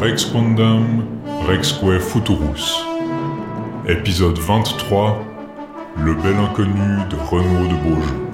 Rex Quondam, Rexque Futurus. Épisode 23 Le bel inconnu de Renaud de Beaujeu.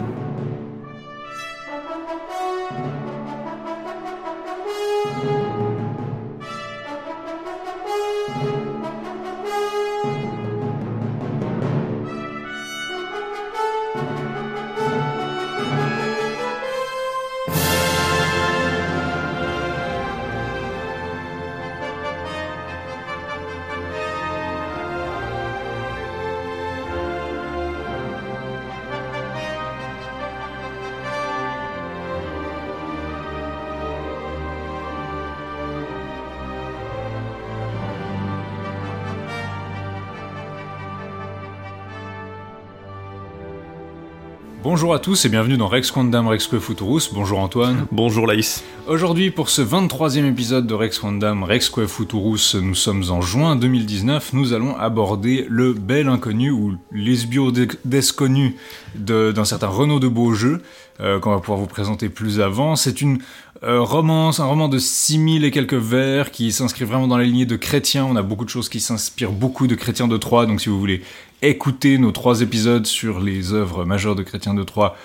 Bonjour à tous et bienvenue dans Rex Quandam Rexque Futurus. Bonjour Antoine. Bonjour Laïs. Aujourd'hui, pour ce 23e épisode de Rex Quandam Rexque Futurus, nous sommes en juin 2019. Nous allons aborder le bel inconnu ou lesbio desconnu d'un certain Renaud de Beaujeu, euh, qu'on va pouvoir vous présenter plus avant. C'est une euh, un roman de 6000 et quelques vers qui s'inscrit vraiment dans la lignée de chrétiens. On a beaucoup de choses qui s'inspirent beaucoup de chrétiens de Troyes, donc si vous voulez écouter nos trois épisodes sur les œuvres majeures de chrétiens de Troyes,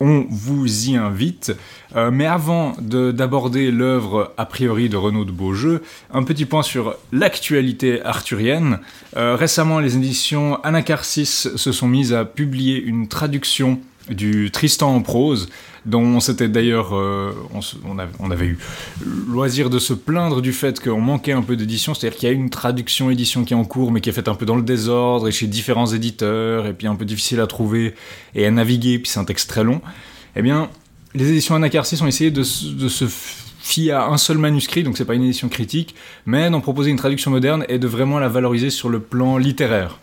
on vous y invite. Euh, mais avant d'aborder l'œuvre a priori de Renaud de Beaujeu, un petit point sur l'actualité arthurienne. Euh, récemment, les éditions Anacarsis se sont mises à publier une traduction du Tristan en prose, dont on s'était d'ailleurs, euh, on, avait eu loisir de se plaindre du fait qu'on manquait un peu d'édition, c'est-à-dire qu'il y a une traduction édition qui est en cours, mais qui est faite un peu dans le désordre et chez différents éditeurs, et puis un peu difficile à trouver et à naviguer, puis c'est un texte très long. Eh bien, les éditions Anacarsis ont essayé de, de se fier à un seul manuscrit, donc c'est pas une édition critique, mais d'en proposer une traduction moderne et de vraiment la valoriser sur le plan littéraire.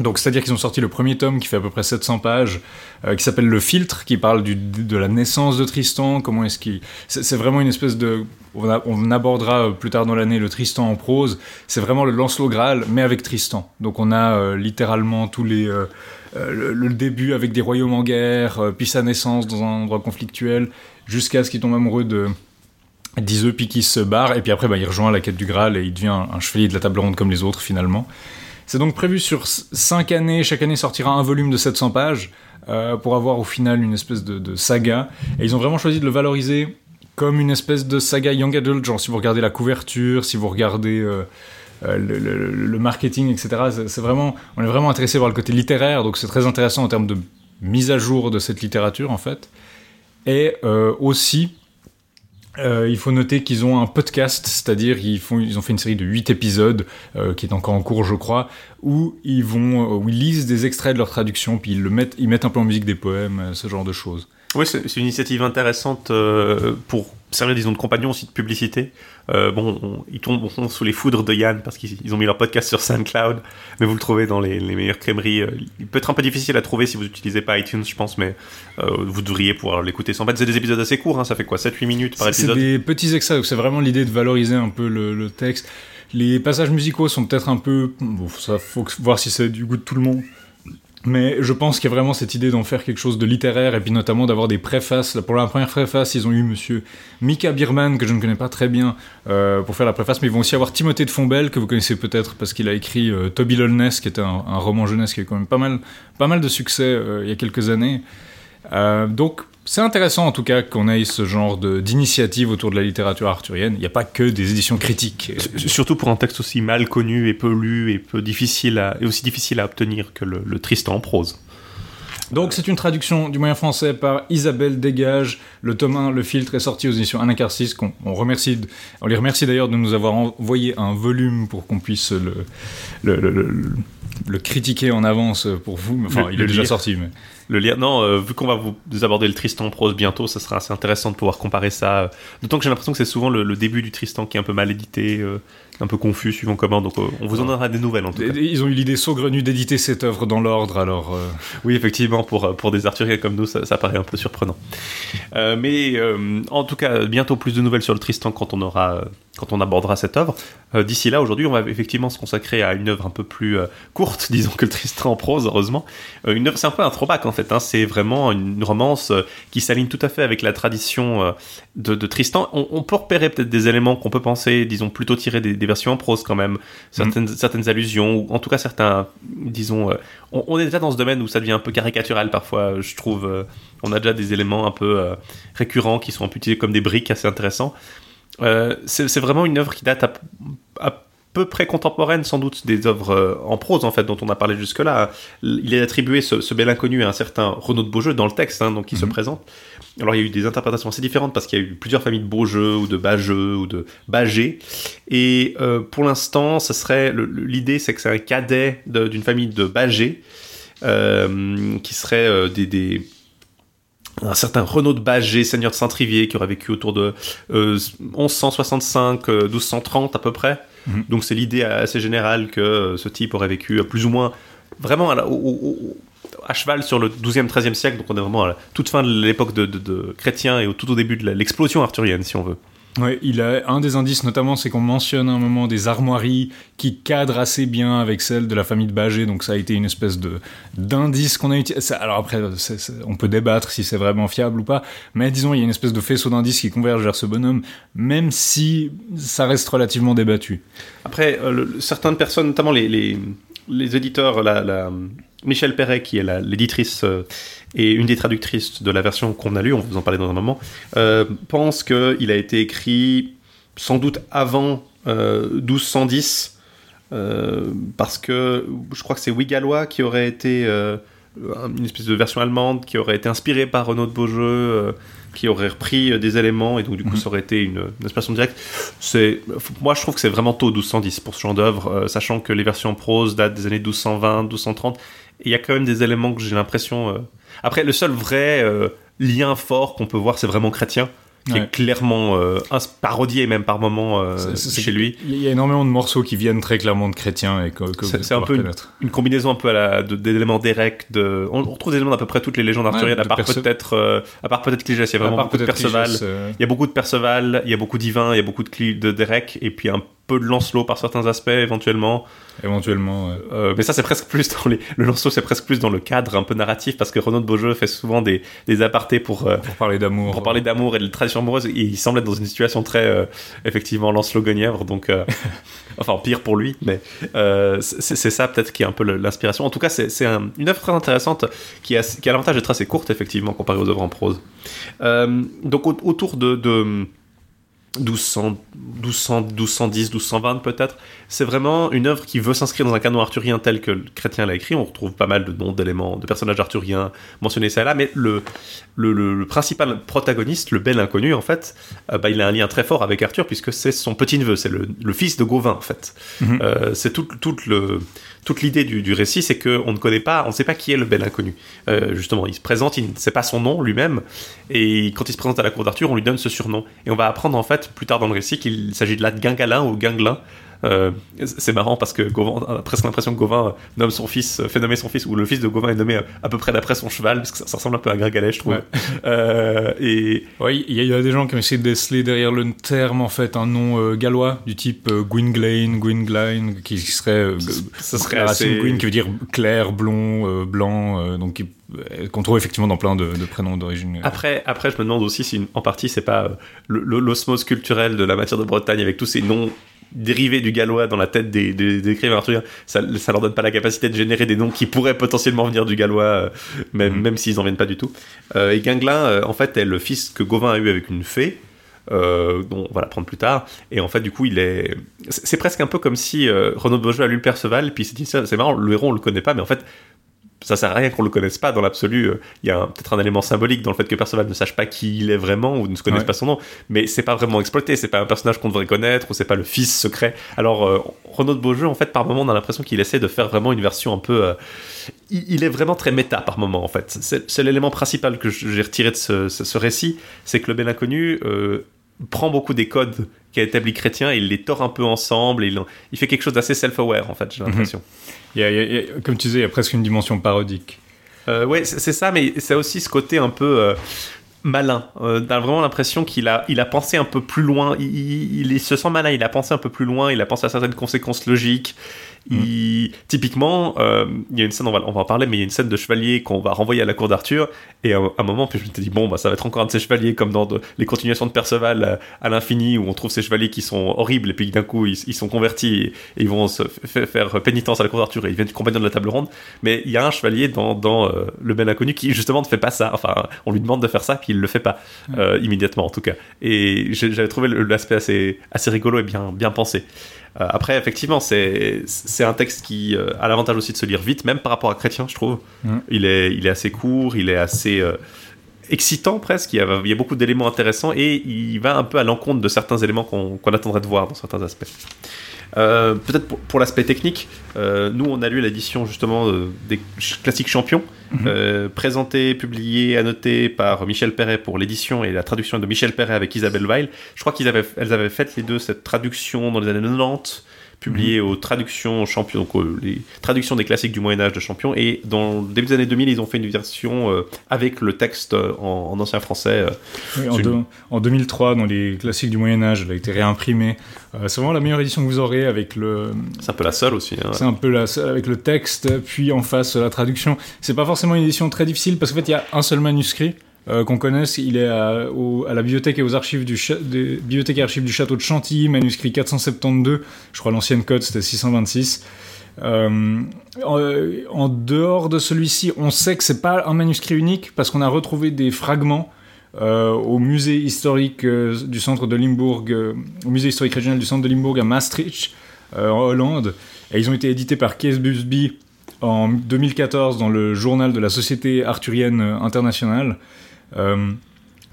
Donc c'est-à-dire qu'ils ont sorti le premier tome qui fait à peu près 700 pages, euh, qui s'appelle Le Filtre, qui parle de la naissance de Tristan, comment est-ce qu'il... C'est vraiment une espèce de... On, abordera euh, plus tard dans l'année le Tristan en prose, c'est vraiment le Lancelot Graal, mais avec Tristan. Donc on a euh, littéralement tous les... le, début avec des royaumes en guerre, puis sa naissance dans un endroit conflictuel, jusqu'à ce qu'il tombe amoureux de d'Iseux, puis qu'il se barre, et puis après bah, il rejoint la quête du Graal et il devient un chevalier de la table ronde comme les autres finalement. C'est donc prévu sur 5 années, chaque année sortira un volume de 700 pages euh, pour avoir au final une espèce de, saga. Et ils ont vraiment choisi de le valoriser comme une espèce de saga young adult, genre si vous regardez la couverture, si vous regardez euh, euh, le, marketing, etc. C'est vraiment, on est vraiment intéressé par le côté littéraire, donc c'est très intéressant en termes de mise à jour de cette littérature en fait. Et aussi euh, il faut noter qu'ils ont un podcast, c'est-à-dire ils, font, ils ont fait une série de 8 épisodes, euh, qui est encore en cours je crois, où ils, vont, euh, où ils lisent des extraits de leur traduction, puis ils, le mettent, ils mettent un peu en musique des poèmes, ce genre de choses. Oui, c'est une initiative intéressante pour servir, disons, de compagnon aussi de publicité. Euh, bon, ils tombent sous les foudres de Yann parce qu'ils ont mis leur podcast sur SoundCloud, mais vous le trouvez dans les, meilleures crèmeries. Euh, il peut être un peu difficile à trouver si vous n'utilisez pas iTunes, je pense, mais euh, vous devriez pouvoir l'écouter sans peine. C'est des épisodes assez courts, hein, ça fait quoi 7-8 minutes par épisode C'est des petits extraits, c'est vraiment l'idée de valoriser un peu le, texte. Les passages musicaux sont peut-être un peu... Bon, ça faut voir si c'est du goût de tout le monde. Mais je pense qu'il y a vraiment cette idée d'en faire quelque chose de littéraire et puis notamment d'avoir des préfaces. Pour la première préface, ils ont eu monsieur Mika Bierman, que je ne connais pas très bien, euh, pour faire la préface, mais ils vont aussi avoir Timothée de Fombelle, que vous connaissez peut-être parce qu'il a écrit euh, Toby Lolness, qui était un, roman jeunesse qui a quand même pas mal, pas mal de succès euh, il y a quelques années. donc c'est intéressant en tout cas qu'on ait ce genre d'initiative autour de la littérature arthurienne. Il n'y a pas que des éditions critiques. Surtout pour un texte aussi mal connu et peu lu et, peu difficile et aussi difficile à obtenir que le, Tristan en prose. Donc c'est une traduction du moyen français par Isabelle Dégage. Le tome 1, le filtre, est sorti aux éditions Anacarsis. On, on, remercie, on les remercie d'ailleurs de nous avoir envoyé un volume pour qu'on puisse le, le, critiquer en avance pour vous. Enfin, il est déjà sorti, mais le lire. Non, euh, vu qu'on va vous aborder le Tristan prose bientôt, ça sera assez intéressant de pouvoir comparer ça. D'autant que j'ai l'impression que c'est souvent le, début du Tristan qui est un peu mal édité, euh, un peu confus suivant comment. Donc on vous en donnera des nouvelles en tout cas. Ils ont eu l'idée saugrenue d'éditer cette œuvre dans l'ordre, alors. Oui, effectivement, pour pour des Arthuriens comme nous, ça, ça paraît un peu surprenant. mais en tout cas, bientôt plus de nouvelles sur le Tristan quand on aura quand on abordera cette œuvre. Euh, d'ici là, aujourd'hui, on va effectivement se consacrer à une œuvre un peu plus euh, courte, disons que le Tristan en prose, heureusement. Euh, une œuvre, c'est un peu un throwback en fait. Hein. c'est vraiment une romance qui s'aligne tout à fait avec la tradition de, Tristan. On, peut repérer peut-être des éléments qu'on peut penser, disons, plutôt tirés des, versions en prose quand même, certaines, mm. certaines allusions, ou en tout cas certains, disons, on, on, est déjà dans ce domaine où ça devient un peu caricatural parfois, je trouve. on a déjà des éléments un peu récurrents qui sont utilisés comme des briques assez intéressants. Euh, c'est vraiment une œuvre qui date à, peu près contemporaine sans doute des œuvres euh, en prose en fait dont on a parlé jusque-là. Il est attribué ce, bel inconnu à un certain Renaud de Beaujeu dans le texte, hein, donc qui se mhm. présente. Alors il y a eu des interprétations assez différentes parce qu'il y a eu plusieurs familles de Beaujeu ou de Bageux ou de Bagé. Et euh, pour l'instant, ce serait l'idée, c'est que c'est un cadet d'une famille de Bagé qui serait des un certain Renaud de Bagé, seigneur de Saint-Trivier, qui aurait vécu autour de 1165, euh, 1230 euh, à peu près. Mhm. Donc c'est l'idée assez générale que euh, ce type aurait vécu plus ou moins vraiment à, cheval sur le 12e, 13e siècle. Donc on est vraiment à la toute fin de l'époque de, de, chrétien et tout au début de l'explosion arthurienne, si on veut. Ouais, un des indices notamment, c'est qu'on mentionne à un moment des armoiries qui cadrent assez bien avec celles de la famille de Bagé, donc ça a été une espèce de d'indice qu'on a utilisé. Alors après, on peut débattre si c'est vraiment fiable ou pas, mais disons il y a une espèce de faisceau d'indices qui converge vers ce bonhomme, même si ça reste relativement débattu. Après, euh, certaines personnes, notamment les, les, éditeurs, la, Michel Perret, qui est l'éditrice euh, et une des traductrices de la version qu'on a lue, on va vous en parler dans un moment, euh, pense qu'il a été écrit sans doute avant 1210, euh, parce que je crois que c'est Wigalois qui aurait été une espèce de version allemande, qui aurait été inspirée par Renaud de Beaujeu qui aurait repris des éléments et donc du coup mhm. ça aurait été une, une inspiration directe. C'est, moi je trouve que c'est vraiment tôt 1210 pour ce genre d'œuvre, sachant que les versions prose datent des années 1220, 1230 il y a quand même des éléments que j'ai l'impression. Euh, après, le seul vrai euh, lien fort qu'on peut voir, c'est vraiment chrétien qui est clairement euh, parodié même par moment chez lui. Il y a énormément de morceaux qui viennent très clairement de chrétiens et que, c'est un peu une, combinaison un peu à la d'éléments d'Erec. De, on, retrouve des éléments d'à peu près toutes les légendes arthuriennes, à part peut-être à part peut-être Cligès. Il y a vraiment beaucoup de Perceval. Il y a beaucoup de Perceval, il y a beaucoup d'Ivin, il y a beaucoup de, de Derek et puis un peu de Lancelot par certains aspects éventuellement. Éventuellement. Euh, mais ça c'est presque plus dans les le Lancelot c'est presque plus dans le cadre un peu narratif parce que Renaud de Beaujeu fait souvent des, des apartés pour euh, pour parler d'amour. Pour parler d'amour et de tradition amoureuse. il semble être dans une situation très euh, effectivement Lancelot Guenièvre donc enfin pire pour lui mais c'est ça peut-être qui est un peu l'inspiration. En tout cas c'est une œuvre très intéressante qui a qui a l'avantage d'être assez courte effectivement comparée aux œuvres en prose. donc autour de, de 1200, 1200, 1210, 1220 peut-être. C'est vraiment une œuvre qui veut s'inscrire dans un canon arthurien tel que le chrétien l'a écrit. On retrouve pas mal de noms, d'éléments, de personnages arthuriens mentionnés ça et là, mais le, le, principal protagoniste, le bel inconnu en fait, euh, bah, il a un lien très fort avec Arthur puisque c'est son petit-neveu, c'est le, fils de Gauvin en fait. Mhm. Euh, c'est tout, tout le toute l'idée du, récit, c'est qu'on ne connaît pas, on ne sait pas qui est le bel inconnu. Euh, justement, il se présente, il ne sait pas son nom lui-même, et quand il se présente à la cour d'Arthur, on lui donne ce surnom. Et on va apprendre en fait plus tard dans le récit qu'il s'agit de la Guingalin ou Guinglin, euh, c'est marrant parce que Gauvin a presque l'impression que Gauvin nomme son fils, fait nommer son fils, ou le fils de Gauvin est nommé à peu près d'après son cheval, parce que ça, ressemble un peu à Gringalet, je trouve. Euh, et oui, il y, a des gens qui ont essayé de déceler derrière le terme en fait un nom euh, gallois du type Gwynglane, Gwynglane, qui serait, ça serait assez... Gwyn qui veut dire clair, blond, blanc, donc qu'on trouve effectivement dans plein de, prénoms d'origine. Après, après, je me demande aussi si en partie c'est pas l'osmose culturelle de la matière de Bretagne avec tous ces noms dérivé du gallois dans la tête des, des, écrivains arthuriens, ça, ça leur donne pas la capacité de générer des noms qui pourraient potentiellement venir du gallois, euh, même, mhm. même s'ils en viennent pas du tout. Euh, et Guinglin, euh, en fait, est le fils que Gauvin a eu avec une fée. dont on va l'apprendre plus tard. Et en fait, du coup, il est. C'est presque un peu comme si Renaud Beaujeu a lu Perceval, puis il s'est dit c'est marrant, le héros on le connaît pas, mais en fait, ça sert à rien qu'on le connaisse pas dans l'absolu. Il y a peut-être un élément symbolique dans le fait que Perceval ne sache pas qui il est vraiment ou ne se connaisse pas son nom, mais c'est pas vraiment exploité. C'est pas un personnage qu'on devrait connaître ou c'est pas le fils secret. Alors euh, Renaud de Beaujeu, en fait, par moment, on a l'impression qu'il essaie de faire vraiment une version un peu. Euh, il, est vraiment très méta par moment, en fait. C'est l'élément principal que j'ai retiré de ce, récit, c'est que le bel inconnu. Prend beaucoup des codes qu'a établi Chrétien et il les tord un peu ensemble. Et il, il fait quelque chose d'assez self-aware, en fait, j'ai l'impression. Il y a- comme tu disais, il y a presque une dimension parodique. Euh, ouais, c'est c'est ça, mais c'est aussi ce côté un peu euh, malin. Euh, T'as vraiment l'impression qu'il a, il a pensé un peu plus loin. Il, il- il se sent malin. Il a pensé un peu plus loin. Il a pensé à certaines conséquences logiques. Il- Typiquement, euh, il y a une scène, on va, on va en parler, mais il y a une scène de chevalier qu'on va renvoyer à la cour d'Arthur. Et à un, un moment, puis je me suis dit, bon, bah, ça va être encore un de ces chevaliers comme dans de- les continuations de Perceval euh, à l'infini, où on trouve ces chevaliers qui sont horribles, et puis d'un coup, ils, ils sont convertis et, et ils vont se faire pénitence à la cour d'Arthur et ils viennent du compagnon de la table ronde. Mais il y a un chevalier dans, dans euh, Le Bel Inconnu qui, justement, ne fait pas ça. Enfin, on lui demande de faire ça, puis il le fait pas, immédiatement, en tout cas. Et j'avais trouvé l'aspect assez, assez rigolo et bien, bien pensé. Euh, après, effectivement, c'est un texte qui euh, a l'avantage aussi de se lire vite, même par rapport à Chrétien, je trouve. Mhm. Il, est, il est assez court, il est assez euh, excitant presque, il y a, il y a beaucoup d'éléments intéressants et il va un peu à l'encontre de certains éléments qu'on qu'on attendrait de voir dans certains aspects. Euh, Peut-être pour, pour l'aspect technique, euh, nous on a lu l'édition justement euh, des classiques champions, Mhm. présentée, publiée, annotée par Michel Perret pour l'édition et la traduction de Michel Perret avec Isabelle Weil. Je crois qu'ils avaient, elles avaient fait les deux cette traduction dans les années 90, publiée aux traductions champions, donc les traductions des classiques du Moyen Âge de champions. Et dans le début des années 2000, ils ont fait une version euh, avec le texte euh, en, en ancien français. euh. Oui, en, une- en 2003, dans les classiques du Moyen Âge, elle a été réimprimée. C'est vraiment la meilleure édition que vous aurez avec le, C'est un peu la seule aussi. hein. c'est un peu la, avec le texte, puis en face la traduction. C'est pas forcément une édition très difficile parce qu'en fait il y a un seul manuscrit euh, qu'on connaisse. Il est à, la bibliothèque et aux archives du bibliothèques et archives du château de Chantilly, manuscrit 472. Je crois l'ancienne code c'était 626. Euh, en, en dehors de celui-ci, on sait que c'est pas un manuscrit unique parce qu'on a retrouvé des fragments euh, au musée historique euh, du centre de Limbourg, euh, au musée historique régional du centre de Limbourg à Maastricht, euh, en Hollande. Et ils ont été édités par Kees Busby en 2014 dans le journal de la Société arthurienne euh, internationale. Euh,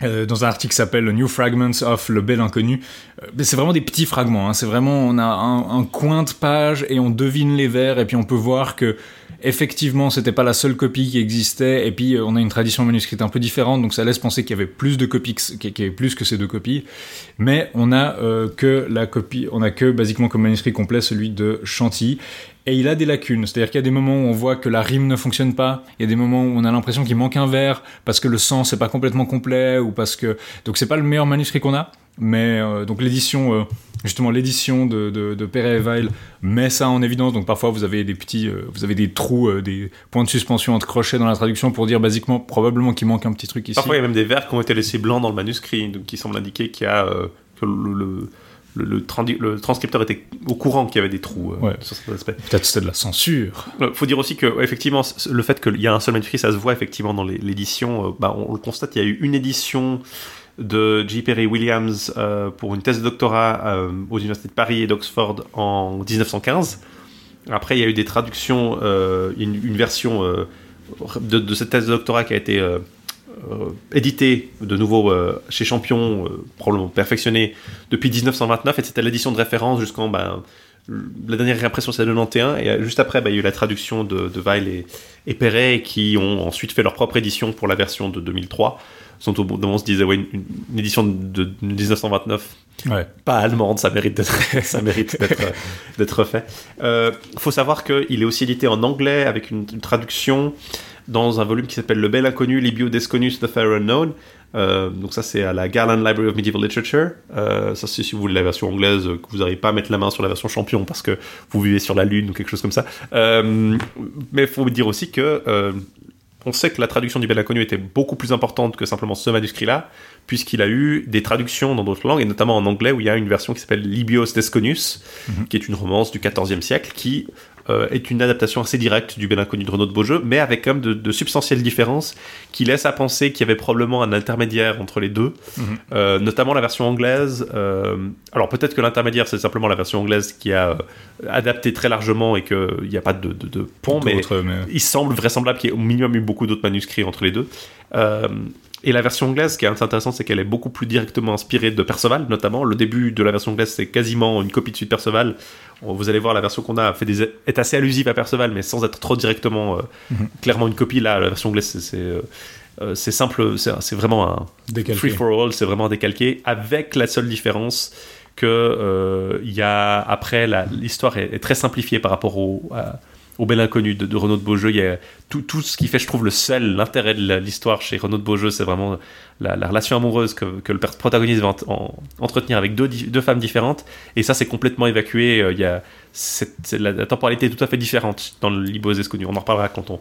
euh, dans un article qui s'appelle New Fragments of Le Bel Inconnu. Euh, c'est vraiment des petits fragments. hein. C'est vraiment, on a un coin de page et on devine les vers et puis on peut voir que effectivement c'était pas la seule copie qui existait et puis euh, on a une tradition manuscrite un peu différente donc ça laisse penser qu'il y avait plus de copies, qu'il y avait plus que ces deux copies. Mais on a euh, que la copie, on a que basiquement comme manuscrit complet celui de Chantilly. Et il a des lacunes, c'est-à-dire qu'il y a des moments où on voit que la rime ne fonctionne pas, il y a des moments où on a l'impression qu'il manque un vers parce que le sens n'est pas complètement complet ou parce que donc c'est pas le meilleur manuscrit qu'on a, mais euh, donc l'édition justement l'édition de, de, de Perret et Weil met ça en évidence. Donc parfois vous avez des petits, euh, vous avez des trous, euh, des points de suspension entre crochets dans la traduction pour dire basiquement probablement qu'il manque un petit truc ici. Parfois, il y a même des vers qui ont été laissés blancs dans le manuscrit, donc qui semblent indiquer qu'il y a euh, que le, le, le, le trandi- le transcripteur était au courant qu'il y avait des trous euh, Ouais. sur cet aspect. Peut-être c'était de la censure. Euh, faut dire aussi que ouais, effectivement, le fait qu'il y a un seul manuscrit, ça se voit effectivement dans l'édition. euh, bah, on, on le constate, il y a eu une édition de J. Perry Williams euh, pour une thèse de doctorat euh, aux universités de Paris et d'Oxford en 1915. Après, il y a eu des traductions, euh, une, version de, cette thèse de doctorat qui a été éditée de nouveau chez Champion, probablement perfectionnée depuis 1929, et c'était l'édition de référence jusqu'en ben, la dernière réimpression c'est de 91 et juste après bah, il y a eu la traduction de, de Weil et, et Perret qui ont ensuite fait leur propre édition pour la version de 2003 sont au bout d'un moment on se disait ouais, une, une édition de 1929 Ouais. pas allemande, ça mérite d'être, ça mérite d'être, euh, d'être fait. Euh, faut savoir qu'il est aussi édité en anglais avec une, une traduction dans un volume qui s'appelle Le Bel Inconnu, Libio Desconus, The Fair Unknown. Euh, donc ça c'est à la Garland Library of Medieval Literature. Euh, ça c'est si vous voulez la version anglaise, que vous n'arrivez pas à mettre la main sur la version champion parce que vous vivez sur la lune ou quelque chose comme ça. Euh, mais il faut dire aussi que on sait que la traduction du Bel Inconnu était beaucoup plus importante que simplement ce manuscrit-là, puisqu'il a eu des traductions dans d'autres langues, et notamment en anglais, où il y a une version qui s'appelle Libios Desconus, qui est une romance du XIVe siècle, qui euh, est une adaptation assez directe du Bel Inconnu de Renaud de Beaujeu, mais avec quand même de, de substantielles différences qui laissent à penser qu'il y avait probablement un intermédiaire entre les deux, Euh, notamment la version anglaise. euh, alors peut-être que l'intermédiaire, c'est simplement la version anglaise qui a adapté très largement et qu'il n'y a pas de, de, de pont, mais mais- il semble vraisemblable qu'il y ait au minimum eu beaucoup d'autres manuscrits entre les deux. Et la version anglaise, ce qui est intéressant, c'est qu'elle est beaucoup plus directement inspirée de Perceval, notamment. Le début de la version anglaise, c'est quasiment une copie de suite Perceval. Vous allez voir, la version qu'on a fait des, est assez allusive à Perceval, mais sans être trop directement, euh, clairement une copie. Là, la version anglaise, c'est- euh, euh, c'est simple, c'est vraiment un free for all, c'est vraiment décalqué, avec la seule différence que euh, y a après l'histoire est, très simplifiée par rapport au, au Bel Inconnu de, Renaud de Beaujeu. Il y a tout, tout, ce qui fait, je trouve, le seul, l'intérêt de l'histoire chez Renaud de Beaujeu, c'est vraiment la, relation amoureuse que, que, le protagoniste va entretenir avec deux, deux, femmes différentes. Et ça, c'est complètement évacué. Euh, il y a, la, temporalité est tout à fait différente dans l'Ibos Esconnu. On en reparlera quand on,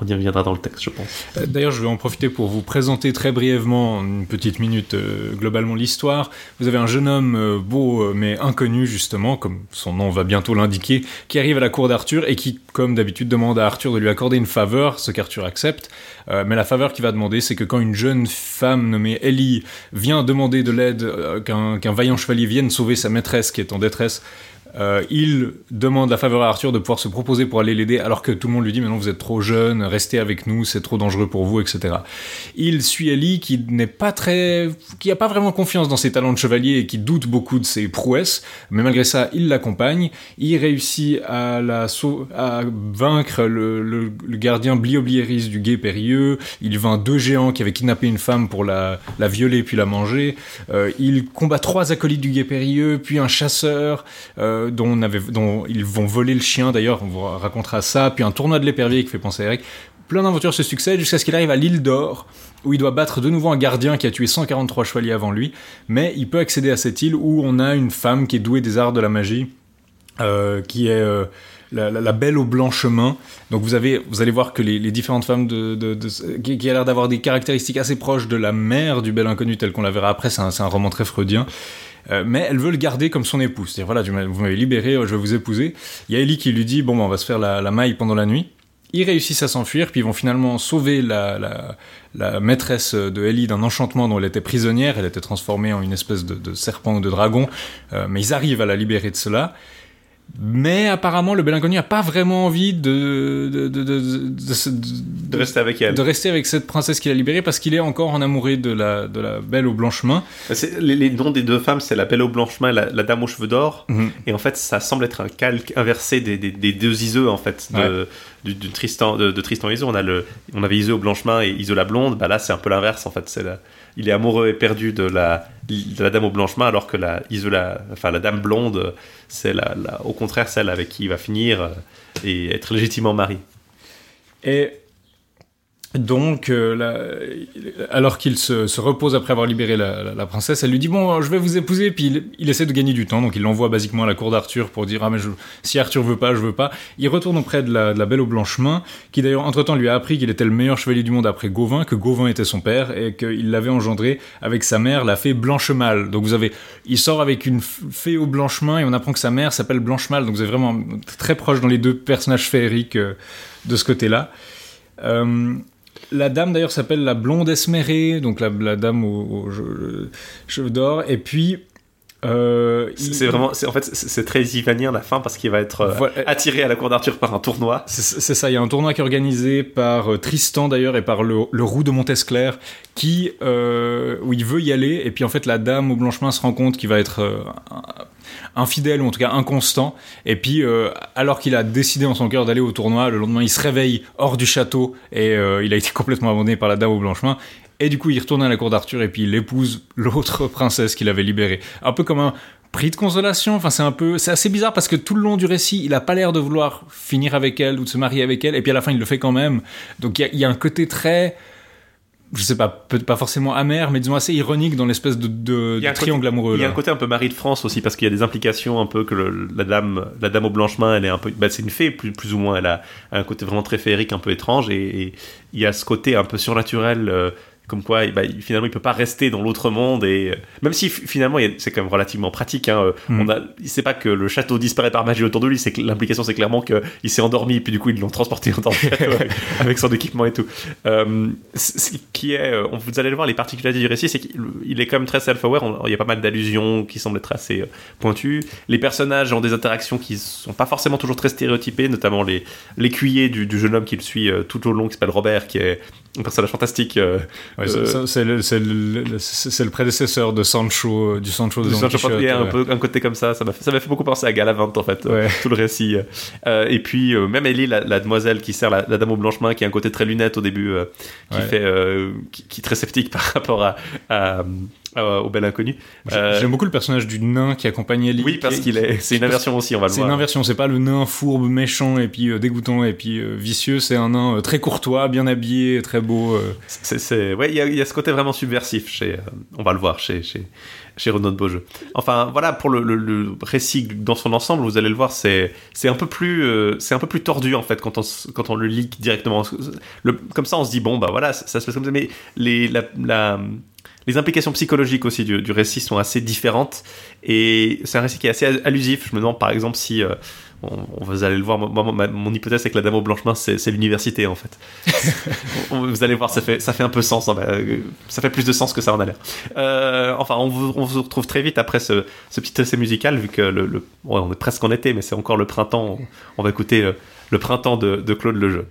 on y reviendra dans le texte, je pense. Euh, d'ailleurs, je vais en profiter pour vous présenter très brièvement, une petite minute, euh, globalement l'histoire. Vous avez un jeune homme euh, beau mais inconnu, justement, comme son nom va bientôt l'indiquer, qui arrive à la cour d'Arthur et qui, comme d'habitude, demande à Arthur de lui accorder une faveur, ce qu'Arthur accepte. mais la faveur qu'il va demander, c'est que quand une jeune femme nommée Ellie vient demander de l'aide, qu'un vaillant chevalier vienne sauver sa maîtresse qui est en détresse, euh, il demande la faveur à Arthur de pouvoir se proposer pour aller l'aider, alors que tout le monde lui dit mais non vous êtes trop jeune, restez avec nous, c'est trop dangereux pour vous, etc. Il suit Ellie qui n'est pas très, qui a pas vraiment confiance dans ses talents de chevalier et qui doute beaucoup de ses prouesses, mais malgré ça il l'accompagne. Il réussit à la à vaincre le, gardien Blioblieris du guet périlleux. Il vainc deux géants qui avaient kidnappé une femme pour la, la violer puis la manger. Euh, il combat trois acolytes du guet périlleux, puis un chasseur. Euh, dont, avait, dont, ils vont voler le chien d'ailleurs, on vous racontera ça, puis un tournoi de l'épervier qui fait penser à Eric. Plein d'aventures se succèdent jusqu'à ce qu'il arrive à l'île d'Or, où il doit battre de nouveau un gardien qui a tué 143 chevaliers avant lui, mais il peut accéder à cette île où on a une femme qui est douée des arts de la magie, euh, qui est euh, la, belle au blanc chemin. Donc vous, avez, vous allez voir que les, différentes femmes de, qui, a l'air d'avoir des caractéristiques assez proches de la mère du bel inconnu tel qu'on la verra après, c'est un, roman très freudien. Euh, mais elle veut le garder comme son épouse. C'est-à-dire, voilà, vous m'avez libéré, euh, je vais vous épouser. Il y a Ellie qui lui dit, bon, ben, on va se faire la, maille pendant la nuit. Ils réussissent à s'enfuir, puis ils vont finalement sauver la, maîtresse de Ellie d'un enchantement dont elle était prisonnière. Elle était transformée en une espèce de, serpent ou de dragon. Euh, mais ils arrivent à la libérer de cela. Mais apparemment, le bel inconnu n'a pas vraiment envie de de, de, de, rester avec elle. De rester avec cette princesse qu'il a libérée parce qu'il est encore en amoureux de la, de la belle au blanche main. Les, les, noms des deux femmes, c'est la belle au blanche main et la, dame aux cheveux d'or. Mhm. Et en fait, ça semble être un calque inversé des, des, des deux Iseux, en fait, de, du, Tristan, de, Tristan et Iseux. On, a le, on avait Iseux au blanche main et Iseux la blonde. Bah là, c'est un peu l'inverse, en fait. C'est il est amoureux et perdu de la, la dame au blanche main, alors que la, la, enfin, la dame blonde, c'est la, au contraire celle avec qui il va finir euh, et être légitimement marié. Et donc, euh, alors qu'il se, repose après avoir libéré la, princesse, elle lui dit bon, je vais vous épouser. Puis il, essaie de gagner du temps, donc il l'envoie basiquement à la cour d'Arthur pour dire ah mais si Arthur veut pas, je veux pas. Il retourne auprès de la, Belle aux blanches mains, qui d'ailleurs entre temps lui a appris qu'il était le meilleur chevalier du monde après Gauvin, que Gauvin était son père et qu'il l'avait engendré avec sa mère, la fée Blanchemal. Donc vous avez, il sort avec une fée aux blanches mains et on apprend que sa mère s'appelle Blanchemal. Donc vous êtes vraiment très proche dans les deux personnages féeriques euh, de ce côté-là. Euh, la dame d'ailleurs s'appelle la blonde esmérée, donc la, dame aux, cheveux d'or. Et puis euh, c'est vraiment, en fait, c'est très ivanien la fin parce qu'il va être euh, attiré à la cour d'Arthur par un tournoi. C'est ça, il y a un tournoi qui est organisé par euh, Tristan d'ailleurs et par le, roux de Montesclair qui, où il veut y aller et puis en fait la dame au blanchement se rend compte qu'il va être infidèle ou en tout cas inconstant. Et puis, euh, alors qu'il a décidé en son cœur d'aller au tournoi, le lendemain, il se réveille hors du château et euh, il a été complètement abandonné par la dame au blanchemin. Et du coup, il retourne à la cour d'Arthur et puis il épouse l'autre princesse qu'il avait libérée. Un peu comme un prix de consolation. Enfin, c'est un peu, c'est assez bizarre parce que tout le long du récit, il a pas l'air de vouloir finir avec elle ou de se marier avec elle. Et puis à la fin, il le fait quand même. Donc il y, a un côté très je sais pas, peut-être pas forcément amer, mais disons assez ironique dans l'espèce de, de, triangle amoureux. Il y a un côté un peu Marie de France aussi, parce qu'il y a des implications un peu que la dame, la dame aux blanches mains, elle est un peu, bah, c'est une fée plus, plus ou moins, elle a un côté vraiment très féerique, un peu étrange, et, il y a ce côté un peu surnaturel. Euh, comme quoi bah, finalement il peut pas rester dans l'autre monde et euh, même si finalement c'est quand même relativement pratique hein, euh, mm. on a c'est pas que le château disparaît par magie autour de lui c'est que l'implication c'est clairement que il s'est endormi et puis du coup ils l'ont transporté dans le château avec, son équipement et tout euh, ce qui est vous allez le voir les particularités du récit c'est qu'il est quand même très self-aware il y a pas mal d'allusions qui semblent être assez pointues les personnages ont des interactions qui sont pas forcément toujours très stéréotypées notamment les l'écuyer du, du, jeune homme qui le suit tout au long qui s'appelle Robert qui est un personnage fantastique Ouais, c'est- Euh, c'est le, c'est le- le prédécesseur de Sancho, euh, du Sancho de Sancho Panza, un peu un côté comme ça, ça m'a fait, ça m'a fait beaucoup penser à Galavant en fait, euh, Ouais. tout le récit. Euh, et puis euh, même Ellie, la, la demoiselle qui sert la, la dame au blanche-main, qui a un côté très lunette au début, qui fait, qui, qui est très sceptique par rapport à, à- à- au bel inconnu. J'ai- Euh, J'aime beaucoup le personnage du nain qui accompagne Ellie. oui, parce qui- qu'il est, c'est une inversion aussi, on va le C'est voir. une inversion, c'est pas le nain fourbe, méchant et puis euh, dégoûtant et puis euh, vicieux, c'est un nain euh, très courtois, bien habillé, très beau. euh. C'est, c'est- ouais, il y a, il y a ce côté vraiment subversif chez, euh, on va le voir chez, chez, chez Renaud de Beaujeu. Enfin, voilà, pour le, le- le récit dans son ensemble, vous allez le voir, c'est, c'est un peu plus, euh, c'est un peu plus tordu en fait quand on, quand on le lit directement. Le- comme ça, on se dit bon, bah voilà, ça, ça se passe comme ça. Mais les, la, la- les implications psychologiques aussi du, du récit sont assez différentes et c'est un récit qui est assez allusif. Je me demande par exemple si euh, on, vous allez le voir. Moi, mon hypothèse c'est que la Dame au blanche-main c'est, c'est l'université en fait. Vous allez voir, ça fait, ça fait un peu sens. hein, bah, euh, ça fait plus de sens que ça en a l'air. Euh, enfin, on vous, on vous retrouve très vite après ce, ce petit essai musical, vu que le, le- ouais, on est presque en été, mais c'est encore le printemps. On, on va écouter le printemps de, de Claude Lejeune.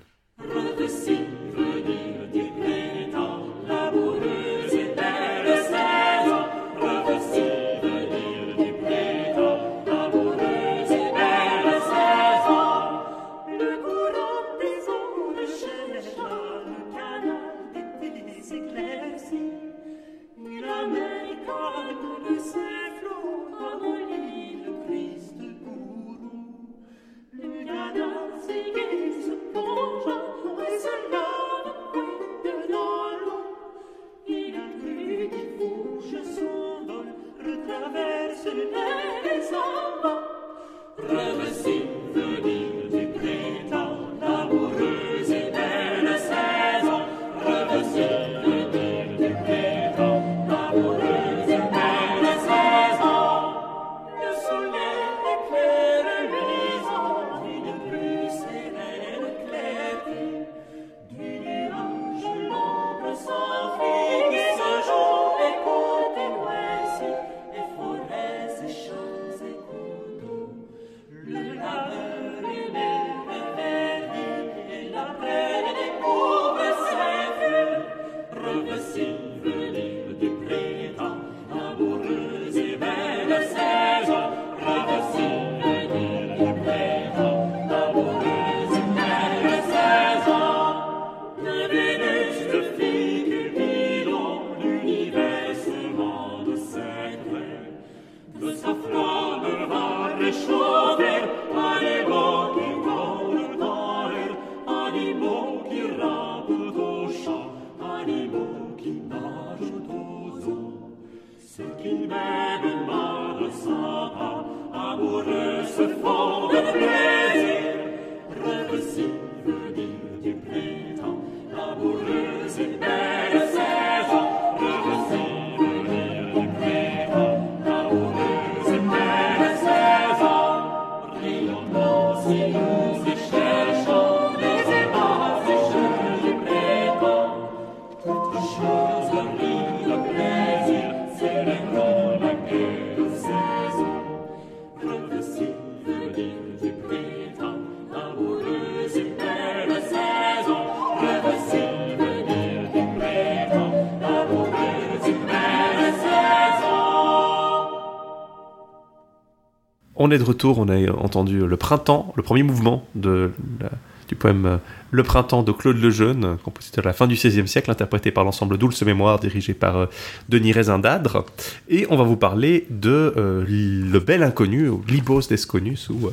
On est de retour, on a entendu le printemps, le premier mouvement du poème euh, Le printemps de Claude Lejeune, compositeur de la fin du XVIe siècle, interprété par l'ensemble Douce Mémoire, dirigé par euh, Denis Rézindadre. Et on va vous parler de euh, Le Bel Inconnu, ou Libos Desconus, ou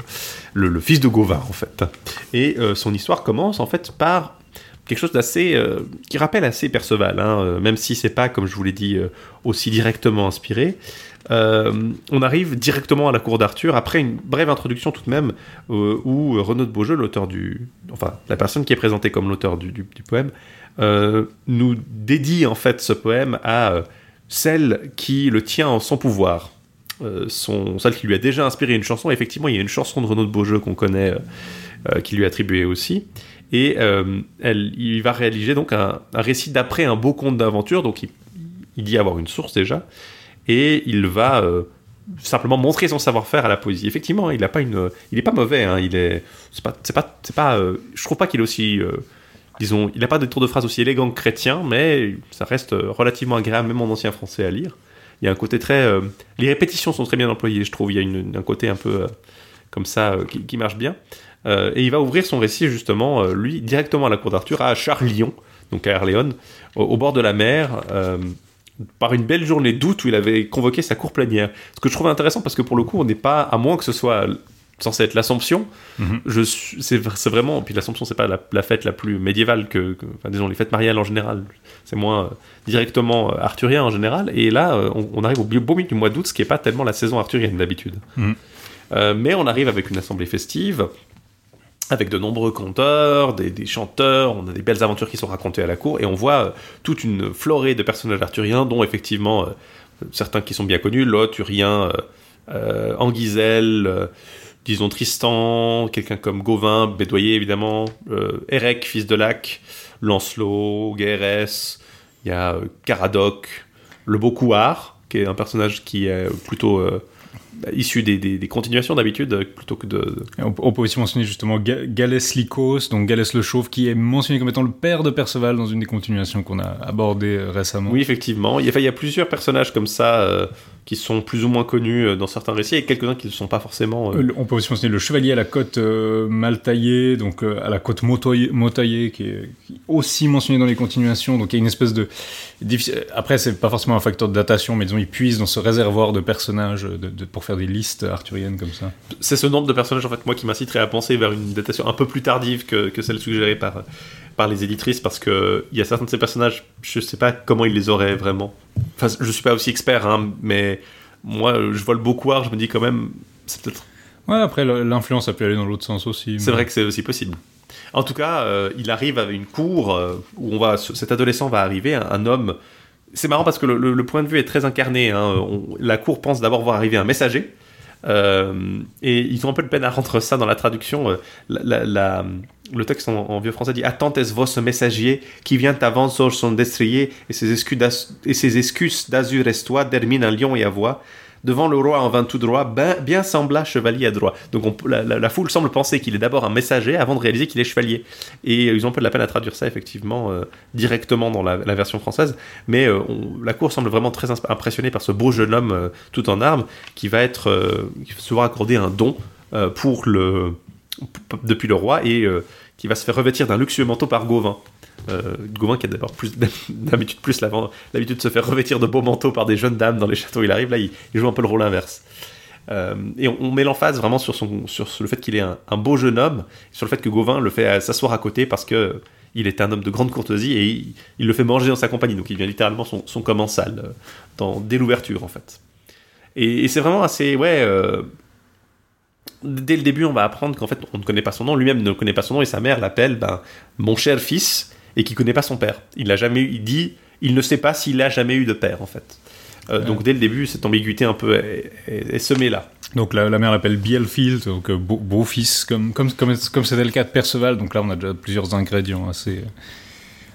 le, fils de Gauvin, en fait. Et son histoire commence, en fait, par quelque chose d'assez qui rappelle assez Perceval, hein, même si c'est pas, comme je vous l'ai dit, aussi directement inspiré. Euh, on arrive directement à la cour d'Arthur après une brève introduction tout de même euh, où Renaud de Beaujeu, l'auteur du, enfin la personne qui est présentée comme l'auteur du, poème, euh, nous dédie en fait ce poème à celle qui le tient en son pouvoir. Son, celle qui lui a déjà inspiré une chanson. Effectivement, il y a une chanson de Renaud de Beaujeu qu'on connaît, qui lui est attribuée aussi. Et elle, il va réaliser donc un, un récit d'après un beau conte d'aventure. Donc il, il dit avoir une source déjà. Et il va euh, simplement montrer son savoir-faire à la poésie. Effectivement, il a pas une, il est pas mauvais. Hein, il est, c'est pas, c'est pas, c'est pas. euh, je trouve pas qu'il est aussi euh, disons, il n'a pas de tour de phrase aussi élégant que chrétien, mais ça reste relativement agréable, même en ancien français à lire. Il y a un côté très. les répétitions sont très bien employées, je trouve. Il y a une- un côté un peu comme ça qui, marche bien. Et il va ouvrir son récit, justement, lui, directement à la cour d'Arthur, à Charlion, donc à Erléon, au bord de la mer. Par une belle journée d'août où il avait convoqué sa cour plénière. Ce que je trouve intéressant parce que pour le coup, on n'est pas, à moins que ce soit censé être l'Assomption, Mhm. c'est vraiment puis l'Assomption c'est pas la, la fête la plus médiévale que, que- enfin disons les fêtes mariales en général c'est moins euh, directement euh, arthurien en général et là euh, on, on arrive au beau milieu du mois d'août ce qui est pas tellement la saison arthurienne d'habitude Mhm. Mais on arrive avec une assemblée festive avec de nombreux conteurs, des, chanteurs, on a des belles aventures qui sont racontées à la cour, et on voit euh, toute une florée de personnages arthuriens, dont effectivement euh, certains qui sont bien connus, Lot, Urien, euh, euh, Anguisel, disons Tristan, quelqu'un comme Gauvin, Bédoyer évidemment, Érec, fils de Lac, Lancelot, Guérès, il y a Caradoc, le Beau Couard, qui est un personnage qui est plutôt euh, issu des, des- des continuations d'habitude, euh, plutôt que de... On, on peut aussi mentionner justement Ga- Galès Lycos, donc Galès le Chauve, qui est mentionné comme étant le père de Perceval dans une des continuations qu'on a abordées euh, récemment. Oui, effectivement. Il y a, enfin, il y a plusieurs personnages comme ça euh, qui sont plus ou moins connus euh, dans certains récits et quelques-uns qui ne sont pas forcément. euh, On peut aussi mentionner le chevalier à la côte euh, mal taillée, donc euh, à la côte motaillée, qui est aussi mentionné dans les continuations. Donc il y a une espèce de. Après, c'est pas forcément un facteur de datation, mais disons, il puise dans ce réservoir de personnages de- de- pour faire des listes arthuriennes comme ça. C'est ce nombre de personnages en fait moi qui m'inciterait à penser vers une datation un peu plus tardive que, que celle suggérée par, par les éditrices parce que il y a certains de ces personnages, je sais pas comment ils les auraient vraiment. Enfin, je suis pas aussi expert, hein, mais moi je vois le beau couard, je me dis quand même, c'est peut-être Ouais, après, l'influence a pu aller dans l'autre sens aussi. C'est vrai que c'est aussi possible. En tout cas, euh, il arrive à une cour euh, où on va, cet adolescent va arriver, un, un homme. C'est marrant parce que le, le- le point de vue est très incarné. hein. On- la cour pense d'abord voir arriver un messager. euh, et ils ont un peu de peine à rentrer ça dans la traduction. euh, la- la- la- le texte en, vieux français dit Attentes vos ce messager qui vient avant sur son destrier et ses excuses d'azur estois dermine un lion et à voix. Devant le roi en vint tout droit, ben, bien sembla chevalier à droit. Donc on- la, foule semble penser qu'il est d'abord un messager avant de réaliser qu'il est chevalier. Et euh, ils ont peu de la peine à traduire ça effectivement euh, directement dans la, version française. Mais euh, la cour semble vraiment très impressionnée par ce beau jeune homme tout en armes qui va être, qui se voir accorder un don pour le, depuis le roi et euh, qui va se faire revêtir d'un luxueux manteau par Gauvin. Euh, Gauvin qui a d'abord plus d'habitude plus l'habitude de se faire revêtir de beaux manteaux par des jeunes dames dans les châteaux. Il arrive là il, joue un peu le rôle inverse. Euh, et on, met l'emphase vraiment sur, le fait qu'il est un, beau jeune homme sur le fait que Gauvin le fait s'asseoir à côté parce que il est un homme de grande courtoisie et il, le fait manger dans sa compagnie. Donc il devient littéralement son, commensal dans, dès l'ouverture en fait. Et, et c'est vraiment assez ouais dès le début, on va apprendre qu'en fait, on ne connaît pas son nom. Lui-même ne connaît pas son nom et sa mère l'appelle ben, mon cher fils et qui connaît pas son père. Il l'a jamais eu. Il dit, il ne sait pas s'il a jamais eu de père en fait. Euh, Donc dès le début, cette ambiguïté un peu est, est- est semée là. Donc la, la mère l'appelle Bielfield, donc euh, beau, beau-fils, comme comme comme comme c'était le cas de Perceval. Donc là, on a déjà plusieurs ingrédients assez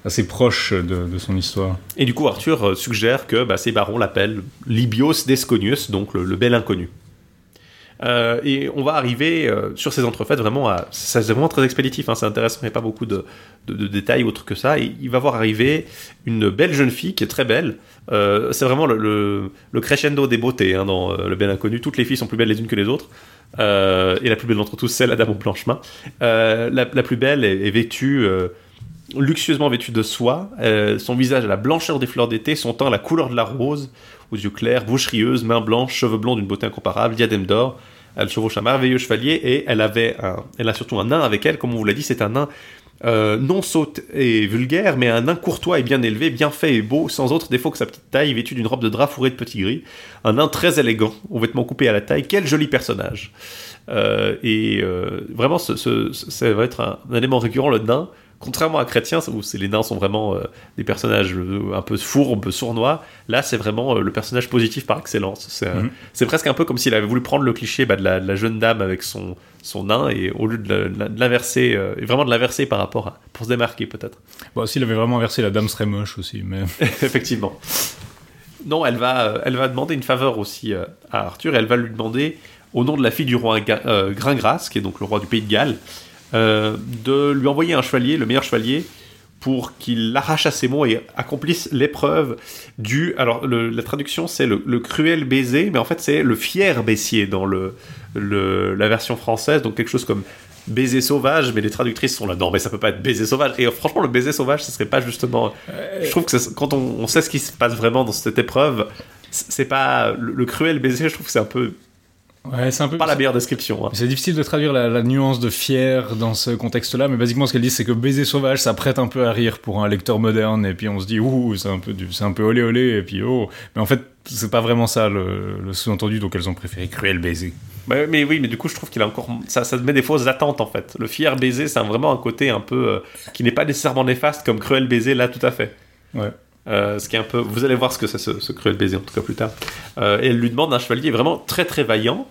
assez proches de, de son histoire. Et du coup, Arthur euh, suggère que bah, ses barons l'appellent Libios Desconius, donc le, le bel inconnu. Euh, et on va arriver euh, sur ces entrefaites vraiment à. C'est vraiment très expéditif, hein, c'est intéressant, il n'y a pas beaucoup de, détails autres que ça. Il va voir arriver une belle jeune fille qui est très belle. Euh, c'est vraiment le, crescendo des beautés hein, dans Le Bel Inconnu. Toutes les filles sont plus belles les unes que les autres. Et la plus belle d'entre tous, c'est la dame au. Euh, la, plus belle est, vêtue. luxueusement vêtue de soie, son visage à la blancheur des fleurs d'été, son teint la couleur de la rose, aux yeux clairs, bouche rieuse, mains blanches, cheveux blonds d'une beauté incomparable, diadème d'or. Elle chevauche un merveilleux chevalier et elle avait un, elle a surtout un nain avec elle, comme on vous l'a dit, c'est un nain euh, non sot et vulgaire, mais un nain courtois et bien élevé, bien fait et beau, sans autre défaut que sa petite taille, vêtu d'une robe de drap fourrée de petits gris. Un nain très élégant, aux vêtements coupés à la taille. Quel joli personnage Euh, Et euh, vraiment, ce, ça va être un élément récurrent, le nain. Contrairement à Chrétien, où les nains sont vraiment euh, des personnages euh, un peu fourbes, sournois, là c'est vraiment euh, le personnage positif par excellence. C'est Mhm. c'est presque un peu comme s'il avait voulu prendre le cliché bah, de, la, de la jeune dame avec son, son nain et au lieu de l'inverser, et vraiment de l'inverser par rapport à. pour se démarquer peut-être. Bon, s'il avait vraiment versé, la dame serait moche aussi, mais Effectivement. Non, elle va, elle va demander une faveur aussi à Arthur. Elle va lui demander, au nom de la fille du roi Gringras, qui est donc le roi du pays de Galles, euh, de lui envoyer un chevalier, le meilleur chevalier, pour qu'il arrache à ses mots et accomplisse l'épreuve du. Alors, la traduction, c'est le, cruel baiser, mais en fait, c'est le fier baissier dans le, la version française, donc quelque chose comme baiser sauvage, mais les traductrices sont là, non, mais ça peut pas être baiser sauvage. Et franchement, le baiser sauvage, ce serait pas justement. Je trouve que quand on, on sait ce qui se passe vraiment dans cette épreuve, c'est pas. Le cruel baiser, je trouve que c'est un peu. Ouais, c'est un peu. Pas la meilleure description. hein. C'est difficile de traduire la, la nuance de fier dans ce contexte-là, mais basiquement ce qu'elle dit, c'est que baiser sauvage, ça prête un peu à rire pour un lecteur moderne, et puis on se dit, ouh, c'est un peu du, c'est un peu olé olé, et puis oh. Mais en fait, c'est pas vraiment ça le, le sous-entendu, donc elles ont préféré cruel baiser. Ouais, mais oui, mais du coup, je trouve qu'il a encore. Ça, ça met des fausses attentes en fait. Le fier baiser, c'est vraiment un côté un peu. euh, qui n'est pas nécessairement néfaste comme cruel baiser, là, tout à fait. Ouais. Euh, ce qui est un peu. Vous allez voir ce que c'est ce, ce cruel baiser en tout cas plus tard. Euh, et elle lui demande un chevalier vraiment très très vaillant.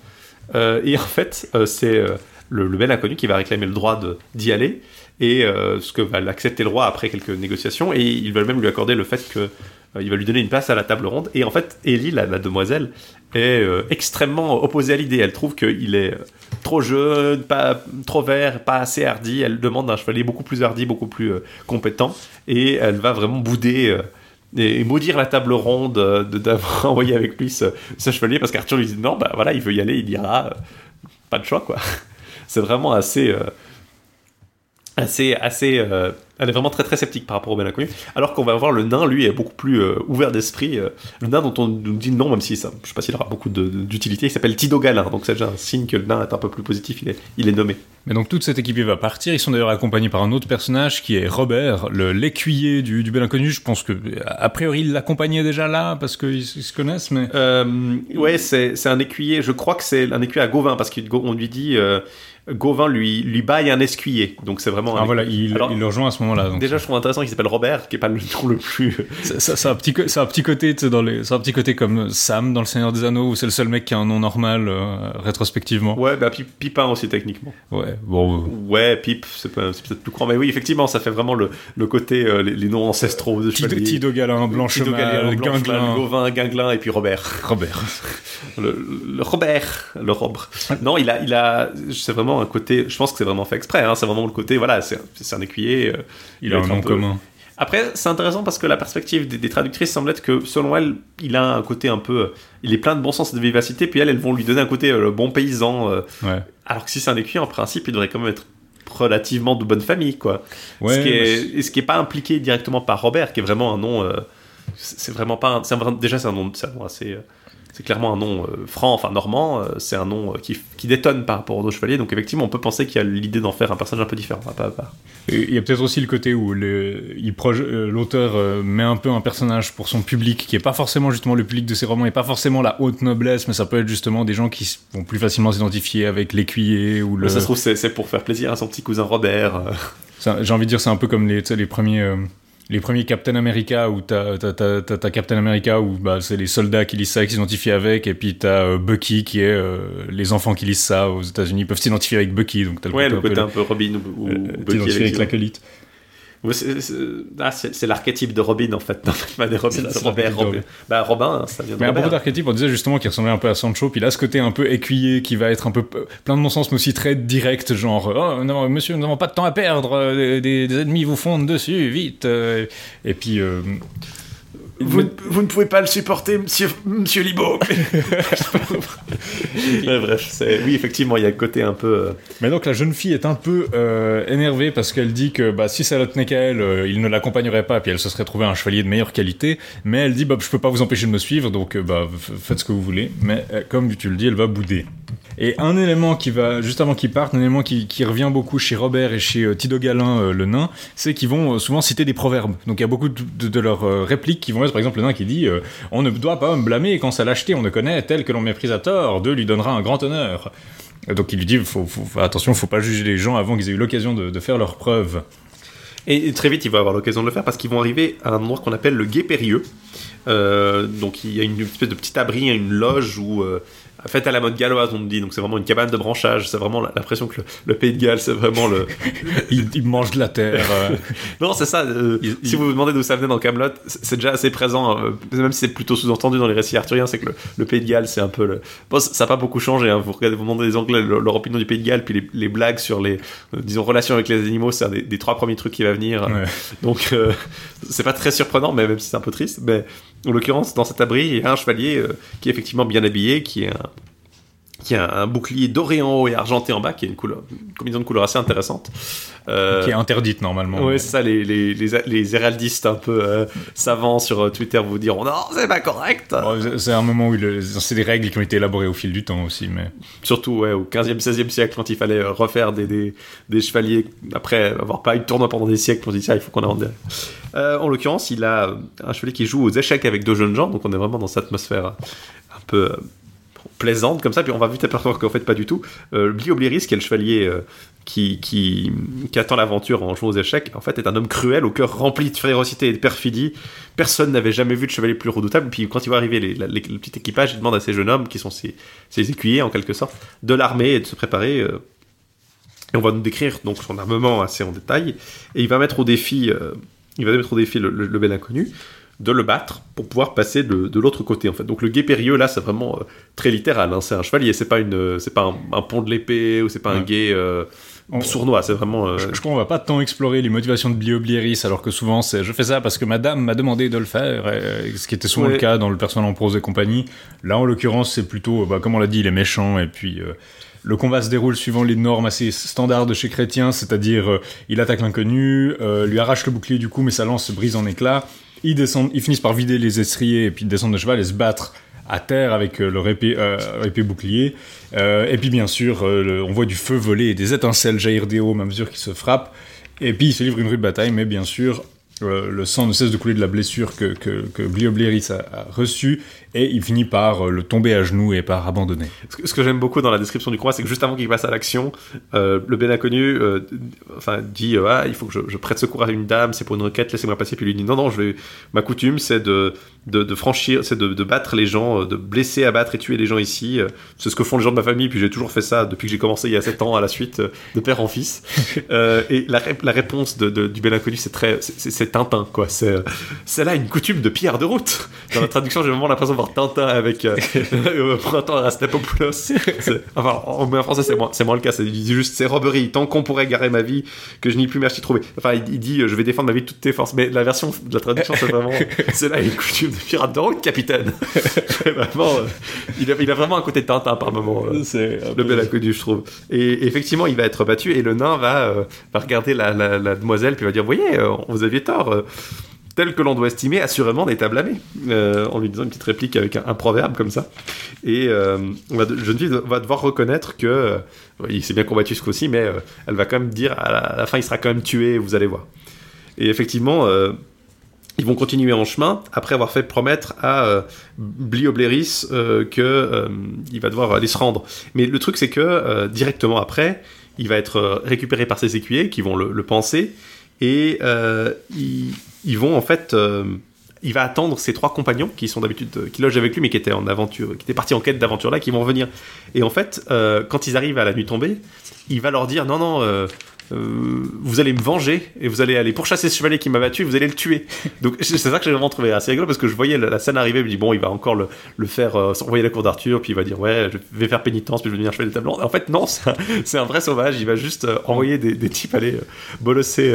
Euh, et en fait, c'est le, bel inconnu qui va réclamer le droit d'y aller. Et ce que va l'accepter le roi après quelques négociations. Et il va même lui accorder le fait que il va lui donner une place à la table ronde. Et en fait, Ellie, la, demoiselle, est extrêmement opposée à l'idée. Elle trouve qu'il est trop jeune, pas trop vert, pas assez hardi. Elle demande un chevalier beaucoup plus hardi, beaucoup plus compétent. Et elle va vraiment bouder. Et maudire la table ronde euh, d'avoir envoyé avec lui ce, chevalier parce qu'Arthur lui dit non bah voilà il veut y aller il ira euh, pas de choix quoi. C'est vraiment assez euh, assez assez elle est vraiment très très sceptique par rapport au bel inconnu alors qu'on va voir le nain lui est beaucoup plus euh, ouvert d'esprit euh, le nain dont on nous dit non même si ça je sais pas s'il aura beaucoup d'utilité il s'appelle Tido Galin donc c'est déjà un signe que le nain est un peu plus positif il est, il est nommé Mais donc toute cette équipe va partir. Ils sont d'ailleurs accompagnés par un autre personnage qui est Robert, le l'écuyer du, du bel inconnu. Je pense que a priori il l'accompagnait déjà là parce qu'ils ils se connaissent, mais Euh, ouais, c'est c'est un écuyer. Je crois que c'est un écuyer à Gauvin parce qu'on lui dit Gauvin lui lui baille un escuyer. Donc c'est vraiment. un ah, voilà, écuyer. il, Alors, il le rejoint à ce moment-là. donc. Déjà, je trouve intéressant qu'il s'appelle Robert, qui est pas le nom le plus. Ça, ça, ça a un petit, co- ça a un petit côté, dans les, ça a un petit côté comme Sam dans Le Seigneur des Anneaux, où c'est le seul mec qui a un nom normal euh, rétrospectivement. Ouais, bah Pi- Pipin aussi techniquement. Ouais, bon, euh, Ouais, Pip, c'est pas- c'est peut-être plus grand, mais oui, effectivement, ça fait vraiment le, le côté euh, les, les noms ancestraux de Tido, Galin, Blanchemal, Galien, Blanchemal, Guinglin, Gauvin, Guinglin et puis Robert. Robert. Le, le Robert, le Robre. Non, il a, il a, c'est vraiment un côté. Je pense que c'est vraiment fait exprès. Hein, c'est vraiment le côté. Voilà, c'est un écuyer. euh, Il a va un nom peu- commun. Après, c'est intéressant parce que la perspective des, des traductrices semble être que, selon elle, il a un côté un peu. Il est plein de bon sens et de vivacité, puis elles, elles vont lui donner un côté euh, le bon paysan. euh, Ouais. alors que si c'est un écuyer, en principe, il devrait quand même être relativement de bonne famille, quoi. Ouais, ce qui est, et ce qui est pas impliqué directement par Robert, qui est vraiment un nom. euh, c'est vraiment pas. un- c'est un- déjà, c'est un nom, c'est un nom assez. C'est clairement un nom euh, franc, enfin normand. euh, c'est un nom euh, qui, qui détonne par rapport aux autres chevaliers. Donc effectivement, on peut penser qu'il y a l'idée d'en faire un personnage un peu différent. à part- à part. Et Il y a peut-être aussi le côté où l'auteur met un peu un personnage pour son public qui est pas forcément justement le public de ses romans et pas forcément la haute noblesse, mais ça peut être justement des gens qui vont plus facilement s'identifier avec l'écuyer ou le. Mais ça se trouve, c'est pour faire plaisir à son petit cousin Robert. J'ai envie de dire, c'est un peu comme les premiers. Les premiers Captain America où t'as t'as- Captain America où bah, c'est les soldats qui lisent ça et qui s'identifient avec et puis t'as euh, Bucky qui est euh, les enfants qui lisent ça aux États-Unis peuvent s'identifier avec Bucky donc t'as Ouais, le un peu côté un peu Robin ou, ou euh, Bucky avec- l'acolyte. C'est- ah, c'est- l'archétype de Robin en fait. Pas des Robin, Robert. Robin. Bah Robin, hein, ça vient de Mais à propos Robert. d'archétype, on disait justement qu'il ressemblait un peu à Sancho, puis là, ce côté un peu écuyer qui va être un peu plein de non-sens, mais aussi très direct, genre Oh, non, monsieur, nous n'avons pas de temps à perdre, euh, des, des ennemis vous fondent dessus, vite euh, Et puis. euh, Vous, ne- vous ne pouvez pas le supporter, monsieur, monsieur Libo. Ouais, bref, oui, effectivement, il y a le côté un peu. euh, Mais donc la jeune fille est un peu euh, énervée parce qu'elle dit que bah, si ça la tenait qu'à elle, euh, il ne l'accompagnerait pas, puis elle se serait trouvée un chevalier de meilleure qualité. Mais elle dit bah, je peux pas vous empêcher de me suivre, donc bah, faites ce que vous voulez. Mais comme tu le dis, elle va bouder. Et un élément qui va, juste avant qu'ils partent, un élément qui, qui revient beaucoup chez Robert et chez euh, Tido Galin, euh, le nain, c'est qu'ils vont euh, souvent citer des proverbes. Donc il y a beaucoup de, leurs répliques qui vont être, par exemple, le nain qui dit On ne doit pas me blâmer quand ça l'acheter, on ne connaît tel que l'on méprise à tort, Dieu lui donnera un grand honneur. Donc il lui dit faut, faut, attention, faut pas juger les gens avant qu'ils aient eu l'occasion de, faire leurs preuves. Et très vite, il va avoir l'occasion de le faire parce qu'ils vont arriver à un endroit qu'on appelle le Gué Périlleux. Donc il y a une espèce de petit abri, une loge où faite à la mode galloise, on me dit. Donc c'est vraiment une cabane de branchage. C'est vraiment l'impression que le, le pays de Galles, c'est vraiment le. Il, il mange de la terre. euh. non, c'est ça. euh, Il- si il- vous vous demandez d'où ça venait dans Camelot, c'est déjà assez présent. euh, même si c'est plutôt sous-entendu dans les récits arthuriens, c'est que le, le pays de Galles, c'est un peu le. Bon, ça n'a pas beaucoup changé. Hein. Vous regardez, vous demandez des Anglais leur opinion du pays de Galles, puis les, les blagues sur les, disons, relations avec les animaux, c'est un des, des trois premiers trucs qui va venir. Ouais. Donc, c'est pas très surprenant, mais même si c'est un peu triste. Mais en l'occurrence, dans cet abri, il y a un chevalier euh, qui est effectivement bien habillé, qui est un, qui a un bouclier doré en haut et argenté en bas, qui a une couleur, une combinaison de couleurs assez intéressante. Euh, Qui est interdite normalement. Ouais, c'est ça, les, les, les, les héraldistes un peu euh, savants sur euh, Twitter vous diront non, c'est pas correct. Bon, c'est- un moment où le- c'est des règles qui ont été élaborées au fil du temps aussi, mais Surtout ouais, au 15e, 16e siècle, quand il fallait refaire des, des, des chevaliers après avoir pas eu de tournoi pendant des siècles, on se dit ça, il faut qu'on invente des. Euh, en l'occurrence, il a un chevalier qui joue aux échecs avec deux jeunes gens, donc on est vraiment dans cette atmosphère un peu plaisante comme ça, puis on va vite apercevoir qu'en fait pas du tout. Euh, Bliobléris, qui est le chevalier euh, qui, qui, qui attend l'aventure en jouant aux échecs, en fait est un homme cruel, au cœur rempli de férocité et de perfidie. Personne n'avait jamais vu de chevalier plus redoutable, puis quand il voit arriver le petit équipage, il demande à ces jeunes hommes, qui sont ses, ses écuyers en quelque sorte, de l'armer et de se préparer. euh, et on va nous décrire donc son armement assez en détail, et il va mettre au défi, euh, il va mettre au défi le bel inconnu de le battre pour pouvoir passer de, de l'autre côté en fait. Donc le guet périlleux là c'est vraiment euh, très littéral, hein. c'est un chevalier, c'est pas une, euh, c'est pas un, un pont de l'épée ou c'est pas un guet euh, On- sournois, c'est vraiment. euh, je, je crois qu'on va pas tant explorer les motivations de Blioblieris, alors que souvent c'est je fais ça parce que madame m'a demandé de le faire, et- ce qui était souvent Ouais. le cas dans le personnel en prose et compagnie. Là en l'occurrence c'est plutôt, bah, comme on l'a dit, il est méchant, et puis le combat se déroule suivant les normes assez standards de chez Chrétien, c'est-à-dire euh, il attaque l'inconnu, euh, lui arrache le bouclier du cou mais sa lance se brise en éclats, ils, descendent, ils finissent par vider les estriers et puis descendre de cheval et se battre à terre avec euh, leur épée, euh, épée bouclier. Euh, et puis bien sûr, on voit du feu voler et des étincelles jaillir des hauts à mesure qu'ils se frappent. Et puis il se livre une rude bataille, mais bien sûr, euh, le sang ne cesse de couler de la blessure que, que, que Bliobléris a, a reçue, et il finit par euh, le tomber à genoux et par abandonner. Ce que, j'aime beaucoup dans la description du combat, c'est que juste avant qu'il passe à l'action, euh, le bel inconnu enfin, dit Ah, il faut que je, je prête secours à une dame, c'est pour une requête, laissez-moi passer. Puis lui dit Non, non, je vais... ma coutume, c'est de, de, de franchir, c'est de, de battre les gens, de blesser, abattre et tuer les gens ici. C'est ce que font les gens de ma famille, puis j'ai toujours fait ça depuis que j'ai commencé il y a 7 ans à la suite, de père en fils. Et la, ré- la réponse de, du bel inconnu, c'est très. C'est Tintin, quoi. C'est c'est là une coutume de Pierre de route. Dans la traduction, j'ai vraiment l'impression de voir Tintin avec euh, euh, Printemps Rastapopoulos. Enfin, en, en français, c'est moins, c'est moins le cas. C'est il dit juste c'est robberie. Tant qu'on pourrait garer ma vie, que je n'y plus merci trouver. Enfin, il, il dit euh, je vais défendre ma vie de toutes tes forces. Mais la version de la traduction, c'est vraiment c'est là une coutume de pirate de route, capitaine. Vraiment, euh, il, a, il a vraiment un côté Tintin par moment. euh, C'est le bel inconnu, je trouve. Et effectivement, il va être battu et le nain va, euh, va regarder la, la- la demoiselle puis va dire Vous voyez, vous aviez tort. Euh, tel que l'on doit estimer, assurément n'est à blâmer. Euh, en lui disant une petite réplique avec un, proverbe comme ça. Et euh, va, jeune fille va devoir reconnaître que euh, il s'est bien combattu ce coup-ci, mais elle va quand même dire à la, la fin, il sera quand même tué, vous allez voir. Et effectivement. ils vont continuer en chemin après avoir fait promettre à Bliobléris euh, que euh, il va devoir aller se rendre. Mais le truc c'est que directement après, il va être récupéré par ses écuyers qui vont le penser et euh, ils, vont en fait euh, il va attendre ses trois compagnons qui sont d'habitude euh, qui logent avec lui mais qui étaient en aventure qui étaient partis en quête d'aventure là qui vont venir et en fait quand ils arrivent à la nuit tombée il va leur dire non non euh, euh, vous allez me venger et vous allez aller pourchasser ce chevalier qui m'a battu et vous allez le tuer. Donc c'est ça que j'ai vraiment trouvé assez rigolo parce que je voyais la, scène arriver, je me dis bon, il va encore le, faire euh, s'envoyer la cour d'Arthur, puis il va dire ouais, je vais faire pénitence, puis je vais devenir chevalier de tableau. En fait, non, c'est un, vrai sauvage, il va juste euh, envoyer des, types aller euh, bolosser,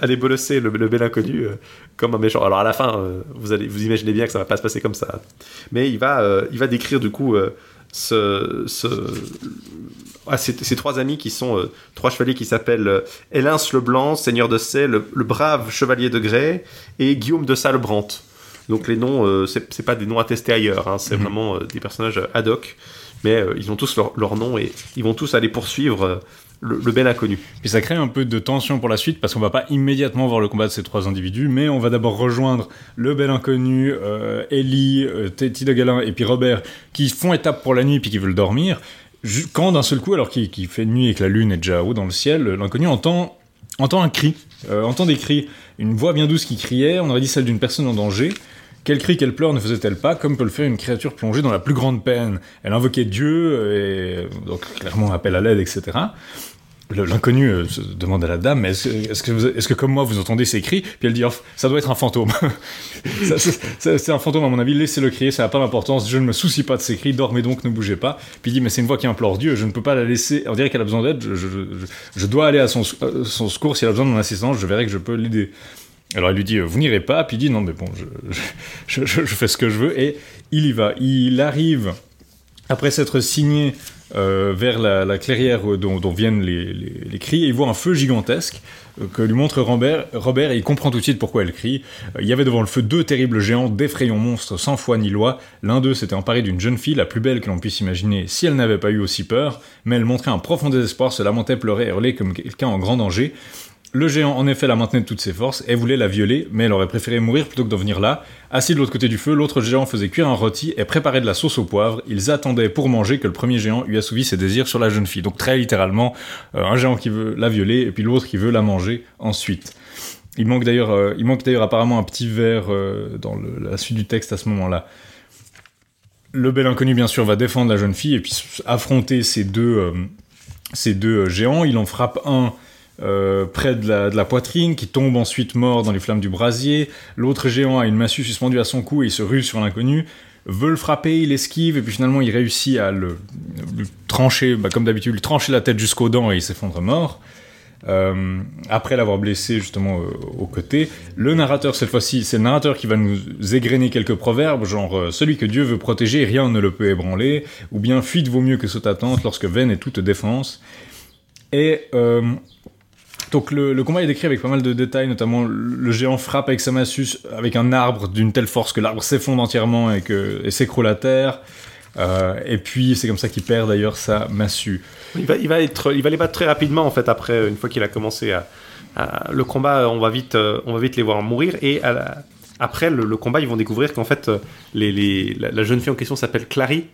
aller bolosser le, le bel inconnu comme un méchant. Alors à la fin, vous allez vous imaginez bien que ça va pas se passer comme ça, mais il va, il va décrire du coup. Ce, ce, ah, ces, ces trois amis qui sont euh, trois chevaliers qui s'appellent euh, Hélins le Blanc, Seigneur de Sey, le, le brave Chevalier de Grès et Guillaume de Salbrant. Donc les noms, euh, c'est pas des noms attestés ailleurs, hein, c'est Mhm. vraiment euh, des personnages ad hoc, mais ils ont tous leur, leur nom et ils vont tous aller poursuivre le, bel inconnu. Puis ça crée un peu de tension pour la suite parce qu'on va pas immédiatement voir le combat de ces trois individus, mais on va d'abord rejoindre le bel inconnu, euh, Ellie, euh, Teddy de Galin et puis Robert qui font étape pour la nuit puis qui veulent dormir. Quand d'un seul coup, alors qu'il qu'il fait nuit et que la lune est déjà haut dans le ciel, l'inconnu entend, entend un cri, euh, entend des cris, une voix bien douce qui criait, on aurait dit celle d'une personne en danger, Quel cri, quelle pleure ne faisait-elle pas, comme peut le faire une créature plongée dans la plus grande peine? Elle invoquait Dieu, et donc clairement appel à l'aide, etc. L'inconnu euh, demande à la dame, mais est-ce que, est-ce que comme moi vous entendez ces cris? Puis elle dit, ça doit être un fantôme. C'est- un fantôme à mon avis, laissez-le crier, ça n'a pas d'importance, je ne me soucie pas de ces cris, dormez donc, ne bougez pas. Puis il dit, mais c'est une voix qui implore Dieu, je ne peux pas la laisser, on dirait qu'elle a besoin d'aide, je dois aller à son, euh, son secours, si elle a besoin de mon assistance, je verrai que je peux l'aider. Alors il lui dit, euh, vous n'irez pas, puis il dit, non mais bon, je, je, je- fais ce que je veux, et il y va. Il arrive, après s'être signé euh, vers la, la clairière dont, viennent les, les- cris, et il voit un feu gigantesque euh, que lui montre Robert, Robert, et il comprend tout de suite pourquoi elle crie. Il y avait devant le feu deux terribles géants, d'effrayants monstres sans foi ni loi. L'un d'eux s'était emparé d'une jeune fille, la plus belle que l'on puisse imaginer, si elle n'avait pas eu aussi peur, mais elle montrait un profond désespoir, se lamentait, pleurait, hurlait comme quelqu'un en grand danger. Le géant, en effet, la maintenait de toutes ses forces et voulait la violer, mais elle aurait préféré mourir plutôt que d'en venir là. Assis de l'autre côté du feu, l'autre géant faisait cuire un rôti et préparait de la sauce au poivre. Ils attendaient pour manger que le premier géant eût assouvi ses désirs sur la jeune fille. Donc très littéralement, euh, un géant qui veut la violer et puis l'autre qui veut la manger ensuite. Il manque d'ailleurs, euh, apparemment un petit vers euh, dans la suite du texte à ce moment-là. Le bel inconnu, bien sûr, va défendre la jeune fille et puis affronter ces deux, ces deux géants. Il en frappe un euh, près de la, poitrine, qui tombe ensuite mort dans les flammes du brasier. L'autre géant a une massue suspendue à son cou et il se rue sur l'inconnu. Veut le frapper, il esquive, et puis finalement il réussit à le, trancher, bah, comme d'habitude, lui trancher la tête jusqu'aux dents et il s'effondre mort. Euh, après l'avoir blessé justement euh, au côté, le narrateur cette fois-ci, c'est le narrateur qui va nous égrener quelques proverbes, genre celui que Dieu veut protéger, rien ne le peut ébranler, ou bien fuite vaut mieux que saute attente lorsque vaine est toute défense. Et donc le, combat est décrit avec pas mal de détails, notamment le géant frappe avec sa massue avec un arbre d'une telle force que l'arbre s'effondre entièrement et, s'écroule à terre. Euh, et puis c'est comme ça qu'il perd d'ailleurs sa massue. Il va, il va être, il va les battre très rapidement en fait après une fois qu'il a commencé à, le combat. On va vite, euh, on va vite les voir mourir et après le, combat, ils vont découvrir qu'en fait euh, la, la jeune fille en question s'appelle Clary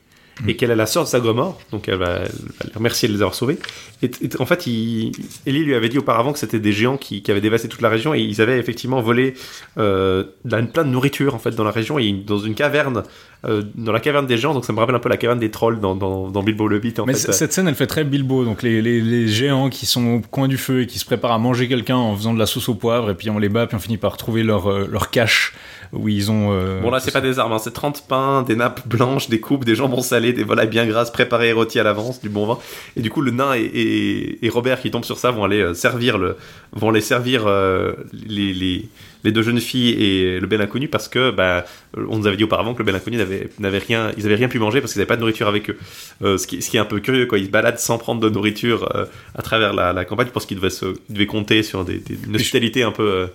et qu'elle est la sœur de Sagomor, donc elle va, elle va les remercier de les avoir sauvés. Et, et en fait, il, Ellie lui avait dit auparavant que c'était des géants qui, qui avaient dévasté toute la région et ils avaient effectivement volé euh, plein de nourriture en fait dans la région et dans une caverne, euh, dans la caverne des géants. Donc ça me rappelle un peu la caverne des trolls dans, dans, dans Bilbo le Hobbit. En Mais fait. cette scène, elle fait très Bilbo, donc les, les, les géants qui sont au coin du feu et qui se préparent à manger quelqu'un en faisant de la sauce au poivre, et puis on les bat, puis on finit par trouver leur, euh, leur cache où ils ont... euh, Bon là c'est pas des armes, hein, c'est 30 pains, des nappes blanches, des coupes, des jambons salés, des volailles bien grasses préparées et rôties à l'avance, du bon vin. Et du coup le nain et, et- et Robert qui tombent sur ça vont aller servir le, vont les servir euh, les, les, les deux jeunes filles et le bel inconnu parce que bah on nous avait dit auparavant que le bel inconnu n'avait rien, ils avaient rien pu manger parce qu'ils n'avaient pas de nourriture avec eux. Euh, ce, qui, ce qui est un peu curieux quoi, ils se baladent sans prendre de nourriture euh, à travers la, la campagne. Je pense qu'ils devaient devaient compter sur des, des, une hospitalité un peu euh,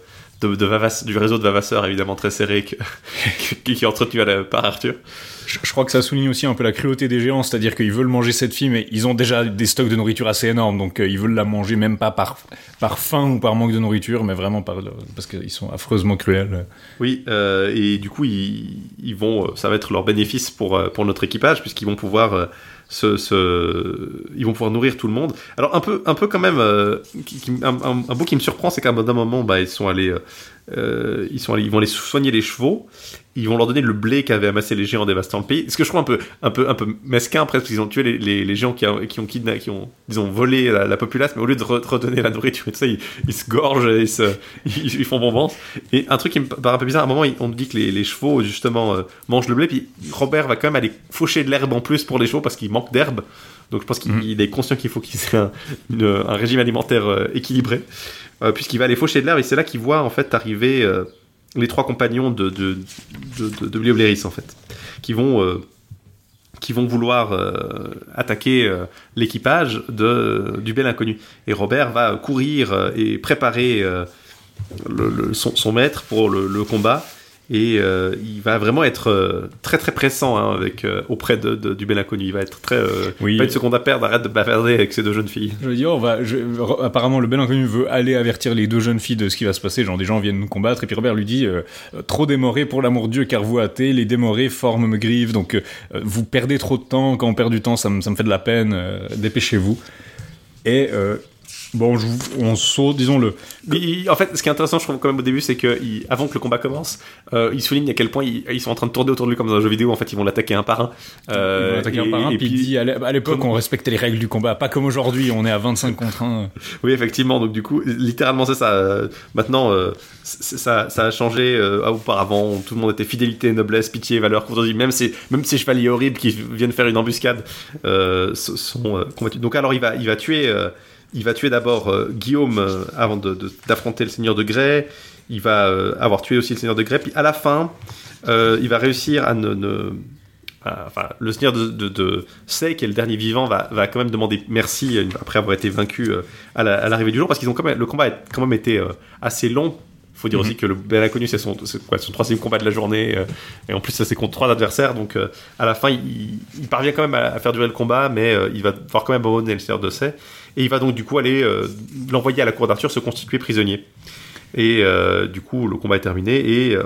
de, de du réseau de Vavasseurs évidemment très serré que, qui, qui est entretenu à la- par Arthur. Je, crois que ça souligne aussi un peu la cruauté des géants, c'est-à-dire qu'ils veulent manger cette fille, mais ils ont déjà des stocks de nourriture assez énormes, donc euh, ils veulent la manger même pas par, par faim ou par manque de nourriture, mais vraiment par, parce qu'ils sont affreusement cruels. Oui, euh, et du coup, ils, vont, euh, ça va être leur bénéfice pour, pour notre équipage, puisqu'ils vont pouvoir se, ils vont pouvoir nourrir tout le monde. Alors un peu, un peu quand même, un, un- bout qui me surprend, c'est qu'à un moment, bah, ils sont allés, euh, ils ils vont aller soigner les chevaux. Ils vont leur donner le blé qu'avaient amassé les géants en dévastant le pays. Ce que je trouve un peu, un peu, un peu mesquin presque, parce qu'ils ont tué les, les, les géants qui, ont kidnappé, qui ont, disons, volé la, la populace, mais au lieu de re- redonner la nourriture et tout ça, ils, ils se gorgent, et ils, ils, ils font bonbons. Et un truc qui me paraît un peu bizarre, à un moment, on dit que les, les chevaux, justement, euh, mangent le blé, puis Robert va quand même aller faucher de l'herbe en plus pour les chevaux parce qu'il manque d'herbe. Donc je pense qu'il Mhm. est conscient qu'il faut qu'ils aient un, une- un régime alimentaire euh, équilibré, euh, puisqu'il va aller faucher de l'herbe, et c'est là qu'il voit en fait arriver euh, les trois compagnons de, de, de, de, de Bliobléris, en fait, qui vont... qui vont vouloir euh, attaquer euh, l'équipage de, du bel inconnu. Et Robert va courir et préparer le- le- son, son maître pour le, le combat. Et euh, il va vraiment être euh, très très pressant hein, avec, euh, auprès de, de- du bel inconnu. Il va être très. Oui. Pas une seconde à perdre, arrête de bavarder avec ces deux jeunes filles. Je veux dire, on va, je- apparemment, le bel inconnu veut aller avertir les deux jeunes filles de ce qui va se passer. Genre, des gens viennent nous combattre. Et puis Robert lui dit Trop démoré pour l'amour de Dieu, car vous hâtez. Les démorés forment me grive. Donc, vous perdez trop de temps. Quand on perd du temps, ça me, ça me fait de la peine. Dépêchez-vous. Et euh, Bon, je on saute, disons le. Il- en fait, ce qui est intéressant, je trouve, quand même au début, c'est que il- avant que le combat commence, euh, il souligne à quel point ils, ils sont en train de tourner autour de lui comme dans un jeu vidéo. En fait, ils vont l'attaquer un par un. Euh, Ils vont attaquer un et- par un, et puis il dit à l'é- à l'époque comme- on respectait les règles du combat, pas comme aujourd'hui, on est à 25 contre 1. Oui, effectivement. Donc du coup, littéralement, c'est ça. Euh, maintenant, euh, ça, ça a changé. euh, auparavant, tout le monde était fidélité, noblesse, pitié, valeur. Aujourd'hui, même ces, même ces chevaliers horribles qui viennent faire une embuscade euh, sont euh, combattus. Donc alors, il va, il va tuer. Il va tuer d'abord euh, Guillaume euh, avant d'affronter le Seigneur de Grey. Il va euh, avoir tué aussi le Seigneur de Grey. Puis à la fin, il va réussir à ne, ne- à- enfin, le Seigneur de, de, de Sey, qui est le dernier vivant, va, va quand même demander merci après avoir été vaincu à la- à l'arrivée du jour, parce qu'ils ont quand même, le combat a quand même été assez long. faut dire aussi que le bel inconnu, c'est son, c'est quoi, son troisième combat de la journée, et en plus, ça c'est contre trois adversaires, donc à la fin, il, il parvient quand même à, à faire durer le combat, mais il va devoir quand même abandonner le Seigneur de Sey, et il va donc du coup aller euh, l'envoyer à la cour d'Arthur se constituer prisonnier. Et euh, du coup, le combat est terminé, et euh,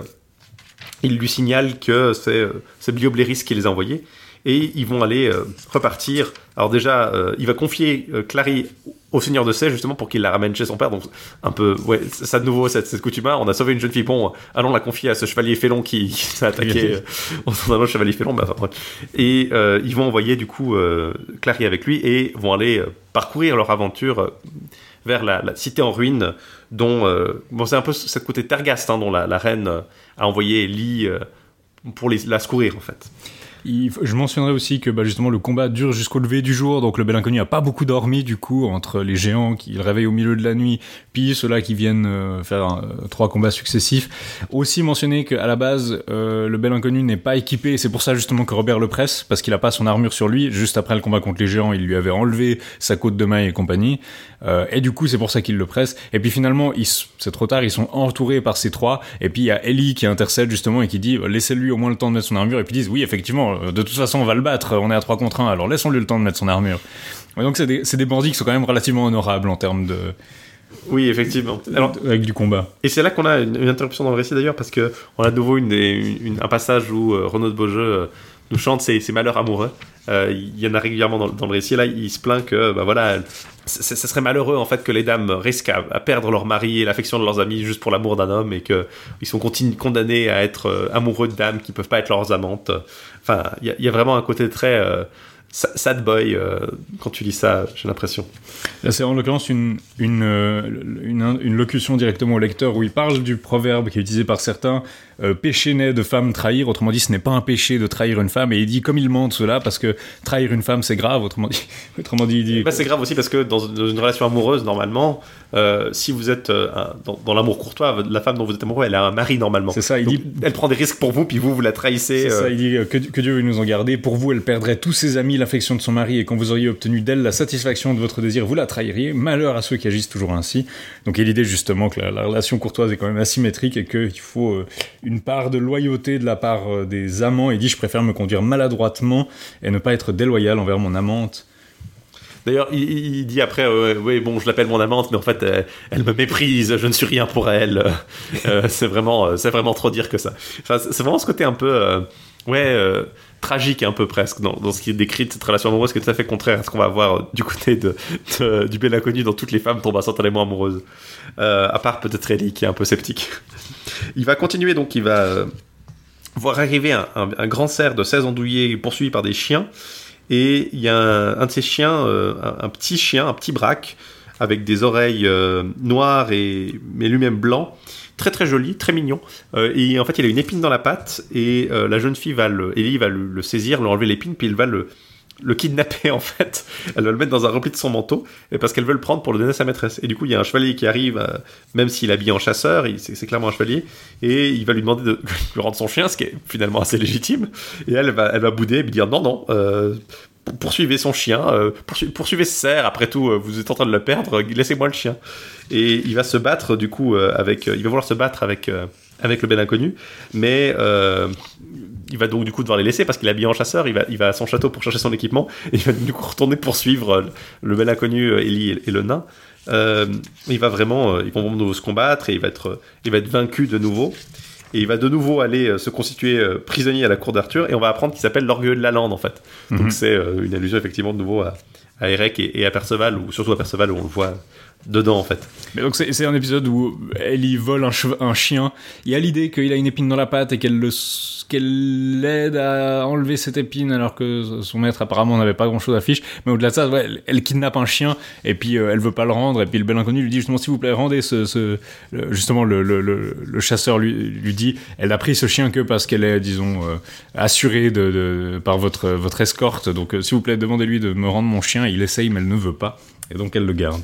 il lui signale que c'est Bliobléris qui les a envoyés et ils vont aller repartir. Alors déjà, il va confier Clary au seigneur de Sey justement pour qu'il la ramène chez son père. Donc un peu, ouais, ça de nouveau cette, cette coutume. On a sauvé une jeune fille, bon, allons la confier à ce chevalier félon qui, qui s'est attaqué en s'en allant au chevalier félon. Enfin. Et euh, ils vont envoyer du coup euh, Clary avec lui et vont aller euh, parcourir leur aventure euh, vers la, la cité en ruine dont bon c'est un peu cette côté Tergast hein, dont la, la reine a envoyé Lee pour les, la secourir en fait. Je mentionnerai aussi que bah, justement le combat dure jusqu'au lever du jour, donc le bel inconnu a pas beaucoup dormi du coup entre les géants qui le réveillent au milieu de la nuit, puis ceux-là qui viennent euh, faire euh, trois combats successifs. Aussi mentionner qu'à la base euh, le bel inconnu n'est pas équipé, c'est pour ça justement que Robert le presse parce qu'il a pas son armure sur lui. Juste après le combat contre les géants, il lui avait enlevé sa côte de maille et compagnie, Euh, et du coup c'est pour ça qu'il le presse. Et puis finalement, c'est trop tard, ils sont entourés par ces trois, et puis il y a Ellie qui intercède justement et qui dit euh, laissez-lui au moins le temps de mettre son armure, et puis ils disent oui effectivement euh, de toute façon on va le battre, on est à 3 contre 1, alors laissons-lui le temps de mettre son armure. Et donc c'est des, bandits qui sont quand même relativement honorables en termes de Oui, effectivement. Alors, avec du combat. et c'est là qu'on a une, une interruption dans le récit d'ailleurs parce que on a de nouveau une, des- une- un passage où euh, Renaud de Beaujeu chante ses, ses malheurs amoureux. Euh, il y en a régulièrement dans, le- récit. Là, il se plaint que bah voilà, ce serait malheureux en fait que les dames risquent à, perdre leur mari et l'affection de leurs amis juste pour l'amour d'un homme et que ils sont condamnés à être euh, amoureux de dames qui peuvent pas être leurs amantes. Enfin, il y, a- vraiment un côté très euh, sa- sad boy quand tu lis ça. J'ai l'impression. C'est en l'occurrence une, une, une locution directement au lecteur où il parle du proverbe qui est utilisé par certains euh, péché naît de femme trahir. Autrement dit, ce n'est pas un péché de trahir une femme. Et il dit comme il mente cela parce que trahir une femme c'est grave. Autrement dit, autrement dit, il dit. Bah, c'est grave aussi parce que dans une, dans une relation amoureuse, normalement, euh, si vous êtes euh, dans, dans l'amour courtois, la femme dont vous êtes amoureux, elle a un mari normalement. C'est ça, il Donc, dit. Elle prend des risques pour vous, puis vous, vous la trahissez. C'est ça, il dit que, que Dieu veut nous en garder. Pour vous, elle perdrait tous ses amis, l'affection de son mari, et quand vous auriez obtenu d'elle la satisfaction de votre désir, vous la trahiriez. Malheur à ceux qui agissent toujours ainsi. Donc, il y a l'idée justement que la, la relation courtoise est quand même asymétrique et qu'il faut euh, une part de loyauté de la part euh, des amants. Il dit Je préfère me conduire maladroitement et ne pas être déloyal envers mon amante. D'ailleurs, il, dit après, euh, oui, bon, je l'appelle mon amante, mais en fait, elle me méprise, je ne suis rien pour elle. Euh, c'est vraiment, euh, c'est vraiment trop dire que ça. C'est vraiment ce côté un peu, ouais, tragique un peu presque dans, ce qui est décrit de cette relation amoureuse, qui est tout à fait contraire à ce qu'on va voir du côté de, du bel inconnu dans toutes les femmes tombent instantanément amoureuses. À part peut-être Ellie qui est un peu sceptique. Il va continuer donc, il va euh, voir arriver un, grand cerf de 16 andouillés poursuivi par des chiens. Et il y a un, de ces chiens, euh, un, petit chien, un petit braque, avec des oreilles euh, noires et mais lui-même blanc, très très joli, très mignon. Et en fait, il a une épine dans la patte et la jeune fille va le, va le, le saisir, lui enlever l'épine, puis il va le le kidnapper en fait. Elle va le mettre dans un repli de son manteau et parce qu'elle veut le prendre pour le donner à sa maîtresse. Et du coup, il y a un chevalier qui arrive, euh, même s'il est habillé en chasseur, c'est clairement un chevalier, et il va lui demander de lui rendre son chien, ce qui est finalement assez légitime. Et elle va, elle va bouder et lui dire non, non, euh, poursuivez son chien, euh, poursu- poursuivez ce cerf, après tout, vous êtes en train de le perdre, laissez-moi le chien. Et il va se battre du coup avec, il va vouloir se battre avec, avec le bel inconnu, mais il va donc du coup devoir les laisser parce qu'il est habillé en chasseur, il va, il va à son château pour chercher son équipement, et il va du coup retourner poursuivre euh, le bel inconnu, euh, Ellie et, et le nain. Euh, il va vraiment, ils vont de nouveau se combattre et il va être, il va être vaincu de nouveau. Et il va de nouveau aller se constituer prisonnier à la cour d'Arthur et on va apprendre qu'il s'appelle l'orgueilleux de la lande en fait. Mhm. Donc c'est une allusion effectivement de nouveau à, à Eric et, et à Perceval, ou surtout à Perceval où on le voit dedans en fait. Mais donc c'est un épisode où Ellie vole un, chien. Il y a l'idée qu'il a une épine dans la patte et qu'elle l'aide à enlever cette épine alors que son maître apparemment n'avait pas grand chose à fiche. Mais au-delà de ça, ouais, elle, elle kidnappe un chien et puis euh, elle veut pas le rendre et puis le bel inconnu lui dit justement s'il vous plaît rendez ce, ce justement le, le, le, chasseur lui, lui dit elle a pris ce chien que parce qu'elle est disons euh, assurée de par votre votre escorte donc euh, s'il vous plaît demandez-lui de me rendre mon chien. Il essaye mais elle ne veut pas et donc elle le garde.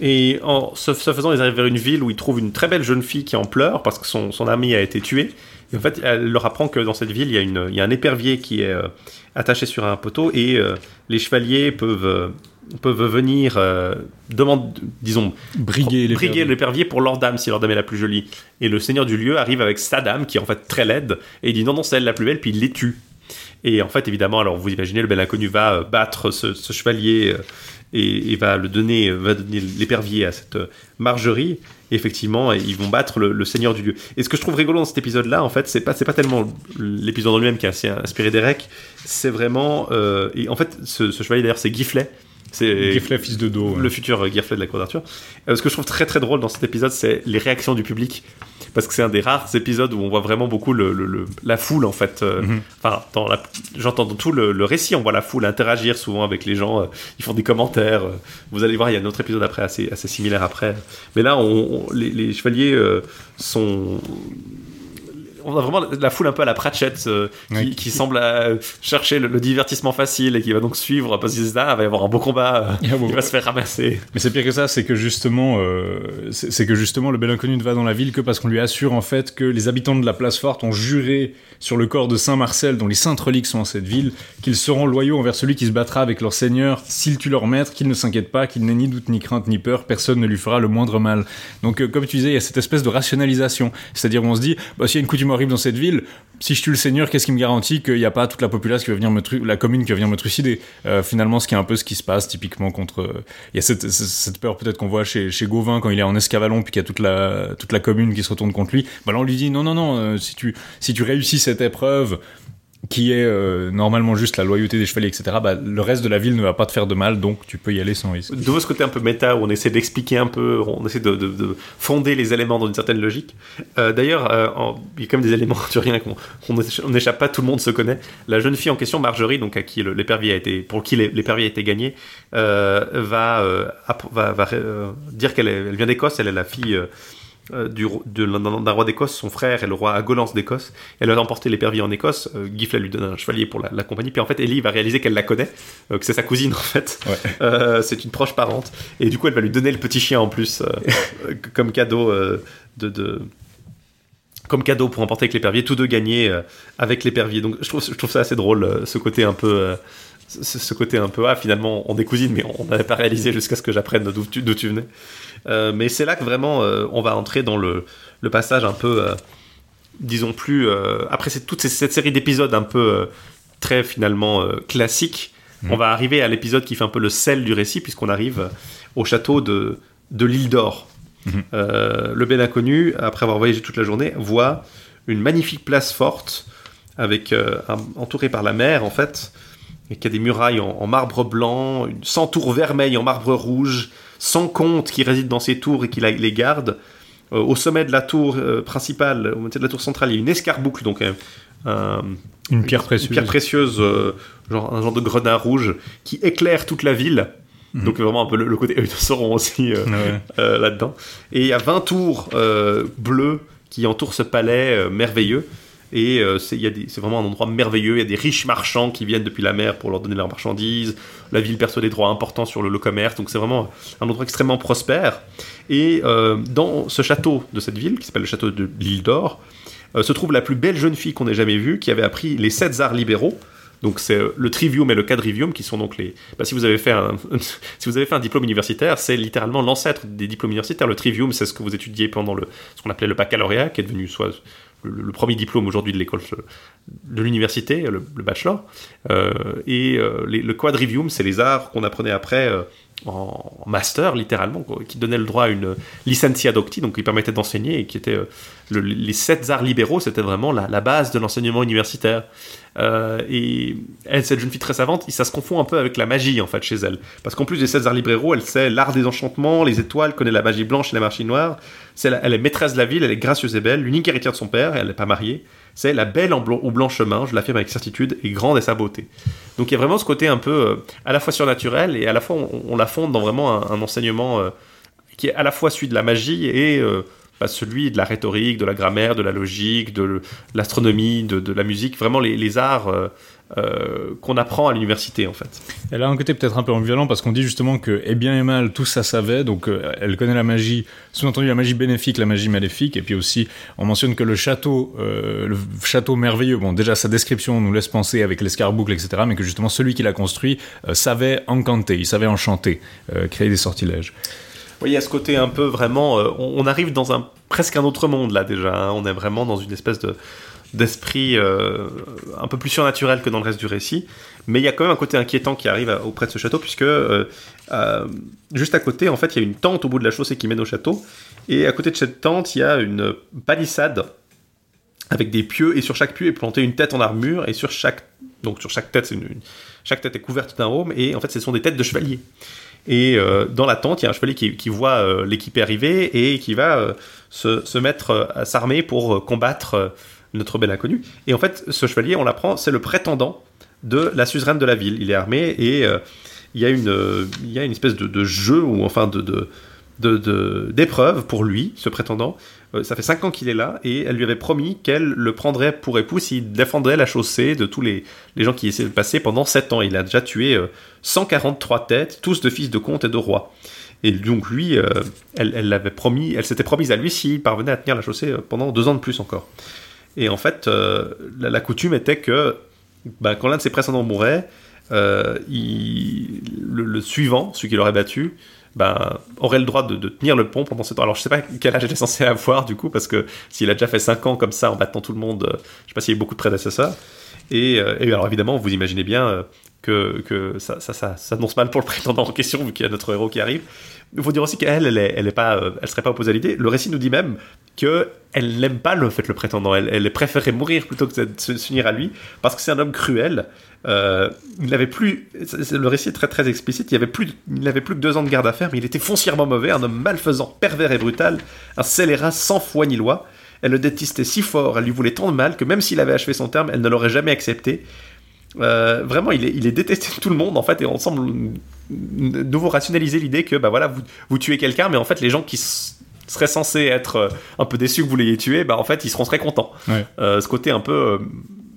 Et en ce faisant, ils arrivent vers une ville où ils trouvent une très belle jeune fille qui en pleure parce que son, son ami a été tué. Et en fait, elle leur apprend que dans cette ville, il y a, une, il y a un épervier qui est euh, attaché sur un poteau et euh, les chevaliers peuvent, euh, peuvent venir, demander, disons, Briguer l'épervier pour leur dame si leur dame est la plus jolie. Et le seigneur du lieu arrive avec sa dame qui est en fait très laide et il dit non, non, c'est elle la plus belle, puis il les tue. Et en fait, évidemment, alors vous imaginez, le bel inconnu va battre ce, ce chevalier et, et va le donner, va donner l'épervier à cette euh, Margerie. Et effectivement, ils vont battre le, le seigneur du lieu. Et ce que je trouve rigolo dans cet épisode-là, en fait, c'est pas, c'est pas tellement l'épisode en lui-même qui est assez inspiré d'Erec, c'est vraiment, euh, et en fait, ce, ce chevalier d'ailleurs, c'est Giflet. C'est Giflet, fils de dos. ouais. le futur Giflet de la cour d'Arthur. Euh, ce que je trouve très très drôle dans cet épisode, c'est les réactions du public. Parce que c'est un des rares épisodes où on voit vraiment beaucoup le, le- le- la foule, en fait. euh, Mhm. Enfin, dans la- j'entends dans tout le, récit, on voit la foule interagir souvent avec les gens. euh, ils font des commentaires. euh, vous allez voir, il y a un autre épisode après, assez, assez similaire après. Mais là, on, on- les, les chevaliers sont. On a vraiment la foule un peu à la Pratchett euh, qui, Ouais. qui semble euh, chercher le, le divertissement facile et qui va donc suivre parce qu'ils se disent ah, il va y avoir un beau combat, euh, Il y a beaucoup- il va se faire ramasser. Mais c'est pire que ça, c'est que justement, euh, c'est c'est que justement le bel inconnu ne va dans la ville que parce qu'on lui assure en fait que les habitants de la place forte ont juré sur le corps de Saint Marcel, dont les saintes reliques sont en cette ville, qu'ils seront loyaux envers celui qui se battra avec leur seigneur s'il tue leur maître, qu'ils ne s'inquiètent pas, qu'il n'ait ni doute ni crainte ni peur, personne ne lui fera le moindre mal. Donc euh, comme tu disais, il y a cette espèce de rationalisation, c'est-à-dire on se dit, bah, s'il y a une coutume horrible dans cette ville, si je tue le seigneur, qu'est-ce qui me garantit qu'il n'y a pas toute la populace qui va venir me la commune qui va venir me trucider? Euh, Finalement, ce qui est un peu ce qui se passe typiquement contre. euh, Il y a cette, peur peut-être qu'on voit chez, chez Gauvin quand il est en escavalon puis qu'il y a toute la toute la commune qui se retourne contre lui. Bah là, on lui dit non non non, euh, si tu si tu réussis cette épreuve qui est euh, normalement juste la loyauté des chevaliers, etc. Bah, le reste de la ville ne va pas te faire de mal, donc tu peux y aller sans risque. De ce côté un peu méta où on essaie d'expliquer un peu, on essaie de, de- de fonder les éléments dans une certaine logique. Euh, D'ailleurs, euh, il y a quand même des éléments rien qu'on qu'on écha- on n'échappe pas, tout le monde se connaît. La jeune fille en question, Marjorie, donc à qui a été, pour qui l'é- l'épervier a été gagné, va, va, dire qu'elle vient d'Écosse, elle est la fille. Euh, du d'un roi d'Écosse, son frère est le roi Agolance d'Écosse. Elle a emporté l'épervier en Écosse. Euh, Gifle lui donne un chevalier pour la, la compagnie. Puis en fait, Ellie va réaliser qu'elle la connaît, euh, que c'est sa cousine en fait. Ouais. Euh, c'est une proche parente. Et du coup, elle va lui donner le petit chien en plus, euh, comme cadeau de, de- Comme cadeau pour emporter avec l'épervier, tous deux gagnés euh, avec l'épervier. Donc je trouve, je trouve ça assez drôle, euh, ce côté un peu. euh, ce ce côté un peu, ah finalement on est cousines, mais on n'avait pas réalisé jusqu'à ce que j'apprenne d'où tu, d'où tu venais. Euh, mais c'est là que vraiment euh, on va entrer dans le, le passage un peu, euh, disons plus. après toute ces- cette série d'épisodes un peu très finalement classiques, Mhm. on va arriver à l'épisode qui fait un peu le sel du récit, puisqu'on arrive au château de, de l'île d'Or. Mhm. Le bel inconnu, après avoir voyagé toute la journée, voit une magnifique place forte, avec un- entourée par la mer en fait, et qui a des murailles en, en marbre blanc, une, 100 tours vermeilles en marbre rouge, 100 comtes qui résident dans ces tours et qui les gardent. Euh, au sommet de la tour euh, principale, au sommet de la tour centrale, il y a une escarboucle, donc un- un, Une pierre précieuse. une pierre précieuse, euh, genre un genre de gredin rouge qui éclaire toute la ville. Mhm. Donc vraiment un peu le, le côté œil de Sauron aussi euh, Ouais. euh, là-dedans. Et il y a 20 tours euh, bleus qui entourent ce palais euh, merveilleux. Et euh, c'est vraiment un endroit merveilleux. Il y a des riches marchands qui viennent depuis la mer pour leur donner leurs marchandises. La ville perçoit des droits importants sur le, le commerce. Donc c'est vraiment un endroit extrêmement prospère. Et euh, dans ce château de cette ville, qui s'appelle le château de l'île d'Or, euh, se trouve la plus belle jeune fille qu'on ait jamais vue, qui avait appris les sept arts libéraux. Donc c'est euh, le trivium et le quadrivium qui sont donc les. bah, si vous avez fait un si vous avez fait un diplôme universitaire, c'est littéralement l'ancêtre des diplômes universitaires. Le trivium, c'est ce que vous étudiez pendant le ce qu'on appelait le baccalauréat, qui est devenu soit le, premier diplôme aujourd'hui de l'école de l'université, le, bachelor. Euh, et euh, le quadrivium, c'est les arts qu'on apprenait après euh, en master, littéralement, qui donnait le droit à une licentia docti, donc qui permettait d'enseigner et qui était euh, le- les sept arts libéraux, c'était vraiment la, base de l'enseignement universitaire. Euh, et elle, cette jeune fille très savante, ça se confond un peu avec la magie en fait chez elle, parce qu'en plus des sept arts libéraux, elle sait l'art des enchantements, les étoiles, connaît la magie blanche et la magie noire. Elle est maîtresse de la ville, elle est gracieuse et belle, l'unique héritière de son père, et elle n'est pas mariée. C'est la belle en blanc, au blanc chemin, je l'affirme avec certitude, et grande est sa beauté. Donc il y a vraiment ce côté un peu euh, à la fois surnaturel et à la fois on, la fonde dans vraiment un, un enseignement euh, qui est à la fois celui de la magie et euh, bah, celui de la rhétorique, de la grammaire, de la logique, de l'astronomie, de, la musique, vraiment les, arts euh, euh, qu'on apprend à l'université en fait. Elle a un côté peut-être un peu ambivalent parce qu'on dit justement que, et bien et mal, tout ça savait, donc euh, elle connaît la magie, sous-entendu la magie bénéfique, la magie maléfique, et puis aussi on mentionne que le château, le château merveilleux, bon déjà sa description nous laisse penser avec l'escarboucle, etc., mais que justement celui qui l'a construit savait encanter, il savait enchanter, créer des sortilèges. Oui, il y a ce côté un peu vraiment. euh, on, arrive dans un presque un autre monde là déjà. hein. On est vraiment dans une espèce de d'esprit euh, un peu plus surnaturel que dans le reste du récit. Mais il y a quand même un côté inquiétant qui arrive auprès de ce château, puisque euh, juste à côté, en fait, il y a une tente au bout de la chaussée qui mène au château. Et à côté de cette tente, il y a une palissade avec des pieux, et sur chaque pieu est plantée une tête en armure, et sur chaque, donc sur chaque tête, c'est une, une- chaque tête est couverte d'un aume, et en fait, ce sont des têtes de chevaliers. Et euh, dans la tente, il y a un chevalier qui, voit euh, l'équipée arriver et qui va euh, se, mettre euh, à s'armer pour combattre notre bel inconnu. Et en fait, ce chevalier, on l'apprend, c'est le prétendant de la suzeraine de la ville. Il est armé et il y a une, il y a une espèce de, jeu ou enfin de- de- d'épreuve pour lui, ce prétendant. Euh, ça fait cinq ans qu'il est là et elle lui avait promis qu'elle le prendrait pour époux s'il défendrait la chaussée de tous les, les gens qui essaient de passer pendant sept ans. Il a déjà tué euh, 143 têtes, tous de fils de comtes et de rois. Et donc lui, euh, elle, l'avait promis, elle s'était promise à lui s'il parvenait à tenir la chaussée euh, pendant deux ans de plus encore. Et en fait, la, coutume était que bah, quand l'un de ses précédents mourait, le, le suivant, celui qui l'aurait battu, bah, aurait le droit de, tenir le pont pendant ce temps. Alors je sais pas quel âge il est censé avoir du coup, parce que s'il a déjà fait 5 ans comme ça en battant tout le monde, euh, je sais pas s'il y a beaucoup de prédécesseurs. Et, euh, et alors évidemment, vous imaginez bien euh, que, ça, ça, ça s'annonce mal pour le prétendant en question, vu qu'il y a notre héros qui arrive. Il faut dire aussi qu'elle, elle, est, elle, serait pas opposée à l'idée. Le récit nous dit même que elle n'aime pas le fait le prétendant. Elle, elle préférait mourir plutôt que de s'unir à lui, parce que c'est un homme cruel. Euh, il n'avait plus, le récit est très très explicite. Il avait plus, il n'avait plus que deux ans de garde à faire, mais il était foncièrement mauvais, un homme malfaisant, pervers et brutal, un scélérat sans foi ni loi. Elle le détestait si fort, elle lui voulait tant de mal que même s'il avait achevé son terme, elle ne l'aurait jamais accepté. Euh, vraiment, il est, il est détesté de tout le monde en fait, et on semble nouveau rationaliser l'idée que bah voilà, vous, vous tuez quelqu'un, mais en fait les gens qui seraient censés être euh, un peu déçus que vous l'ayez tué, bah en fait ils seront très contents. Ouais. Euh, ce côté un peu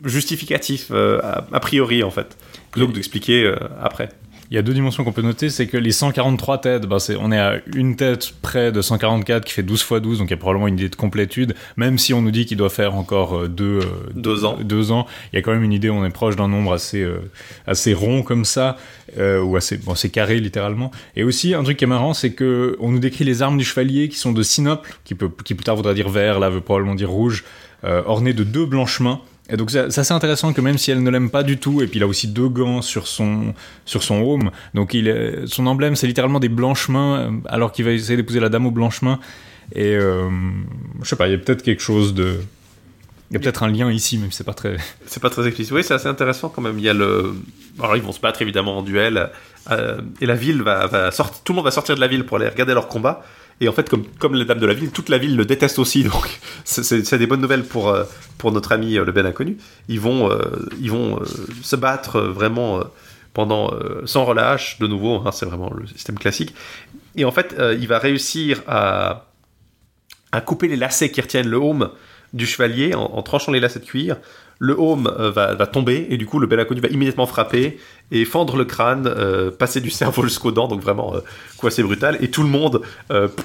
justificatif euh, a, a priori en fait, plutôt que d'expliquer euh, après. Il y a deux dimensions qu'on peut noter, c'est que les 143 têtes, ben c'est, on est à une tête près de 144 qui fait 12 x 12, donc il y a probablement une idée de complétude, même si on nous dit qu'il doit faire encore euh, deux, Deux ans. deux ans, il y a quand même une idée, on est proche d'un nombre assez, euh, assez rond comme ça, euh, ou assez, bon, c'est carré littéralement. Et aussi, un truc qui est marrant, c'est que on nous décrit les armes du chevalier qui sont de sinople, qui, peut, qui plus tard voudra dire vert, là veut probablement dire rouge, euh, ornées de deux blanchemins. Et donc c'est assez intéressant que même si elle ne l'aime pas du tout, et puis il a aussi deux gants sur son sur son home, donc son emblème c'est littéralement des blanches mains, euh, alors qu'il va essayer d'épouser la dame aux blanches mains. Et euh, je sais pas, il y a peut-être quelque chose de, il y a peut-être un lien ici, même si c'est pas très. C'est pas très explicite. Oui, c'est assez intéressant quand même. Il y a le. Alors ils vont se battre évidemment en duel, euh, et la ville va, va sortir. Tout le monde va sortir de la ville pour aller regarder leur combat. Et en fait, comme, comme les dames de la ville, toute la ville le déteste aussi. Donc, c'est- des bonnes nouvelles pour, euh, pour notre ami euh, le bel inconnu. Ils vont, euh, ils vont se battre vraiment pendant sans relâche. De nouveau, hein, c'est vraiment le système classique. Et en fait, il va réussir à, à couper les lacets qui retiennent le home du chevalier en, tranchant les lacets de cuir. Le home euh, va, tomber et du coup le bel inconnu va immédiatement frapper et fendre le crâne, euh, passer du cerveau jusqu'aux dents, donc vraiment euh, coup assez brutal. Et tout le monde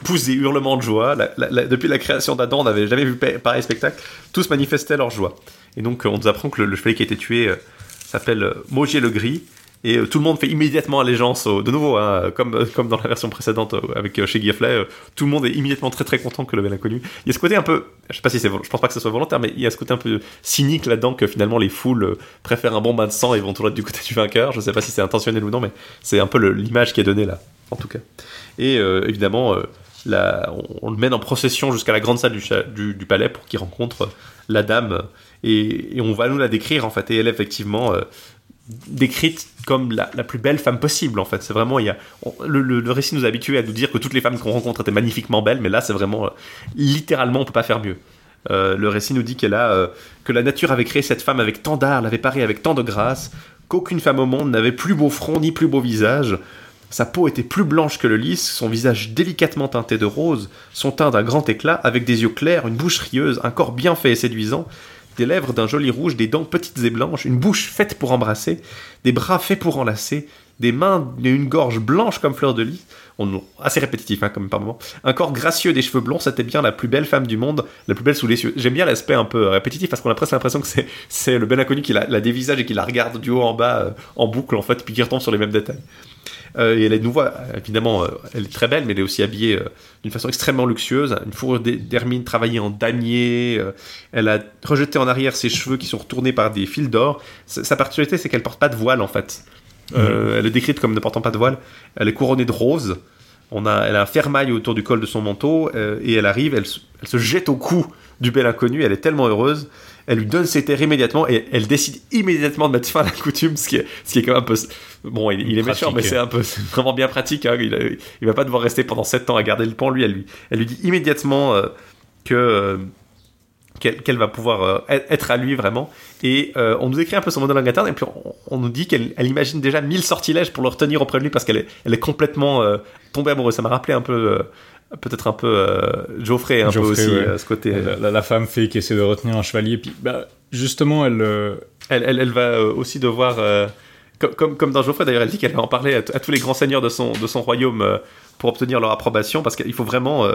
pousse des hurlements de joie. Depuis la création d'Adam, on n'avait jamais vu pa- pareil spectacle. Tous manifestaient leur joie. Et donc on nous apprend que le, chevalier qui a été tué s'appelle Maugier le Gris et euh, tout le monde fait immédiatement allégeance de nouveau, hein, comme, euh, comme dans la version précédente euh, avec chez Giffley, euh, tout le monde est immédiatement très très content que le bel inconnu. Il y a ce côté un peu, je sais pas si c'est, je pense pas que ce soit volontaire, mais il y a ce côté un peu cynique là-dedans que finalement les foules préfèrent un bon bain de sang et vont toujours être du côté du vainqueur. Je sais pas si c'est intentionnel ou non, mais c'est un peu l'image qui est donnée là, en tout cas. Et évidemment, euh, on, le mène en procession jusqu'à la grande salle du, palais pour qu'il rencontre la dame. Et, on va nous la décrire en fait. Et elle effectivement décrite comme la, plus belle femme possible en fait. C'est vraiment, il y a, le, récit nous a à nous dire que toutes les femmes qu'on rencontre étaient magnifiquement belles, mais là c'est vraiment, euh, littéralement, on peut pas faire mieux. Euh, le récit nous dit qu'elle a, euh, que la nature avait créé cette femme avec tant d'art, l'avait parée avec tant de grâce, qu'aucune femme au monde n'avait plus beau front ni plus beau visage. Sa peau était plus blanche que le lys, son visage délicatement teinté de rose, son teint d'un grand éclat, avec des yeux clairs, une bouche rieuse, un corps bien fait et séduisant, des lèvres d'un joli rouge, des dents petites et blanches, une bouche faite pour embrasser, des bras faits pour enlacer, des mains et une gorge blanche comme fleur de lys, on, assez répétitif hein, comme par moment, un corps gracieux, des cheveux blonds, c'était bien la plus belle femme du monde, la plus belle sous les cieux. J'aime bien l'aspect un peu répétitif parce qu'on a presque l'impression que c'est, le bel inconnu qui la, la dévisage et qui la regarde du haut en bas euh, en boucle en fait, puis qui retombe sur les mêmes détails. Euh, et elle est de nouveau, évidemment, euh, elle est très belle, mais elle est aussi habillée euh, d'une façon extrêmement luxueuse. Une fourrure d'her- d'hermine travaillée en damier. elle a rejeté en arrière ses cheveux qui sont retournés par des fils d'or. Sa particularité, c'est qu'elle porte pas de voile, en fait. Euh, Elle est décrite comme ne portant pas de voile. Elle est couronnée de rose. On a, elle a un fermail autour du col de son manteau euh, et elle arrive, elle se jette au cou du bel inconnu. Elle est tellement heureuse. Elle lui donne ses terres immédiatement et elle décide immédiatement de mettre fin à la coutume, ce qui est, ce qui est quand même un peu. Bon, il, il est méchant, mais c'est un peu vraiment bien pratique. hein. Il, il va pas devoir rester pendant 7 ans à garder le pont. Lui, elle lui, elle lui dit immédiatement euh, que. euh, qu'elle va pouvoir euh, être à lui vraiment. Et euh, on nous écrit un peu son monologue interne, et puis on, on nous dit qu'elle elle imagine déjà mille sortilèges pour le retenir auprès de lui parce qu'elle est, elle est complètement euh, tombée amoureuse. Ça m'a rappelé un peu, peut-être un peu euh, Geoffrey, un Geoffrey, peu aussi, ouais. euh, ce côté. La, la- la femme fée qui essaie de retenir un chevalier, puis bah, justement, elle. euh, Elle, elle, elle va euh, aussi devoir, euh, comme, comme, comme dans Geoffrey d'ailleurs, elle dit qu'elle va en parler à, à tous les grands seigneurs de son, de son royaume euh, pour obtenir leur approbation, parce qu'il faut vraiment euh,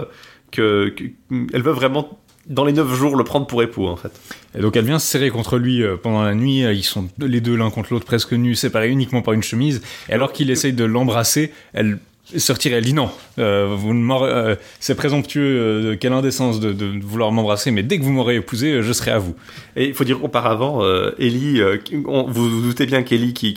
que, que- Elle veut vraiment, dans les neuf jours, le prendre pour époux, en fait. Et donc elle vient se serrer contre lui euh, pendant la nuit. euh, Ils sont les deux l'un contre l'autre presque nus, séparés uniquement par une chemise. Et alors qu'il essaye de l'embrasser, elle se retire. Elle dit non. euh, vous euh, c'est présomptueux. euh, quelle indécence de, de vouloir m'embrasser. Mais dès que vous m'aurez épousé, euh, je serai à vous. Et il faut dire qu'auparavant, Ellie, on- vous vous doutez bien qu'Ellie, qui,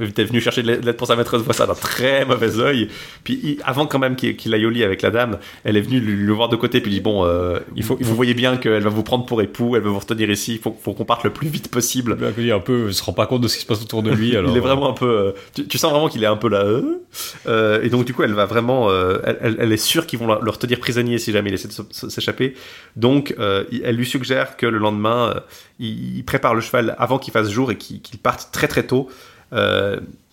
était venue chercher de l'aide pour sa maîtresse, voit ça d'un très mauvais œil. Puis il- avant quand même qu'il qu'il aille au lit avec la dame, elle est venue le voir de côté, puis dit bon, Il faut- il vous voyez bien qu'elle va vous prendre pour époux, elle va vous retenir ici, il faut, faut qu'on parte le plus vite possible. Le gars, un peu, il se rend pas compte de ce qui se passe autour de lui. Alors, il est vraiment un peu. tu, tu sens vraiment qu'il est un peu là. et donc, du coup, elle va vraiment. euh, elle, est sûre qu'ils vont le retenir prisonnier si jamais il essaie de s'échapper. Donc, euh, elle lui suggère que le lendemain, euh, il, prépare le cheval avant qu'il fasse jour et qu'il qu'il parte très très tôt.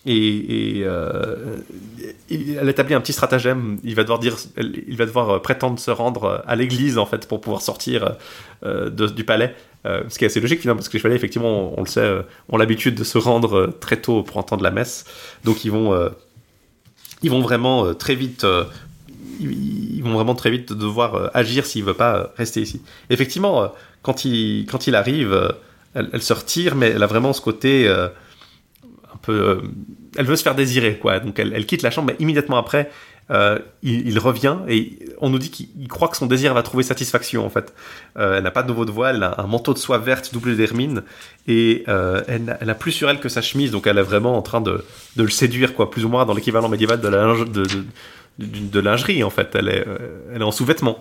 Et, elle établit un petit stratagème. Il va devoir dire, il va devoir prétendre se rendre à l'église en fait pour pouvoir sortir de- du palais. Euh, ce qui est assez logique finalement parce que les chevaliers effectivement on, le sait ont l'habitude de se rendre très tôt pour entendre la messe. Donc ils vont ils vont vraiment euh, très vite euh, ils vont vraiment très vite devoir euh, agir s'il veut pas rester ici. Effectivement, quand il quand il arrive, elle, elle se retire, mais elle a vraiment ce côté un peu. elle veut se faire désirer, quoi. Donc elle, elle quitte la chambre, mais immédiatement après, euh, il, revient et on nous dit qu'il il croit que son désir va trouver satisfaction en fait. Euh, elle n'a pas de nouveau de voile, elle a un manteau de soie verte doublé d'hermine et euh, elle, n'a- a plus sur elle que sa chemise, donc elle est vraiment en train de, le séduire, quoi, plus ou moins dans l'équivalent médiéval de la linge- de, de- lingerie en fait. Elle est, euh, elle est en sous-vêtements,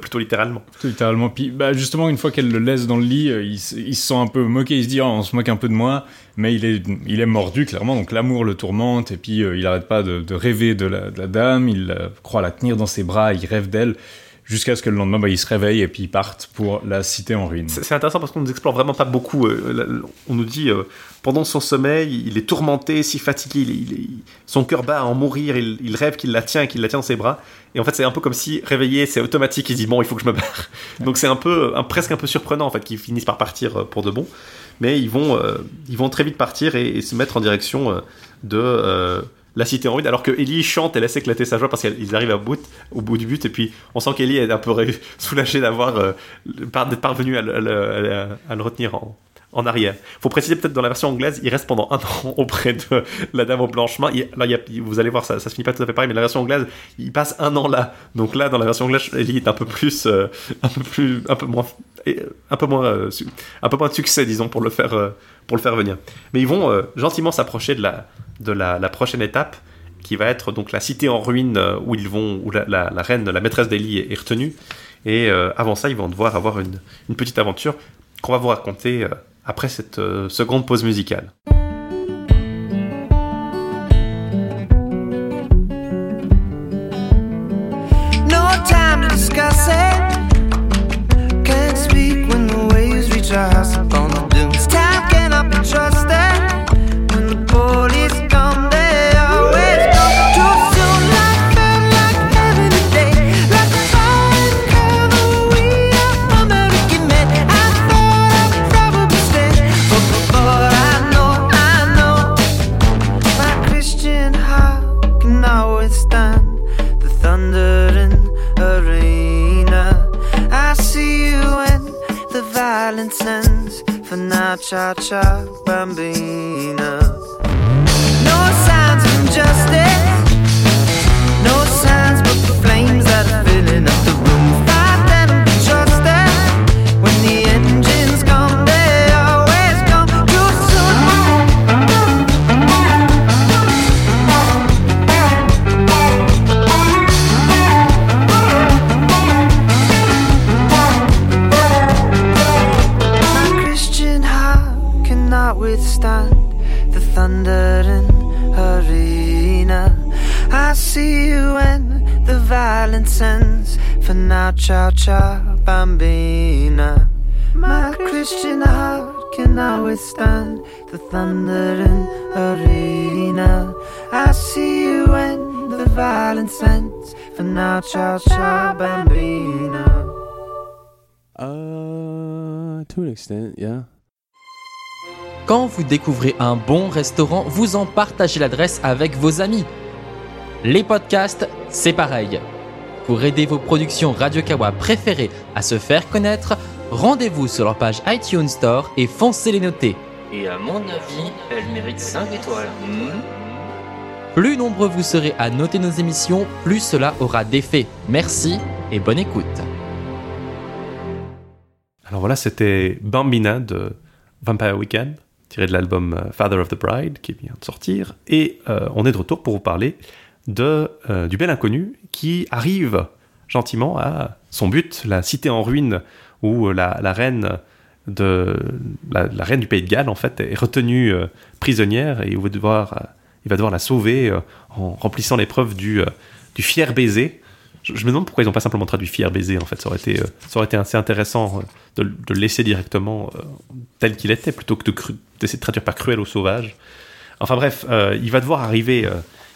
plutôt littéralement. Littéralement. Puis, bah, justement, une fois qu'elle le laisse dans le lit, euh, il, se- sent un peu moqué. Il se dit, Ah, on se moque un peu de moi. Mais il est, il est mordu, clairement. Donc, l'amour le tourmente. Et puis, euh, il arrête pas de, rêver de la, dame. Il croit la tenir dans ses bras. Il rêve d'elle. Jusqu'à ce que le lendemain, bah, il se réveille et puis il parte pour la cité en ruine. C'est intéressant parce qu'on nous explore vraiment pas beaucoup. euh, on nous dit euh, pendant son sommeil, il est tourmenté, si fatigué, il il son cœur bat à en mourir, il, il rêve qu'il la tient, qu'il la tient dans ses bras. Et en fait, c'est un peu comme si réveillé, c'est automatique. Il dit bon, il faut que je me barre. Donc c'est un peu, un, presque un peu surprenant en fait qu'ils finissent par partir euh, pour de bon. Mais ils vont, euh, ils vont très vite partir et, et se mettre en direction euh, de la cité en ruine. Alors que Ellie chante et laisse éclater sa joie parce qu'ils arrivent à bout, au bout du but. Et puis on sent qu'Ellie est un peu soulagée d'avoir euh, d'être parvenu à, le- retenir en, en arrière. Faut préciser peut-être dans la version anglaise, il reste pendant un an auprès de la dame au. Il, là, vous allez voir, ça, ça se finit pas tout à fait pareil, mais la version anglaise, il passe un an là. Donc là, dans la version anglaise, Ellie est un peu plus, euh, un peu plus, un peu moins, un peu moins, euh, un peu moins de succès, disons, pour le faire, euh, pour le faire venir. Mais ils vont euh, gentiment s'approcher de la, de la, prochaine étape, qui va être donc la cité en ruine euh, où ils vont, où la, reine, la maîtresse d'Ellie est, est retenue. Et euh, avant ça, ils vont devoir avoir une, une petite aventure qu'on va vous raconter après cette seconde pause musicale. Cha cha bambina. Now, ciao, ciao, bambina. My Christian heart cannot withstand the thundering arena. I see you when the violence ends. For now, ciao, ciao, bambina. Uh, to an extent, yeah. Quand vous découvrez un bon restaurant, vous en partagez l'adresse avec vos amis. Les podcasts, c'est pareil. Pour aider vos productions Radio Kawa préférées à se faire connaître, rendez-vous sur leur page iTunes Store et foncez les noter. Et à mon avis, elle mérite 5 étoiles. Plus nombreux vous serez à noter nos émissions, plus cela aura d'effet. Merci et bonne écoute. Alors voilà, c'était Bambina de Vampire Weekend, tiré de l'album euh, Father of the Bride, qui vient de sortir. Et euh, on est de retour pour vous parler de, euh, du bel inconnu qui arrive gentiment à son but, la cité en ruine où euh, la, la reine de la, reine du pays de Galles en fait est retenue euh, prisonnière et il va devoir, il va devoir la sauver en remplissant l'épreuve du, du fier baiser. Je, me demande pourquoi ils n'ont pas simplement traduit fier baiser en fait. Ça aurait été, ça aurait été assez intéressant de, de le laisser directement tel qu'il était plutôt que de d'essayer de traduire par cruel ou sauvage. Enfin bref, il va devoir arriver,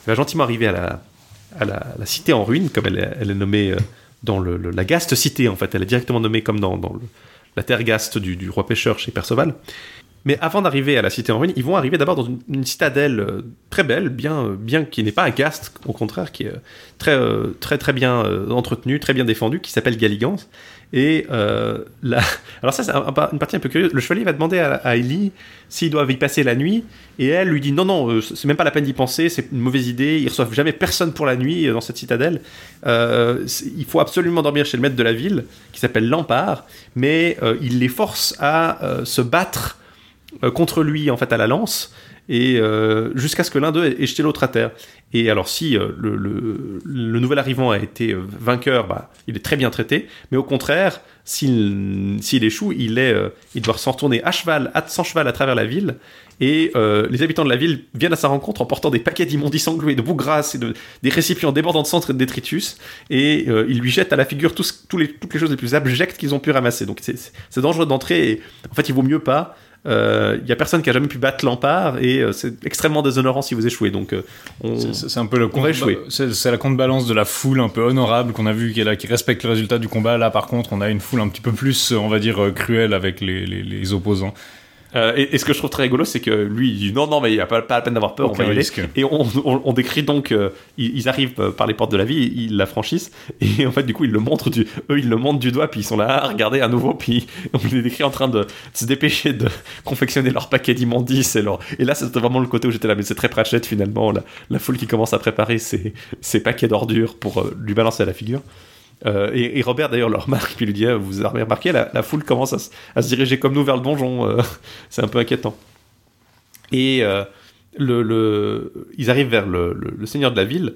va gentiment arriver à la, à la, cité en ruine, comme elle est, elle est nommée euh, dans le, la Gaste cité en fait. Elle est directement nommée comme dans, dans la terre Gaste du, du roi pêcheur chez Perceval. Mais avant d'arriver à la cité en ruine, ils vont arriver d'abord dans une, citadelle euh, très belle, bien, euh, bien qui n'est pas un Gaste, au contraire, qui est très, très, très bien entretenue, très bien défendue, qui s'appelle Galigance. Et euh, alors ça, c'est un- un- une partie un peu curieuse. Le chevalier va demander à, à Ellie s'ils doivent y passer la nuit, et elle lui dit non, non, euh, c'est même pas la peine d'y penser, c'est une mauvaise idée. Ils reçoivent jamais personne pour la nuit euh, dans cette citadelle. Euh, il faut absolument dormir chez le maître de la ville, qui s'appelle Lampard, mais il les force à se battre contre lui en fait à la lance et euh, jusqu'à ce que l'un d'eux ait jeté l'autre à terre. Et alors si euh, le, le- le nouvel arrivant a été euh, vainqueur, bah, il est très bien traité, mais au contraire, s'il échoue, il, est, il doit s'en retourner à cheval, à, sans cheval à travers la ville, et euh, les habitants de la ville viennent à sa rencontre en portant des paquets d'immondices englués, de boue grasse et de, des récipients débordant de centre et de détritus, et euh, ils lui jettent à la figure tous, tous les, toutes les choses les plus abjectes qu'ils ont pu ramasser. Donc c'est dangereux d'entrer, et en fait il vaut mieux pas. Il y a personne qui a jamais pu battre Lampard et euh, c'est extrêmement déshonorant si vous échouez. Donc, euh. C'est- un peu le. C'est la contrebalance de la foule un peu honorable qu'on a vu qui est là, qui respecte le résultat du combat. Là, par contre, on a une foule un petit peu plus, euh, on va dire, euh, cruelle avec les, les- les opposants. Euh, et, et ce que je trouve très rigolo, c'est que lui, il dit non, non, mais il n'y a pas, pas la peine d'avoir peur, on va y aller. risque. Et on, on- on décrit donc, euh, ils, ils arrivent euh, par les portes de la ville, ils la franchissent, et en fait, du coup, ils le montrent du, eux, ils le montrent du doigt, puis ils sont là, ah, regardez à nouveau, puis on les décrit en train de, de se dépêcher de confectionner leur paquet d'immondices. Et, leur... et là, c'était vraiment le côté où j'étais là, mais c'est très Pratchett finalement, la, la foule qui commence à préparer ses, ses paquets d'ordures pour euh, lui balancer à la figure. Euh, et, Robert d'ailleurs le remarque, puis lui dit ah, Vous avez remarqué, la, foule commence à, se- diriger comme nous vers le donjon. euh, c'est un peu inquiétant. Et euh, ils arrivent vers le, seigneur de la ville,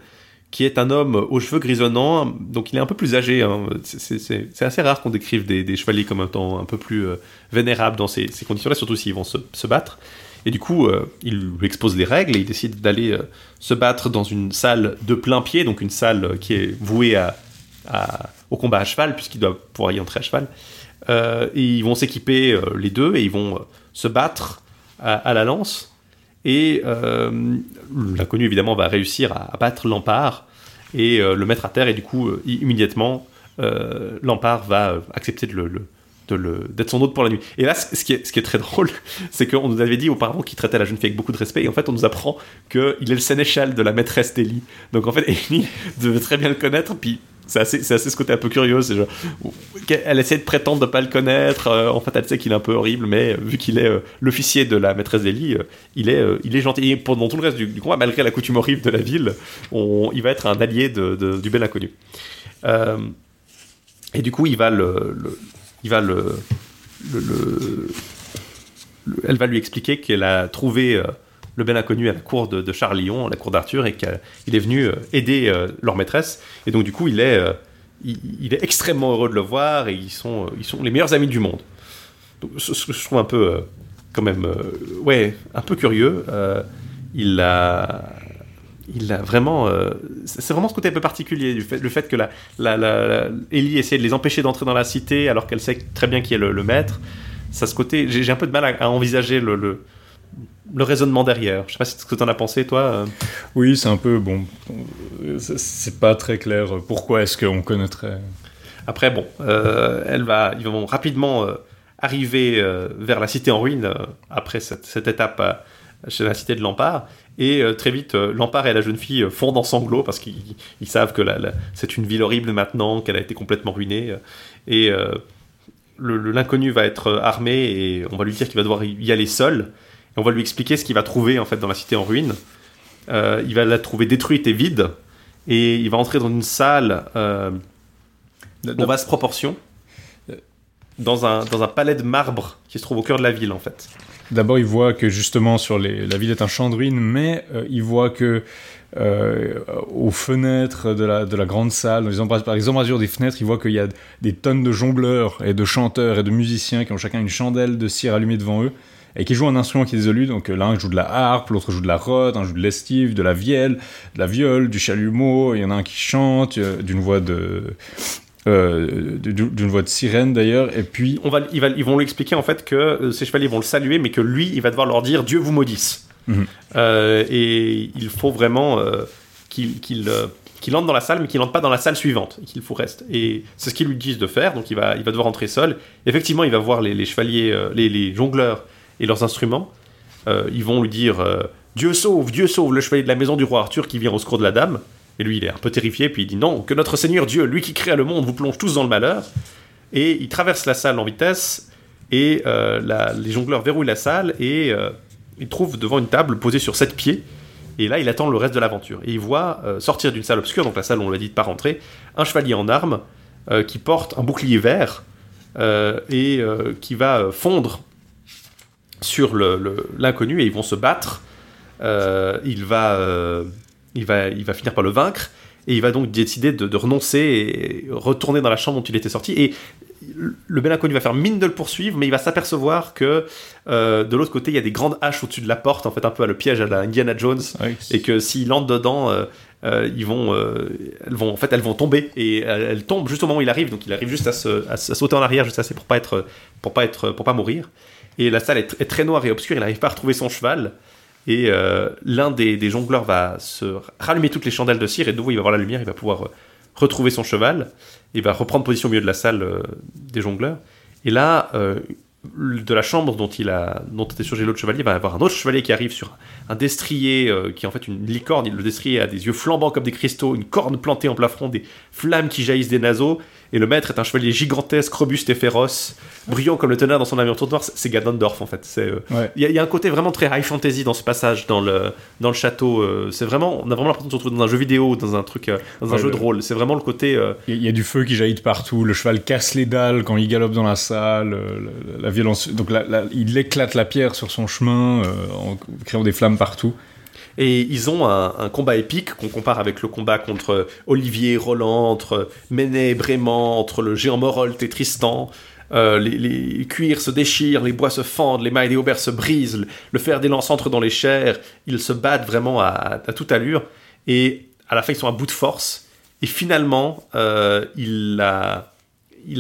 qui est un homme aux cheveux grisonnants, donc il est un peu plus âgé. hein. C'est- assez rare qu'on décrive des, chevaliers comme étant un peu plus vénérables dans ces, conditions-là, surtout s'ils vont se, se battre. Et du coup, il lui expose les règles et il décide d'aller se battre dans une salle de plein pied, donc une salle qui est vouée à, au combat à cheval, puisqu'il doit pouvoir y entrer à cheval. Euh, et ils vont s'équiper euh, les deux et ils vont euh, se battre à, la lance. Et l'inconnu, évidemment, va réussir à, battre Lampard et le mettre à terre. Et du coup, immédiatement, Lampard va accepter de le, d'être son hôte pour la nuit. Et là, ce qui est, très drôle, c'est qu'on nous avait dit auparavant qu'il traitait la jeune fille avec beaucoup de respect. Et en fait, on nous apprend qu'il est le sénéchal de la maîtresse d'Ellie. Donc en fait, Ellie devait très bien le connaître. Puis c'est assez, c'est assez ce côté un peu curieux. C'est genre, elle essaie de prétendre de pas le connaître. euh, en fait, elle sait qu'il est un peu horrible, mais euh, vu qu'il est euh, l'officier de la maîtresse d'Ellie, euh, il, est, il est gentil. Et pendant tout le reste du, du combat, malgré la coutume horrible de la ville, il va être un allié de- du bel inconnu. Et du coup, il va le, il va le, le- le- le- elle va lui expliquer qu'elle a trouvé le bel inconnu à la cour de, de Charles Lyon, à la cour d'Arthur, et qu'il est venu euh, aider euh, leur maîtresse. Et donc, du coup, il est, euh, il, est extrêmement heureux de le voir, et ils sont, ils sont les meilleurs amis du monde. Donc, je trouve un peu, quand même, ouais, un peu curieux. il a, il a vraiment, c'est vraiment ce côté un peu particulier du fait, le fait que la, la, la- Ellie essaie de les empêcher d'entrer dans la cité alors qu'elle sait très bien qui est le, maître. Ça ce côté, j'ai un peu de mal à, envisager le, le raisonnement derrière. Je sais pas si- ce que tu en as pensé toi. euh. Oui, c'est un peu bon. euh, c'est- pas très clair. Pourquoi est-ce qu'on connaîtrait Après bon, euh, elle va, ils vont rapidement euh, arriver euh, vers la cité en ruine euh, après cette, cette étape euh, chez la cité de Lampard. Et euh, très vite, euh, Lampard et la jeune fille euh, fondent en sanglots parce qu'ils ils savent que c'est une ville horrible maintenant, qu'elle a été complètement ruinée. euh, Et euh, l'inconnu va être euh, armé et on va lui dire qu'il va devoir y aller seul. On va lui expliquer ce qu'il va trouver en fait dans la cité en ruine. Euh, il va la trouver détruite et vide. Et il va entrer dans une salle euh, en vaste proportion. Dans un, dans un palais de marbre qui se trouve au cœur de la ville en fait. D'abord, il voit que justement sur les, la ville est un champ de ruines, mais euh, il voit que euh, aux fenêtres de la, de la grande salle, dans les embras- par les embrasures des fenêtres, il voit qu'il y a des tonnes de jongleurs et de chanteurs et de musiciens qui ont chacun une chandelle de cire allumée devant eux et qui jouent un instrument qui les évolue. Donc euh, l'un joue de la harpe, l'autre joue de la rote, un joue de l'estive, de la vielle, de la viole, du chalumeau. Il y en a un qui chante euh, d'une voix de euh, d'une d'une voix de sirène d'ailleurs. Et puis On va, il va- ils vont lui expliquer en fait que ces chevaliers vont le saluer, mais que lui, il va devoir leur dire Dieu vous maudisse. Mhm. Euh, et il faut vraiment euh, qu'il entre dans la salle, mais qu'il n'entre pas dans la salle suivante, et qu'il faut reste. Et c'est ce qu'ils lui disent de faire, donc il va, il va devoir entrer seul. Effectivement, il va voir les, les chevaliers, euh, les, les jongleurs et leurs instruments. Euh, ils vont lui dire euh, Dieu sauve, Dieu sauve le chevalier de la maison du roi Arthur qui vient au secours de la dame. Et lui, il est un peu terrifié, puis il dit non, que notre Seigneur Dieu, lui qui créa le monde, vous plonge tous dans le malheur. Et il traverse la salle en vitesse, et euh, les jongleurs verrouillent la salle, et il trouve devant une table posée sur sept pieds. Et là, il attend le reste de l'aventure. Et il voit sortir d'une salle obscure, donc la salle, on l'a dit de pas rentrer, un chevalier en armes qui porte un bouclier vert et qui va fondre sur le- le- l'inconnu et ils vont se battre. Euh, il, va, euh, il, va, il va finir par le vaincre et il va donc décider de, de renoncer et retourner dans la chambre dont il était sorti. Et le bel inconnu va faire mine de le poursuivre, mais il va s'apercevoir que euh, de l'autre côté, il y a des grandes haches au-dessus de la porte, en fait, un peu à le piège à la Indiana Jones, Ouais, et que s'il entre dedans, euh, euh, ils vont, elles vont, en fait, elles vont tomber, et elles, elles tombent juste au moment où il arrive, donc il arrive juste à, se, à, se- à sauter en arrière, juste assez pour pas être, pour pas être, pour pas mourir. Et la salle est, tr- est très noire et obscure, il n'arrive pas à retrouver son cheval. Et euh, l'un des, jongleurs va se rallumer toutes les chandelles de cire et de nouveau il va voir la lumière, il va pouvoir euh, retrouver son cheval, il va reprendre position au milieu de la salle euh, des jongleurs. Et là, de la chambre dont il a dont était surgé l'autre chevalier, va avoir un autre chevalier qui arrive sur un destrier qui est en fait une licorne. Le destrier a des yeux flambants comme des cristaux, une corne plantée en plafond, des flammes qui jaillissent des naseaux. Et le maître est un chevalier gigantesque, robuste et féroce, brillant comme le tonnerre dans son armure noire. C'est- Ganondorf en fait. C'est euh, Ouais. il y, a- il y a un côté vraiment très high fantasy dans ce passage dans le dans le château. euh, c'est vraiment on a vraiment l'impression de se retrouver dans un jeu vidéo, dans un truc, euh, dans un jeu de rôle. C'est vraiment le côté Il y, a- il y a du feu qui jaillit de partout, le cheval casse les dalles quand il galope dans la salle, la, la violence. Donc la- il éclate la pierre sur son chemin en créant des flammes partout. Et ils ont un, combat épique qu'on compare avec le combat contre Olivier, Roland, entre Méné et entre le géant Morolt et Tristan. Euh, les, cuirs se déchirent, les bois se fendent, les mailles des auberges se brisent, le, fer des lances entre dans les chairs. Ils se battent vraiment à, toute allure. Et à la fin, ils sont à bout de force. Et finalement, euh, il, a,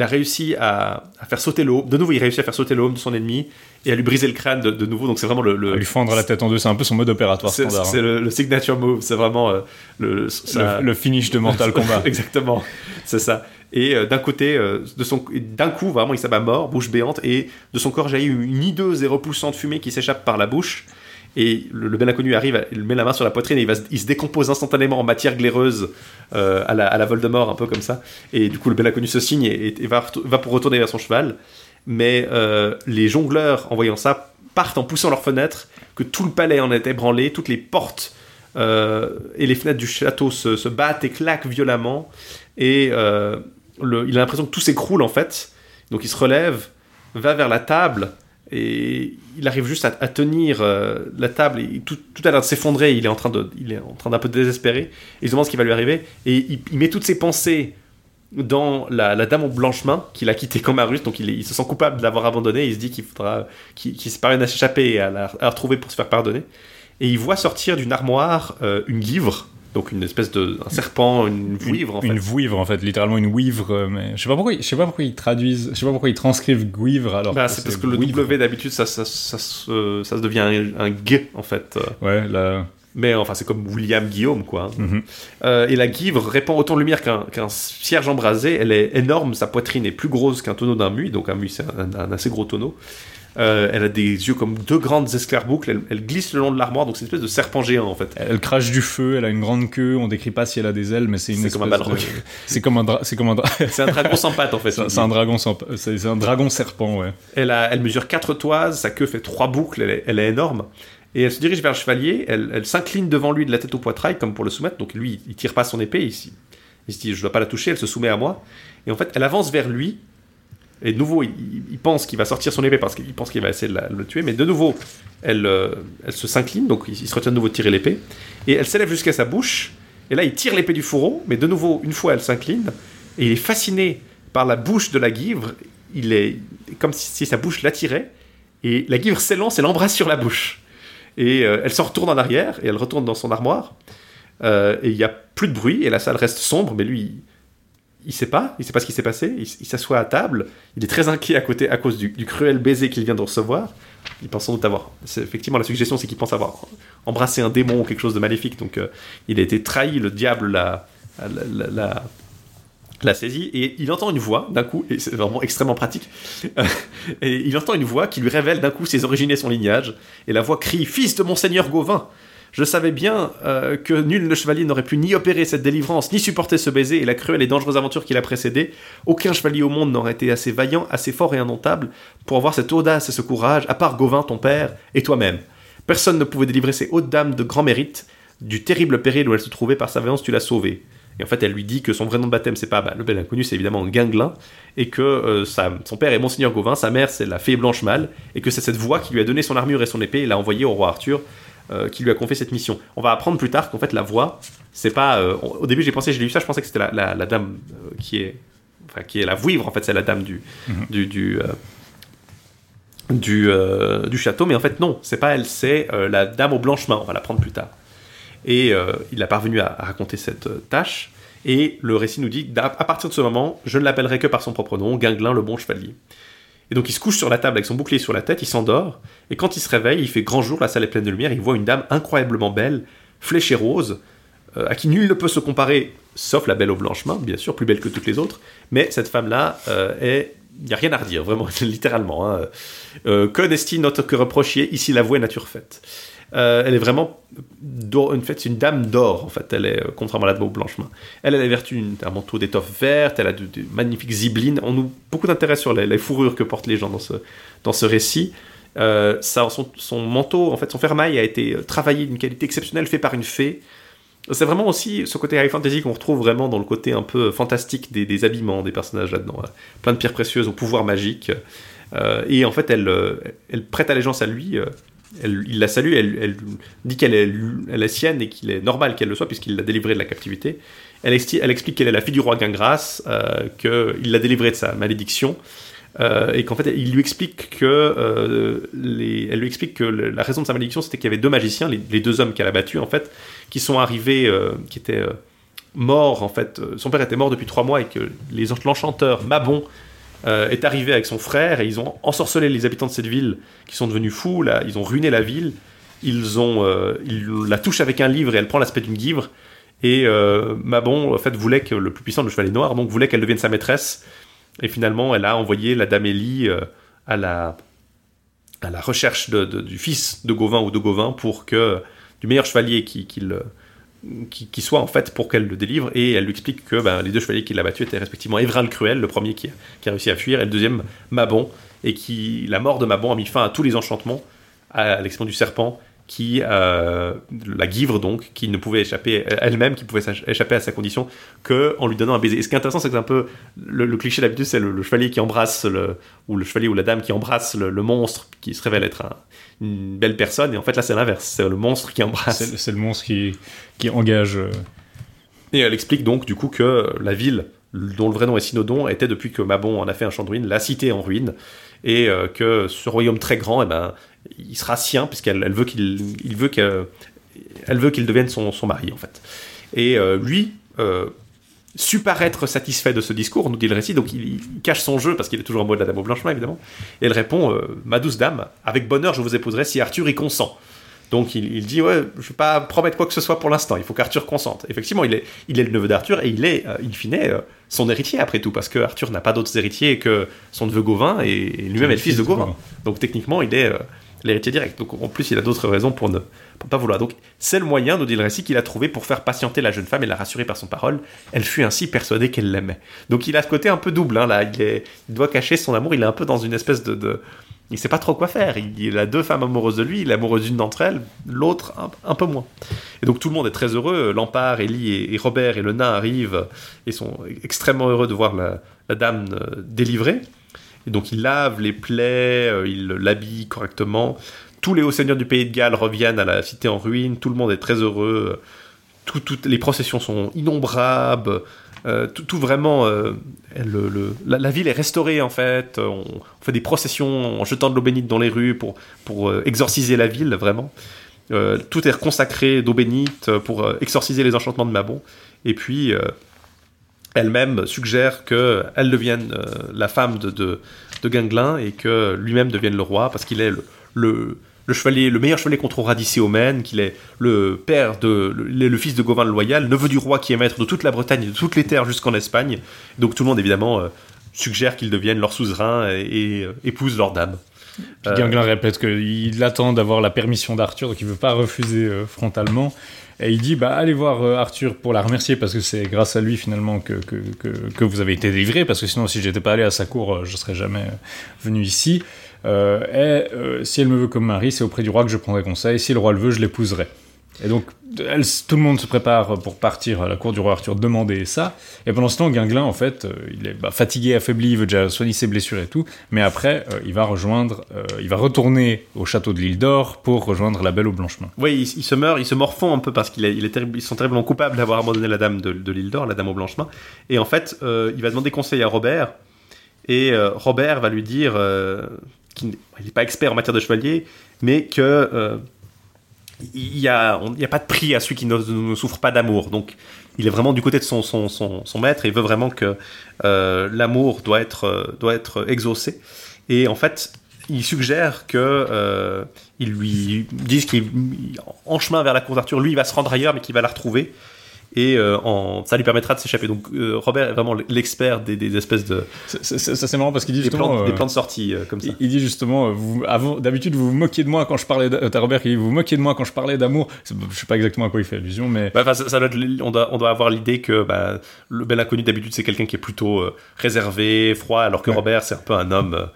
réussi à, faire sauter home. De nouveau, il réussit à faire sauter home de son ennemi et à lui briser le crâne de, de nouveau. Donc c'est vraiment le, le- À lui fendre la tête en deux, c'est un peu son mode opératoire c'est standard. c'est hein. le, le signature move, c'est vraiment euh, le, ça- Le, finish de Mortal Kombat. Exactement, c'est ça. Et euh, d'un côté, euh, de son, d'un coup, vraiment, il s'abat mort, bouche béante, et de son corps jaillit une hideuse et repoussante fumée qui s'échappe par la bouche. Et le, le bel inconnu arrive, il met la main sur la poitrine et il, va, se- il se décompose instantanément en matière glaireuse euh, à, la, à la Voldemort, un peu comme ça. Et du coup, le bel inconnu se signe et, va pour retourner vers son cheval. Mais euh, les jongleurs, en voyant ça, partent en poussant leurs fenêtres, que tout le palais en est ébranlé, toutes les portes euh, et les fenêtres du château se, battent et claquent violemment. Et euh, il a l'impression que tout s'écroule en fait. Donc il se relève, va vers la table et il arrive juste à, tenir la table et tout, tout a l'air de s'effondrer. Il est en train d'un peu désespérer. Et il se demande ce qui va lui arriver et il, il met toutes ses pensées dans la, la dame au blanche main qu'il a quitté comme Arus. Donc il, se sent coupable de l'avoir abandonné. Il se dit qu'il faudra, qu'il se parvienne à s'échapper et à la, à la retrouver pour se faire pardonner. Et il voit sortir d'une armoire euh, une guivre, donc une espèce de un serpent, une vouivre en fait. Une vouivre en fait, littéralement une ouivre, mais je sais pas pourquoi, je sais pas pourquoi ils traduisent, je sais pas pourquoi ils transcrivent guivre alors. Bah, c'est parce que le. W d'habitude ça, ça, ça, se- ça se devient un, un G en fait. Ouais, là. Mais enfin c'est comme William Guillaume quoi. hein. mhm. Euh, et la guivre répand autant de lumière qu'un cierge embrasé. Elle est énorme, sa poitrine est plus grosse qu'un tonneau d'un muit, donc un muit c'est un, un assez gros tonneau. Euh, elle a des yeux comme deux grandes escarboucles. Elle, elle glisse le long de l'armoire, donc c'est une espèce de serpent géant en fait. Elle crache du feu, elle a une grande queue, on décrit pas si elle a des ailes, mais c'est une C'est comme un balrog. de- C'est comme un c'est comme un C'est un dragon sans pattes en fait. c'est un dragon sans- c'est c'est un dragon serpent, ouais. Elle, a, elle mesure 4 toises, sa queue fait 3 boucles, elle est, elle est énorme. Et elle se dirige vers le chevalier, elle, s'incline devant lui de la tête au poitrail, comme pour le soumettre. Donc lui, il tire pas son épée, il, il se dit je dois pas la toucher, elle se soumet à moi. Et en fait, elle avance vers lui. Et de nouveau, il, pense qu'il va sortir son épée parce qu'il pense qu'il va essayer de le tuer. Mais de nouveau, elle, euh, elle se s'incline, donc il, il se retient de nouveau de tirer l'épée. Et elle s'élève jusqu'à sa bouche. Et là, il tire l'épée du fourreau, mais de nouveau, une fois, elle s'incline. Et il est fasciné par la bouche de la guivre. Il est comme si, si sa bouche l'attirait. Et la guivre s'élance et l'embrasse sur la bouche. Et euh, elle s'en retourne en arrière et elle retourne dans son armoire. Euh, et il n'y a plus de bruit et la salle reste sombre, mais lui, il, il sait pas, il sait pas ce qui s'est passé. Il, s'assoit à table. Il est très inquiet à côté à cause du, cruel baiser qu'il vient de recevoir. Il pense sans doute avoir. Effectivement, la suggestion, c'est qu'il pense avoir embrassé un démon ou quelque chose de maléfique. Donc, euh, il a été trahi. Le diable l'a- l'a- l'a saisi et il entend une voix d'un coup et c'est vraiment extrêmement pratique et il entend une voix qui lui révèle d'un coup ses origines et son lignage et la voix crie fils de monseigneur Gauvin je savais bien euh, que nul le chevalier n'aurait pu ni opérer cette délivrance, ni supporter ce baiser et la cruelle et dangereuse aventure qui l'a précédé. Aucun chevalier au monde n'aurait été assez vaillant, assez fort et indomptable pour avoir cette audace et ce courage, à part Gauvin, ton père, et toi-même. Personne ne pouvait délivrer ces hautes dames de grand mérite du terrible péril où elles se trouvaient par sa vaillance, tu l'as sauvée. Et en fait, elle lui dit que son vrai nom de baptême, c'est pas bah, le bel inconnu, c'est évidemment Guinglin, et que euh, sa- son père est Monseigneur Gauvin, sa mère, c'est la fée Blanche Mâle, et que c'est cette voix qui lui a donné son armure et son épée et l'a envoyé au roi Arthur, euh, qui lui a confié cette mission. On va apprendre plus tard qu'en fait, la voix, c'est pas. euh, au début, j'ai pensé, j'ai lu ça, je pensais que c'était la, la- la dame qui est. Enfin, qui est la vouivre, en fait, c'est la dame du. du, du du, euh, du château, mais en fait non, c'est pas elle, c'est euh, la dame aux blanches mains, on va l'apprendre plus tard. Et euh, il a parvenu à, à raconter cette euh, tâche, et le récit nous dit à partir de ce moment, je ne l'appellerai que par son propre nom, Guinglin le bon chevalier. Et donc il se couche sur la table avec son bouclier sur la tête, il s'endort, et quand il se réveille, il fait grand jour, la salle est pleine de lumière, il voit une dame incroyablement belle, fléchée rose, euh, à qui nul ne peut se comparer, sauf la belle aux blanches mains, bien sûr, plus belle que toutes les autres, mais cette femme-là est il n'y a rien à redire, vraiment, littéralement. Hein. Que n'est-il notre que reprochier Ici, la voix nature faite. Euh, elle est vraiment une, dame d'or en fait. Elle est euh, contrairement à la dame au blanchemain. Elle a les vertus d'un manteau d'étoffe verte. Elle a de, magnifiques zibelines. On nous beaucoup d'intérêt sur les, fourrures que portent les gens dans ce dans ce récit. Euh, son, manteau, en fait, son fermail a été travaillé d'une qualité exceptionnelle, fait par une fée. C'est vraiment aussi ce côté high fantasy qu'on retrouve vraiment dans le côté un peu fantastique des, des habillements des personnages là-dedans. Plein de pierres précieuses au pouvoir magique. Et en fait, elle prête allégeance à lui. Elle, il la salue, elle, dit qu'elle est, elle est sienne et qu'il est normal qu'elle le soit puisqu'il l'a délivrée de la captivité. Elle, explique qu'elle est la fille du roi Gingras, euh, qu'il l'a délivrée de sa malédiction. euh, et qu'en fait, il lui explique que euh, elle lui explique que la raison de sa malédiction, c'était qu'il y avait deux magiciens, les, deux hommes qu'elle a battus en fait, qui sont arrivés, euh, qui étaient morts en fait. Son père était mort depuis trois mois et que l'enchanteur Mabon euh, est arrivé avec son frère et ils ont ensorcelé les habitants de cette ville qui sont devenus fous. Là, ils ont ruiné la ville. Ils ont, euh, ils la touchent avec un livre et elle prend l'aspect d'une guivre. Et euh, Mabon en fait voulait que le plus puissant, le chevalier noir, donc voulait qu'elle devienne sa maîtresse. Et finalement, elle a envoyé la dame euh, à la à la recherche de- du fils de Gauvin ou de Gauvin pour que du meilleur chevalier qui, qui, qui- soit en fait pour qu'elle le délivre. Et elle lui explique que ben, les deux chevaliers qui l'a battu étaient respectivement Évrin le Cruel, le premier qui, a- qui a réussi à fuir, et le deuxième Mabon et qui la mort de Mabon a mis fin à tous les enchantements à l'exception du serpent qui euh, la guivre donc qui ne pouvait échapper elle-même qui pouvait échapper à sa condition que en lui donnant un baiser. Et ce qui est intéressant c'est que c'est un peu le, le cliché d'habitude c'est le, le chevalier qui embrasse le ou le chevalier ou la dame qui embrasse le, le monstre qui se révèle être un- une belle personne. Et en fait là c'est l'inverse. C'est le monstre qui embrasse. C'est le monstre qui, qui engage. euh, et elle explique donc du coup que la ville, dont le vrai nom est Synodon, était depuis que Mabon en a fait un champ de ruines, la cité en ruine, et euh, que ce royaume très grand, eh ben, il sera sien puisqu'elle elle veut qu'il il veut veut qu'il devienne son, son mari en fait. Et euh, lui euh, su paraître satisfait de ce discours, nous dit le récit, donc il, il cache son jeu parce qu'il est toujours en mode la dame au blanchement évidemment. Et elle répond euh, Ma douce dame, avec bonheur je vous épouserai si Arthur y consent. Donc il, il dit ouais, je vais pas promettre quoi que ce soit pour l'instant. Il faut qu'Arthur consente. Effectivement, il est, il est le neveu d'Arthur et il est, euh, in fine, euh, son héritier après tout, parce que Arthur n'a pas d'autres héritiers que son neveu Gauvin et, et lui-même est le fils de Gauvin. Donc techniquement, il est euh, l'héritier direct. Donc en plus, il a d'autres raisons pour ne pas vouloir. Donc c'est le moyen, nous dit le récit, qu'il a trouvé pour faire patienter la jeune femme et la rassurer par son parole. Elle fut ainsi persuadée qu'elle l'aimait. Donc il a ce côté un peu double. Hein, là, il, doit cacher son amour. Il est un peu dans une espèce de, de il sait pas trop quoi faire. Il, a deux femmes amoureuses de lui, il est amoureux d'une d'entre elles, l'autre un, peu moins. Et donc tout le monde est très heureux. Lampard, Ellie et, Robert et le nain arrivent et sont extrêmement heureux de voir la, la dame euh, délivrée. Et donc il lave les plaies, euh, il l'habille correctement. Tous les hauts seigneurs du pays de Galles reviennent à la cité en ruine. Tout le monde est très heureux. Tout- toutes les processions sont innombrables. Euh, tout, vraiment, euh, la, ville est restaurée en fait. On, fait des processions en jetant de l'eau bénite dans les rues pour, pour exorciser la ville, vraiment. Tout est consacré d'eau bénite pour exorciser les enchantements de Mabon. Et puis, elle-même suggère qu'elle devienne euh, la femme de, de, et que lui-même devienne le roi parce qu'il est le, le, chevalier, le meilleur chevalier contre Radicéomène, qu'il est le père de, le, fils de Gauvin le Loyal, neveu du roi qui est maître de toute la Bretagne et de toutes les terres jusqu'en Espagne. Donc tout le monde évidemment euh, suggère qu'il devienne leur suzerain et, et, euh, épouse leur dame. Puis répète qu'il attend d'avoir la permission d'Arthur, donc il veut pas refuser frontalement. Et il dit bah allez voir euh, Arthur pour la remercier parce que c'est grâce à lui finalement que, que, que, que vous avez été délivré parce que sinon si j'étais pas allé à sa cour euh, je serais jamais euh, venu ici. Et si elle me veut comme mari c'est auprès du roi que je prendrai conseil. Si le roi le veut je l'épouserai. Et donc tout le monde se prépare pour partir à la cour du roi Arthur demander ça. Et pendant ce temps Ganglin en fait euh, il est bah, fatigué, affaibli, il veut déjà soigner ses blessures et tout. Mais après euh, il va rejoindre, euh, il va retourner au château de l'île d'Or pour rejoindre la Belle au Blanchemin. Oui, il, se meurt, il se morfond un peu parce qu'il est, il ils sont terriblement coupables d'avoir abandonné la dame de, l'île d'Or, la dame au blanchemin. Et en fait, il va demander conseil à Robert. Et Robert va lui dire qu'il n'est pas expert en matière de chevalier, mais que il n'y a, a pas de prix à celui qui ne, souffre pas d'amour. Donc, il est vraiment du côté de son, son, son, son maître et il veut vraiment que euh, l'amour doit être, euh, doit être exaucé. Et en fait, il suggère que euh, ils lui disent qu'en chemin vers la cour d'Arthur, lui, il va se rendre ailleurs, mais qu'il va la retrouver. Et euh, en, ça lui permettra de s'échapper. Donc euh, Robert est vraiment l'expert des, des espèces de Ça c'est marrant parce qu'il dit des justement. des euh, plans de sortie comme ça. Il, il dit justement, vous, d'habitude vous vous moquiez de moi quand je parlais. T'as Robert qui dit vous vous moquiez de moi quand je parlais d'amour. Je sais pas exactement à quoi il fait allusion, mais Bah, enfin, ça, ça doit être l- on, doit, on doit avoir l'idée que bah, le bel inconnu d'habitude c'est quelqu'un qui est plutôt réservé, froid, alors que Ouais. Robert c'est un peu un homme,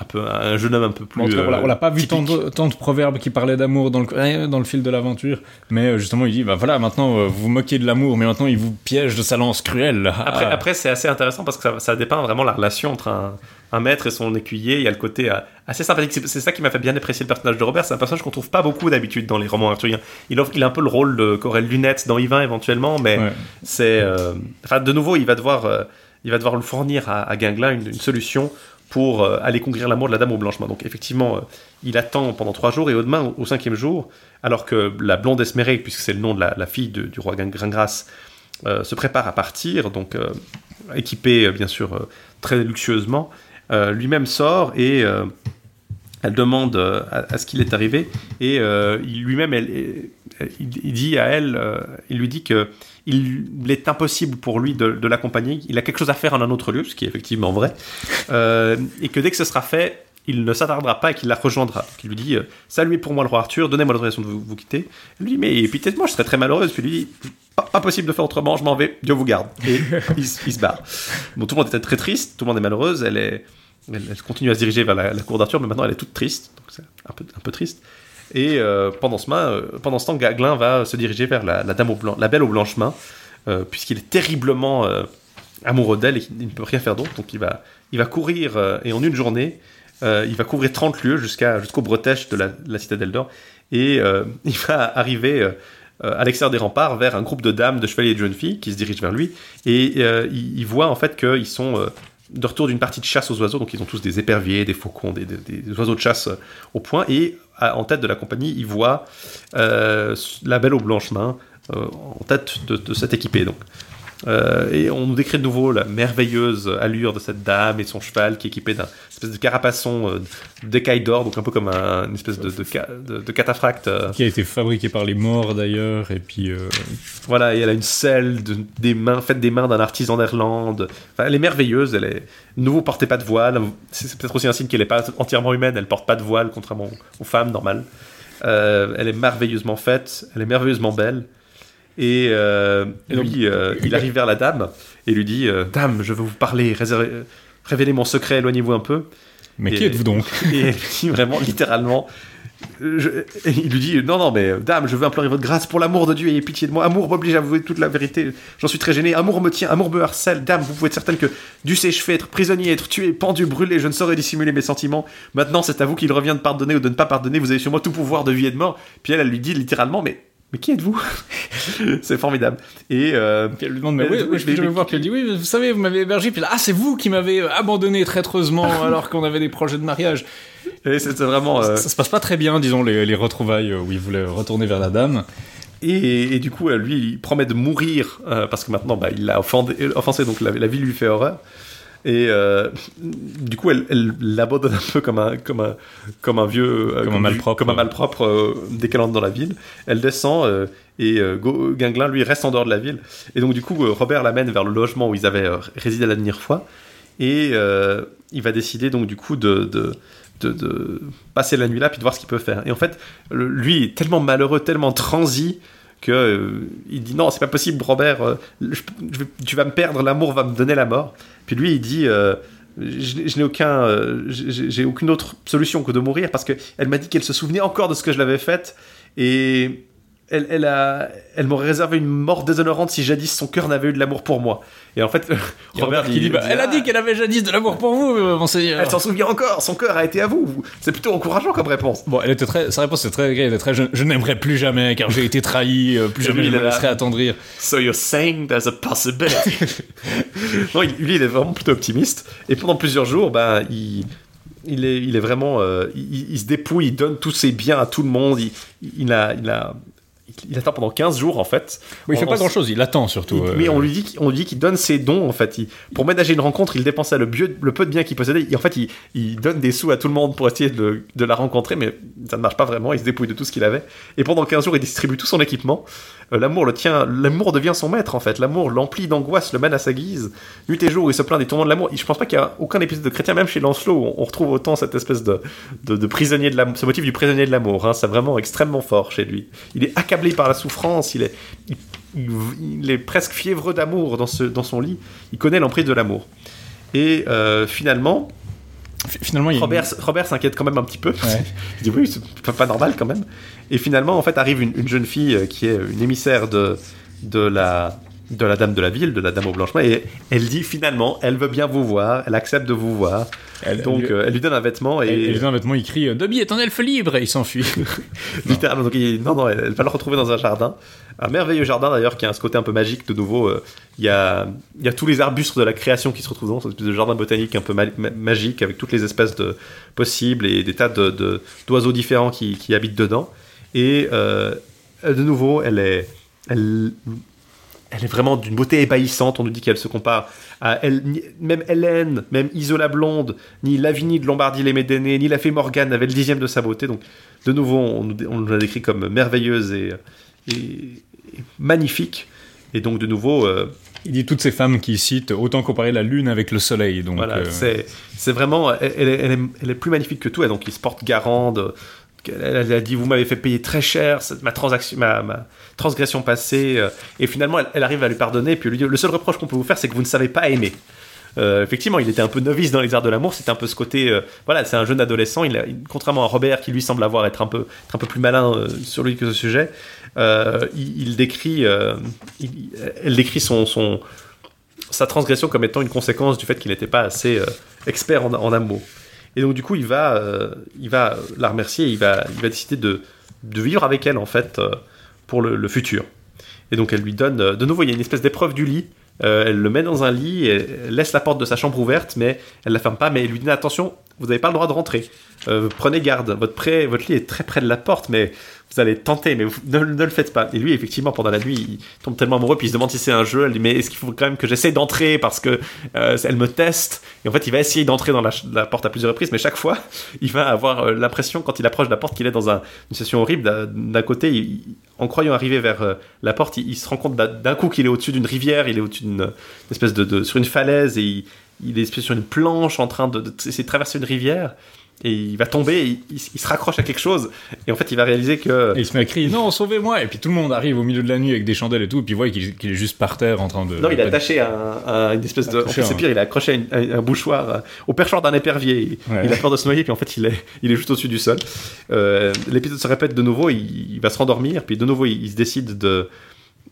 un peu un jeune homme un peu plus. Bon, en tout cas, euh, on l'a pas vu tant de, tant de proverbes qui parlaient d'amour dans le, euh, dans le fil de l'aventure, mais euh, justement il dit bah voilà maintenant euh, vous vous moquez de l'amour, mais maintenant il vous piège de sa lance cruelle. Après, Ah. après c'est assez intéressant parce que ça, ça dépeint vraiment la relation entre un, un maître et son écuyer. Il y a le côté assez sympathique. C'est c'est ça qui m'a fait bien apprécier le personnage de Robert. C'est un personnage qu'on trouve pas beaucoup d'habitude dans les romans arthuriens. Il, offre, il a un peu le rôle de qu'aurait Lunette dans Yvain éventuellement, mais Ouais. c'est. euh, enfin, de nouveau, il va devoir, euh, il va devoir le fournir à, à Guinglin une, une solution pour euh, aller conquérir l'amour de la dame au blanchement. Donc effectivement, euh, il attend pendant trois jours et au demain, au, cinquième jour, alors que la blonde Esmérée, puisque c'est le nom de la, fille du roi Grin- Gringras, euh, se prépare à partir, donc équipée bien sûr très luxueusement, lui-même sort et elle demande à, ce qu'il est arrivé et lui-même il, dit à elle, il lui dit que il est impossible pour lui de, de l'accompagner. Il a quelque chose à faire en un autre lieu, ce qui est effectivement vrai, Euh, et que dès que ce sera fait, il ne s'attardera pas et qu'il la rejoindra. Donc il lui dit euh, Saluez pour moi le roi Arthur, donnez-moi l'autorisation de vous, vous quitter. Elle lui dit Mais peut-être moi je serais très malheureuse. Puis il lui dit pas, pas possible de faire autrement, je m'en vais, Dieu vous garde. Et il, se- il se barre. Bon, tout le monde était très triste, tout le monde est malheureuse. Elle, est, elle, elle continue à se diriger vers la, la cour d'Arthur, mais maintenant elle est toute triste. Donc c'est un peu, un peu triste. Et euh, pendant, ce main, pendant ce temps, Gaglin va se diriger vers la, dame au blanc, la belle aux blanches mains, euh, puisqu'il est terriblement euh, amoureux d'elle et qu'il ne peut rien faire d'autre. Donc il va, il va courir, et en une journée, il va couvrir 30 lieues jusqu'à, jusqu'au bretèche de la, de la citadelle d'or. Et il va arriver à l'extérieur des remparts vers un groupe de dames, de chevaliers et de jeunes filles qui se dirigent vers lui. Et il, il voit en fait qu'ils sont de retour d'une partie de chasse aux oiseaux. Donc ils ont tous des éperviers, des faucons, des, oiseaux de chasse euh, au point. Et en tête de la compagnie, il voit euh, la belle aux blanches mains euh, en tête de, de cette équipée. Donc. Euh, et on nous décrit de nouveau la merveilleuse allure de cette dame et son cheval qui est équipé d'un espèce de carapaçon euh, d'écailles d'or, donc un peu comme un, une espèce de, de, ca- de- de cataphracte. euh, qui a été fabriqué par les morts d'ailleurs, et puis euh, voilà, et elle a une selle de- des mains, faite des mains d'un artisan d'Irlande. Enfin, elle est merveilleuse, elle est. Nouveau, portez pas de voile. C'est peut-être aussi un signe qu'elle n'est pas entièrement humaine, elle porte pas de voile, contrairement aux femmes normales. Elle est merveilleusement faite, elle est merveilleusement belle. Et, euh, Et lui, euh, il arrive vers la dame et lui dit euh, Dame, je veux vous parler, réservez- révélez mon secret, éloignez-vous un peu. mais Et- qui êtes-vous donc? Et elle dit vraiment, littéralement, je- et il lui dit non non mais dame je veux implorer votre grâce pour l'amour de Dieu ayez pitié de moi. Amour m'oblige à avouer toute la vérité. J'en suis très gêné. Amour me tient. Amour me harcèle. Dame vous pouvez être certaine que dussé-je fait être prisonnier être tué pendu brûlé je ne saurais dissimuler mes sentiments. Maintenant c'est à vous qu'il revient de pardonner ou de ne pas pardonner. Vous avez sur moi tout pouvoir de vie et de mort puis elle elle lui dit littéralement mais mais qui êtes-vous c'est formidable et euh, Puis elle lui demande, mais oui, oui, je vais me voir. Puis elle dit, oui, vous savez, vous m'avez hébergé. Puis là, ah, c'est vous qui m'avez euh, abandonné traîtreusement alors qu'on avait des projets de mariage. et c'était vraiment euh, Ça, ça se passe pas très bien, disons, les, les retrouvailles euh, où il voulait retourner vers la dame. Et, et du coup, euh, lui, il promet de mourir euh, parce que maintenant, bah, il l'a offensé, donc la, la vie lui fait horreur. Et euh, du coup, elle l'abandonne un peu comme un, comme un, comme un vieux, euh, Comme un malpropre. comme un malpropre euh, dès qu'elle entre dans la ville. Elle descend euh, et Guinglin, lui, reste en dehors de la ville. Et donc, du coup, Robert l'amène vers le logement où ils avaient résidé la dernière fois. Et il va décider donc du coup de, de, de, de passer la nuit là puis de voir ce qu'il peut faire. Et en fait, le- lui est tellement malheureux, tellement transi que euh, il dit non, c'est pas possible, Robert. euh, tu vas me perdre, l'amour va me donner la mort. Puis lui, il dit. euh, je n'ai- aucun, j'ai aucune autre solution que de mourir parce que elle m'a dit qu'elle se souvenait encore de ce que je l'avais fait et elle, elle, a, elle m'aurait réservé une mort déshonorante si jadis son cœur n'avait eu de l'amour pour moi. Et en fait, Robert qui dit, bah, elle a dit qu'elle avait jadis de l'amour pour vous, euh, monseigneur. elle s'en souvient encore, son cœur a été à vous. C'est plutôt encourageant comme réponse. Bon, elle était très, sa réponse était très, elle était très, je, je n'aimerais plus jamais car j'ai été trahi, euh, plus Et jamais lui, je il me laisserai attendrir. So you're saying there's a possibility. non, lui, il est vraiment plutôt optimiste. Et pendant plusieurs jours, ben, il, il, est, il est vraiment. euh, il, il se dépouille, il donne tous ses biens à tout le monde. Il, il a. Il a il attend pendant 15 jours en fait. Oui, il fait On- pas grand chose, il attend surtout. il- euh, mais on lui dit qu'il- on lui dit qu'il donne ses dons en fait. Il- pour ménager une rencontre, il dépensait le, le peu de biens qu'il possédait. Et en fait, il, il donne des sous à tout le monde pour essayer de, de la rencontrer, mais ça ne marche pas vraiment. Il se dépouille de tout ce qu'il avait. Et pendant 15 jours, il distribue tout son équipement. Euh, l'amour le tient, l'amour devient son maître en fait. L'amour l'emplit d'angoisse, le mène à sa guise. Nuit et jour, il se plaint des tourments de l'amour. Je pense pas qu'il y a aucun épisode de chrétien, même chez Lancelot, où on, retrouve autant cette espèce de, de, prisonnier de l'amour, ce motif du prisonnier de l'amour. Hein, c'est vraiment extrêmement fort chez lui. Il est accablé par la souffrance. Il est, il, est presque fiévreux d'amour dans, son lit. Il connaît l'emprise de l'amour. Et euh, finalement, fi- Finalement, il une- Robert, s'inquiète quand même un petit peu. Ouais. il dit oui, c'est pas, pas normal quand même. Et finalement, en fait, arrive une, une jeune fille euh, qui est une émissaire de, de, la, de la dame de la ville, de la dame au blanchement, et elle dit finalement, elle veut bien vous voir, elle accepte de vous voir. Elle- Donc, elle- euh, elle lui donne un vêtement et, Et, et dans un vêtement, il crie Dobby est un elfe libre et il s'enfuit. littéralement, donc, il- non, non, elle, elle va le retrouver dans un jardin. Un merveilleux jardin d'ailleurs qui a ce côté un peu magique de nouveau. euh, Il y, a, y a tous les arbustes de la création qui se retrouvent dans cette espèce de jardin botanique un peu ma- ma- magique avec toutes les espèces de, possibles et des tas de- de- d'oiseaux différents qui, qui habitent dedans. Et euh, de nouveau, elle est, elle, elle est vraiment d'une beauté ébahissante. On nous dit qu'elle se compare à elle, même Hélène, même Isola Blonde, ni Lavinie de Lombardie les Médénées, ni la fée Morgane n'avait le dixième de sa beauté. Donc, de nouveau, on nous, on nous la décrit comme merveilleuse et, et- et magnifique. Et donc, de nouveau, euh, Il dit toutes ces femmes qui citent autant comparer la lune avec le soleil. Donc, voilà, euh, c'est, vraiment, elle, elle est, elle est- elle est plus magnifique que tout. Et donc, il se porte garant. de- elle, a dit, vous m'avez fait payer très cher ma, transaction, ma, transgression passée. euh, Et finalement, elle, arrive à lui pardonner. Puis elle lui dit, le seul reproche qu'on peut vous faire, c'est que vous ne savez pas aimer. Euh, effectivement, il était un peu novice dans les arts de l'amour. C'était un peu ce côté, euh, voilà, c'est un jeune adolescent. Il contrairement à Robert, qui lui semble avoir être un peu, être un peu plus malin sur lui que ce sujet, il, décrit, elle décrit son, son, sa transgression comme étant une conséquence du fait qu'il n'était pas assez expert en amour. Et donc du coup, il va, euh, il va la remercier. Il va, il va décider de, de vivre avec elle en fait euh, pour le, futur. Et donc elle lui donne, euh, de nouveau, il y a une espèce d'épreuve du lit. Elle le met dans un lit, et laisse la porte de sa chambre ouverte, mais elle la ferme pas. Mais elle lui dit attention, vous n'avez pas le droit de rentrer. Euh, prenez garde. Votre, lit est très près de la porte, mais vous allez tenter, mais ne, le faites pas. Et lui, effectivement, pendant la nuit, il tombe tellement amoureux, puis il se demande si c'est un jeu. Elle dit mais est-ce qu'il faut quand même que j'essaie d'entrer parce que euh, elle me teste? Et en fait, il va essayer d'entrer dans la, porte à plusieurs reprises, mais chaque fois, il va avoir euh, l'impression quand il approche de la porte qu'il est dans un- une situation horrible. D'un- côté, en croyant arriver vers la porte, il, se rend compte d'un- coup qu'il est au-dessus d'une rivière, il est au-dessus d'une une espèce de, de- sur une falaise et il, il est sur une planche en train de, de- traverser une rivière. Et il va tomber, et il, il se raccroche à quelque chose, et en fait il va réaliser que Et il se met à crier non sauvez-moi et puis tout le monde arrive au milieu de la nuit avec des chandelles et tout et puis voit qu'il qu'il est juste par terre en train de Non, il est attaché à, un- à une espèce de. En fait, c'est pire, il est accroché à, une- à un bouchoir, euh, au perchoir d'un épervier. Il, Ouais. il a peur de se noyer, puis en fait, il est, il est juste au-dessus du sol. Euh, L'épisode se répète de nouveau, il, il va se rendormir, puis de nouveau, il, il se décide de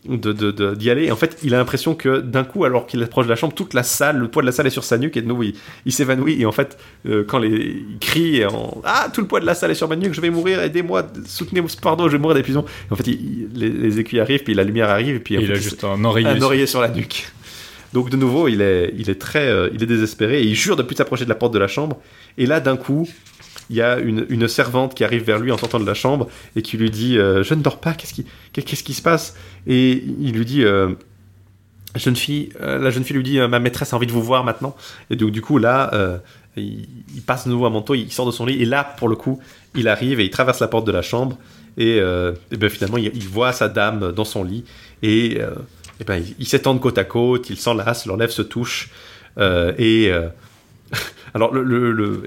de- de- de- d'y aller. Et en fait, il a l'impression que d'un coup, alors qu'il approche de la chambre, toute la salle, le poids de la salle est sur sa nuque, et de nouveau, il, il s'évanouit. Et en fait, euh, quand les, il crie en, Ah, tout le poids de la salle est sur ma nuque, je vais mourir, aidez-moi, soutenez-moi, pardon, je vais mourir d'épuisement. En fait, il- il- les, les aiguilles arrivent, puis la lumière arrive, et puis il fait, a juste un oreiller. un oreiller sur la nuque. Donc de nouveau, il est, il est très, euh, il est désespéré et il jure de plus s'approcher de la porte de la chambre. Et là, d'un coup, il y a une, servante qui arrive vers lui en sortant de la chambre et qui lui dit euh, Je ne dors pas, qu'est-ce qui, se passe? Et il lui dit euh, jeune fille, euh, La jeune fille lui dit Ma maîtresse a envie de vous voir maintenant. Et donc, du coup, là, il, passe de nouveau un manteau, il sort de son lit. Et là, pour le coup, il arrive et il traverse la porte de la chambre. Et, ben, finalement, il, voit sa dame dans son lit. Et, et ben, ils- s'étendent côte à côte, ils s'enlacent, leurs lèvres se touchent. Et. alors,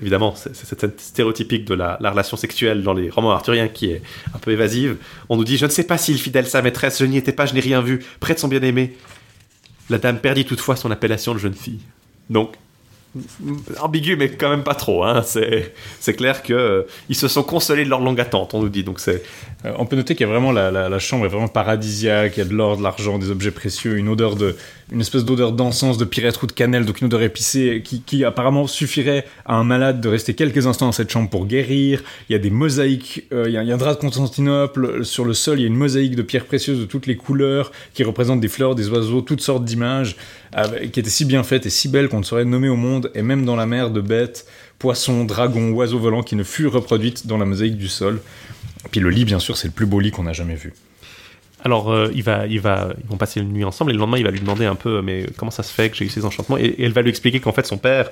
évidemment, c'est cette scène stéréotypique de la, la relation sexuelle dans les romans arthuriens qui est un peu évasive. On nous dit Je ne sais pas s'il fidèle sa maîtresse, je n'y étais pas, je n'ai rien vu, près de son bien-aimé. La dame perdit toutefois son appellation de jeune fille. Donc, ambigu, mais quand même pas trop. Hein. C'est clair que euh, ils se sont consolés de leur longue attente, on nous dit. Donc, Euh, on peut noter qu'il y a vraiment la, la- la chambre est vraiment paradisiaque, il y a de l'or, de l'argent, des objets précieux, une odeur de, une espèce d'odeur d'encens, de pirette ou de cannelle, donc une odeur épicée qui, apparemment suffirait à un malade de rester quelques instants dans cette chambre pour guérir. Il y a des mosaïques, euh, il, y a, un drap de Constantinople, sur le sol il y a une mosaïque de pierres précieuses de toutes les couleurs qui représentent des fleurs, des oiseaux, toutes sortes d'images, qui étaient si bien faites et si belles qu'on ne saurait nommer au monde, et même dans la mer de bêtes, poissons, dragons, oiseaux volants qui ne furent reproduites dans la mosaïque du sol. Puis le lit, bien sûr, c'est le plus beau lit qu'on a jamais vu. Alors, euh, il va, il va, ils vont passer une nuit ensemble et le lendemain, il va lui demander un peu, mais comment ça se fait que j'ai eu ces enchantements? Et, et elle va lui expliquer qu'en fait, son père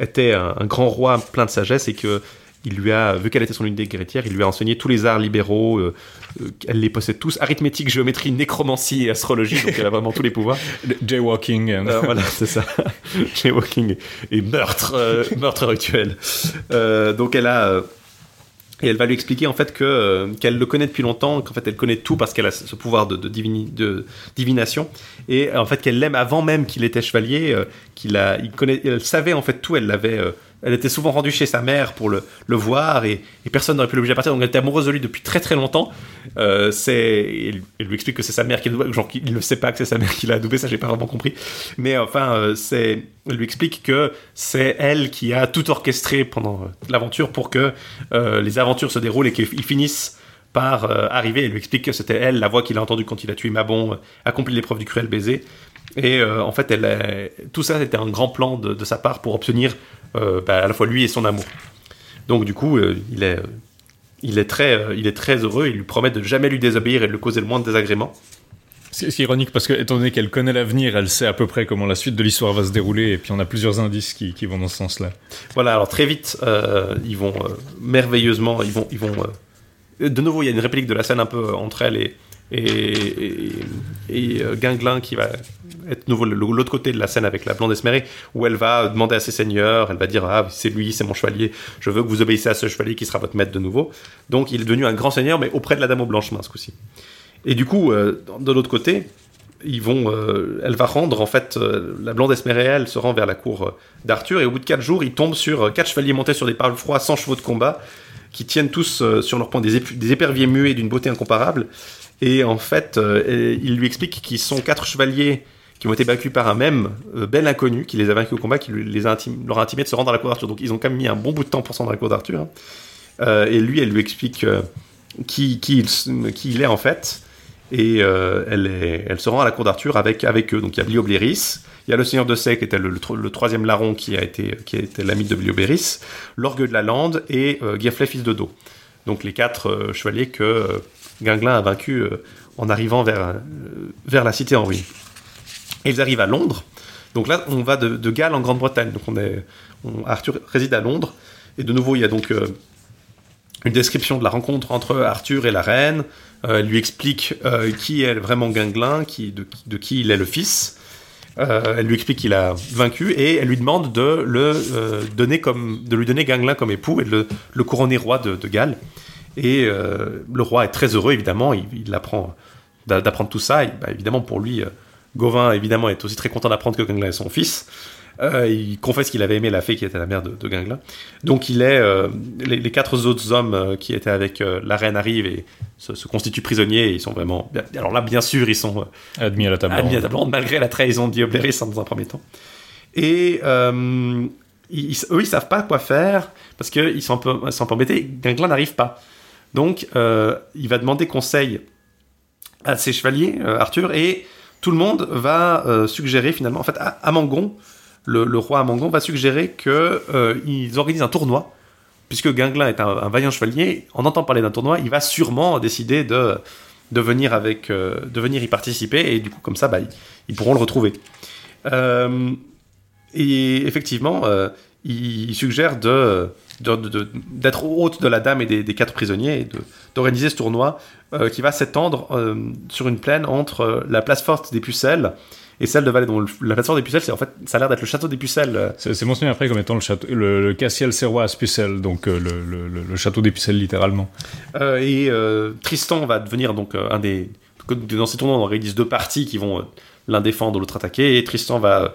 était un, un grand roi plein de sagesse et que il lui a, vu qu'elle était son unité guerrière, il lui a enseigné tous les arts libéraux. euh, euh, elle les possède tous arithmétique, géométrie, nécromancie et astrologie. Donc, elle a vraiment tous les pouvoirs. Jaywalking. and- Euh, voilà, c'est ça. Jaywalking et meurtre, euh, meurtre rituel. Euh, donc elle a euh, et elle va lui expliquer en fait que euh, qu'elle le connaît depuis longtemps, qu'en fait elle connaît tout parce qu'elle a ce pouvoir de, divini- de divination et en fait qu'elle l'aime avant même qu'il était chevalier, euh, qu'il a, il connaît, elle savait en fait tout, elle l'avait. euh, elle était souvent rendue chez sa mère pour le, le voir et, personne n'aurait pu l'obliger à partir. Donc elle était amoureuse de lui depuis très très longtemps. Euh, c'est, elle, lui explique que c'est sa mère qui l'a genre qu'il ne sait pas que c'est sa mère qui l'a adoubé, ça j'ai pas vraiment compris. Mais enfin, euh, c'est, elle lui explique que c'est elle qui a tout orchestré pendant euh, l'aventure pour que euh, les aventures se déroulent et qu'ils finissent par euh, arriver. Elle lui explique que c'était elle, la voix qu'il a entendue quand il a tué Mabon, euh, accompli l'épreuve du cruel baiser. Et euh, en fait, elle a- tout ça c'était un grand plan de, de sa part pour obtenir euh, bah, à la fois lui et son amour. Donc du coup, euh, il est, il est très, il est très heureux. Il lui promet de jamais lui désobéir et de lui causer le moindre désagrément. C'est c'est ironique parce que, étant donné qu'elle connaît l'avenir, elle sait à peu près comment la suite de l'histoire va se dérouler, et puis on a plusieurs indices qui, qui vont dans ce sens-là. Voilà, alors très vite, euh, ils vont euh, merveilleusement, ils vont, ils vont. euh, de nouveau, il y a une réplique de la scène un peu entre elle et et, et, euh, Guinglin qui va être nouveau l'autre côté de la scène avec la blonde esmérée, où elle va demander à ses seigneurs, elle va dire ah c'est lui, c'est mon chevalier, je veux que vous obéissez à ce chevalier qui sera votre maître de nouveau. Donc il est devenu un grand seigneur, mais auprès de la dame aux blanches mains ce coup-ci. Et du coup, euh, de l'autre côté, ils vont, euh, elle va rendre en fait la blonde esmérée, elle se rend vers la cour d'Arthur et au bout de quatre jours, il tombe sur quatre chevaliers montés sur des parles froids, sans chevaux de combat, qui tiennent tous sur leur épu- des éperviers muets d'une beauté incomparable. Et en fait, euh, il lui explique qu'ils sont quatre chevaliers qui ont été vaincus par un même euh, bel inconnu qui les a vaincus au combat, qui leur a intimé de se rendre à la cour d'Arthur. Donc ils ont quand même mis un bon bout de temps pour se rendre à la cour d'Arthur. hein. Euh, et lui, elle lui explique qui, il, est en fait. Et elle, se rend à la cour d'Arthur avec, avec eux. Donc il y a Bliobléris, il y a le seigneur de Sey qui était le, le tro- le troisième larron qui a été, qui a l'ami de Bliobléris, l'orgue de la lande et Girflet, fils de Do. Donc les quatre chevaliers que Guinglin a vaincus euh, en arrivant vers, euh, vers la cité en ruine. Et ils arrivent à Londres. Donc là, on va de, de Galles en Grande-Bretagne. Donc on est, Arthur réside à Londres. Et de nouveau, il y a donc euh, une description de la rencontre entre Arthur et la reine. Elle lui explique qui est vraiment Guinglin, qui, de, de qui il est le fils. Elle lui explique qu'il a vaincu et elle lui demande de, le, donner comme, de lui donner Guinglin comme époux et de le, couronner roi de Galles. Et euh, le roi est très heureux, évidemment, il, il apprend d'a- d'apprendre tout ça. Et, bah, évidemment, pour lui, euh, Gauvin, évidemment, est aussi très content d'apprendre que Guinglin est son fils. Euh, il confesse qu'il avait aimé la fée qui était la mère de, de. Donc il est... euh, les, les quatre autres hommes euh, qui étaient avec la reine arrivent et se, se constituent prisonniers. Et ils sont vraiment... bien- Alors là, bien sûr, ils sont... Admis à la table. admis à ronde. table ronde, malgré la trahison d'Iobléris dans un premier temps. Et ils, eux, ils savent pas quoi faire parce qu'ils sont un peu, ils sont un peu embêtés. Guinglin n'arrive pas. Donc, euh, il va demander conseil à ses chevaliers, euh, Arthur, et tout le monde va euh, suggérer finalement, en fait, Amangon, le, le roi Amangon va suggérer que euh, ils organisent un tournoi, puisque Guinglin est un, vaillant chevalier. En entend parler d'un tournoi, il va sûrement décider de de venir avec, de venir y participer, et du coup, comme ça, bah, ils, pourront le retrouver. Et effectivement, il suggère de, d'être hôte de la dame et des, des quatre prisonniers et d'organiser ce tournoi euh, qui va s'étendre euh, sur une plaine entre euh, la place forte des Pucelles et celle de Valais. Donc, la place forte des Pucelles, c'est en fait, ça a l'air d'être le château des Pucelles. C'est mentionné après comme étant le, château, le, le Cassiel Serrois à Spucelle, donc le, le- le- le château des Pucelles littéralement. Et Tristan va devenir donc un des. Dans ces tournois, on organise deux parties qui vont l'un défendre, l'autre attaquer. Et Tristan va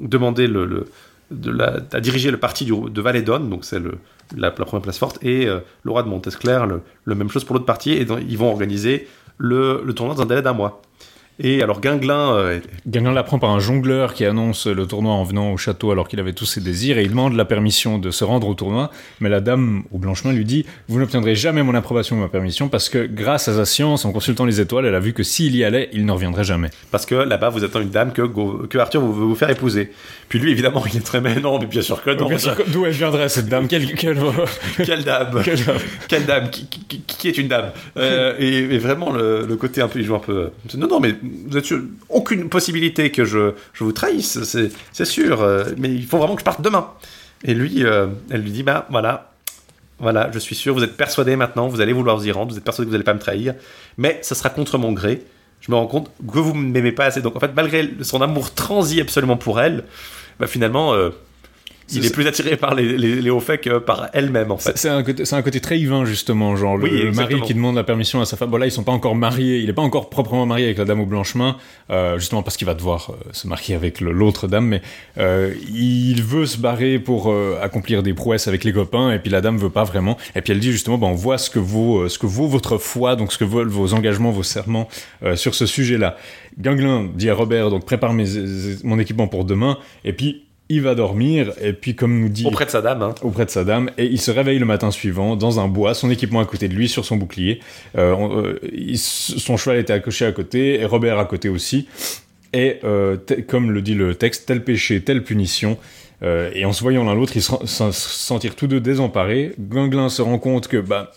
demander le- de la- à diriger le parti de Valédon, donc c'est la, première place forte, et euh, roi de Montesclair, le, même chose pour l'autre partie. Et ils vont organiser le tournoi dans un délai d'un mois. Et alors Guinglin, euh, Guinglin l'apprend par un jongleur qui annonce le tournoi en venant au château alors qu'il avait tous ses désirs et il demande la permission de se rendre au tournoi. Mais la dame au blanchemin lui dit Vous n'obtiendrez jamais mon approbation ou ma permission parce que grâce à sa science, en consultant les étoiles, elle a vu que s'il y allait, il ne reviendrait jamais. parce que là-bas vous attend une dame que, Arthur veut vous faire épouser. Puis lui évidemment il est très mais non, mais bien sûr que non. D'où elle viendrait cette dame? Quelle, quelle- Quelle dame quelle- Quelle dame qui, qui- qui- qui est une dame? Euh, et, et vraiment le, le côté un peu, il joue un peu. Non, non, mais vous êtes sûr, aucune possibilité que je, je vous trahisse, c'est, sûr. euh, mais il faut vraiment que je parte demain. Et lui, euh, elle lui dit, bah voilà, voilà, je suis sûr, vous êtes persuadé maintenant, vous allez vouloir vous y rendre, vous êtes persuadé que vous n'allez pas me trahir, mais ça sera contre mon gré. Je me rends compte que vous ne m'aimez pas assez. Donc en fait, malgré son amour transi absolument pour elle, bah, finalement, euh, il est plus attiré par les, les, les hauts faits que par elle-même en fait. C'est un, côté- un côté très Yvain, justement, genre le, Oui, le mari qui demande la permission à sa femme. Bon, là, ils sont pas encore mariés, il est pas encore proprement marié avec la dame au blanchemin, euh, justement parce qu'il va devoir euh, se marier avec l'autre dame, mais euh, il veut se barrer pour euh, accomplir des prouesses avec les copains, et puis la dame veut pas vraiment. Et puis elle dit justement, bon, on voit ce que vaut, euh, ce que vaut votre foi, donc ce que vaut vos engagements, vos serments euh, sur ce sujet-là. Ganglin dit à Robert, donc prépare mes, mon équipement pour demain, et puis il va dormir, et puis comme nous dit Auprès de sa dame, hein. auprès de sa dame et il se réveille le matin suivant dans un bois, son équipement à côté de lui sur son bouclier. Euh, euh, il- son cheval était accroché à côté et Robert à côté aussi. Et euh, comme le dit le texte, tel péché, telle punition. Euh, et en se voyant l'un l'autre, ils se sentirent tous deux désemparés. Ganglin se rend compte que bah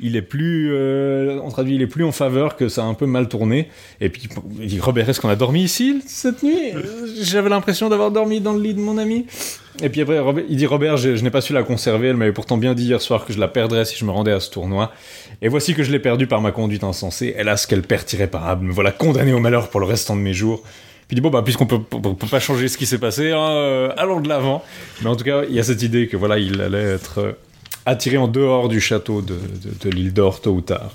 il est plus, euh, traduit, il est plus en faveur, que ça a un peu mal tourné. Et puis il dit Robert, est-ce qu'on a dormi ici cette nuit Euh, J'avais l'impression d'avoir dormi dans le lit de mon ami. Et puis après, il dit Robert, je, n'ai pas su la conserver. Elle m'avait pourtant bien dit hier soir que je la perdrais si je me rendais à ce tournoi. Et voici que je l'ai perdue par ma conduite insensée. Hélas, quelle perte irréparable. Me voilà condamné au malheur pour le restant de mes jours. Puis il dit bon bah puisqu'on peut, peut pas changer ce qui s'est passé, hein, euh, allons de l'avant. Mais en tout cas, il y a cette idée que voilà, il allait être euh, attiré en dehors du château de, de- l'île d'Or tôt ou tard.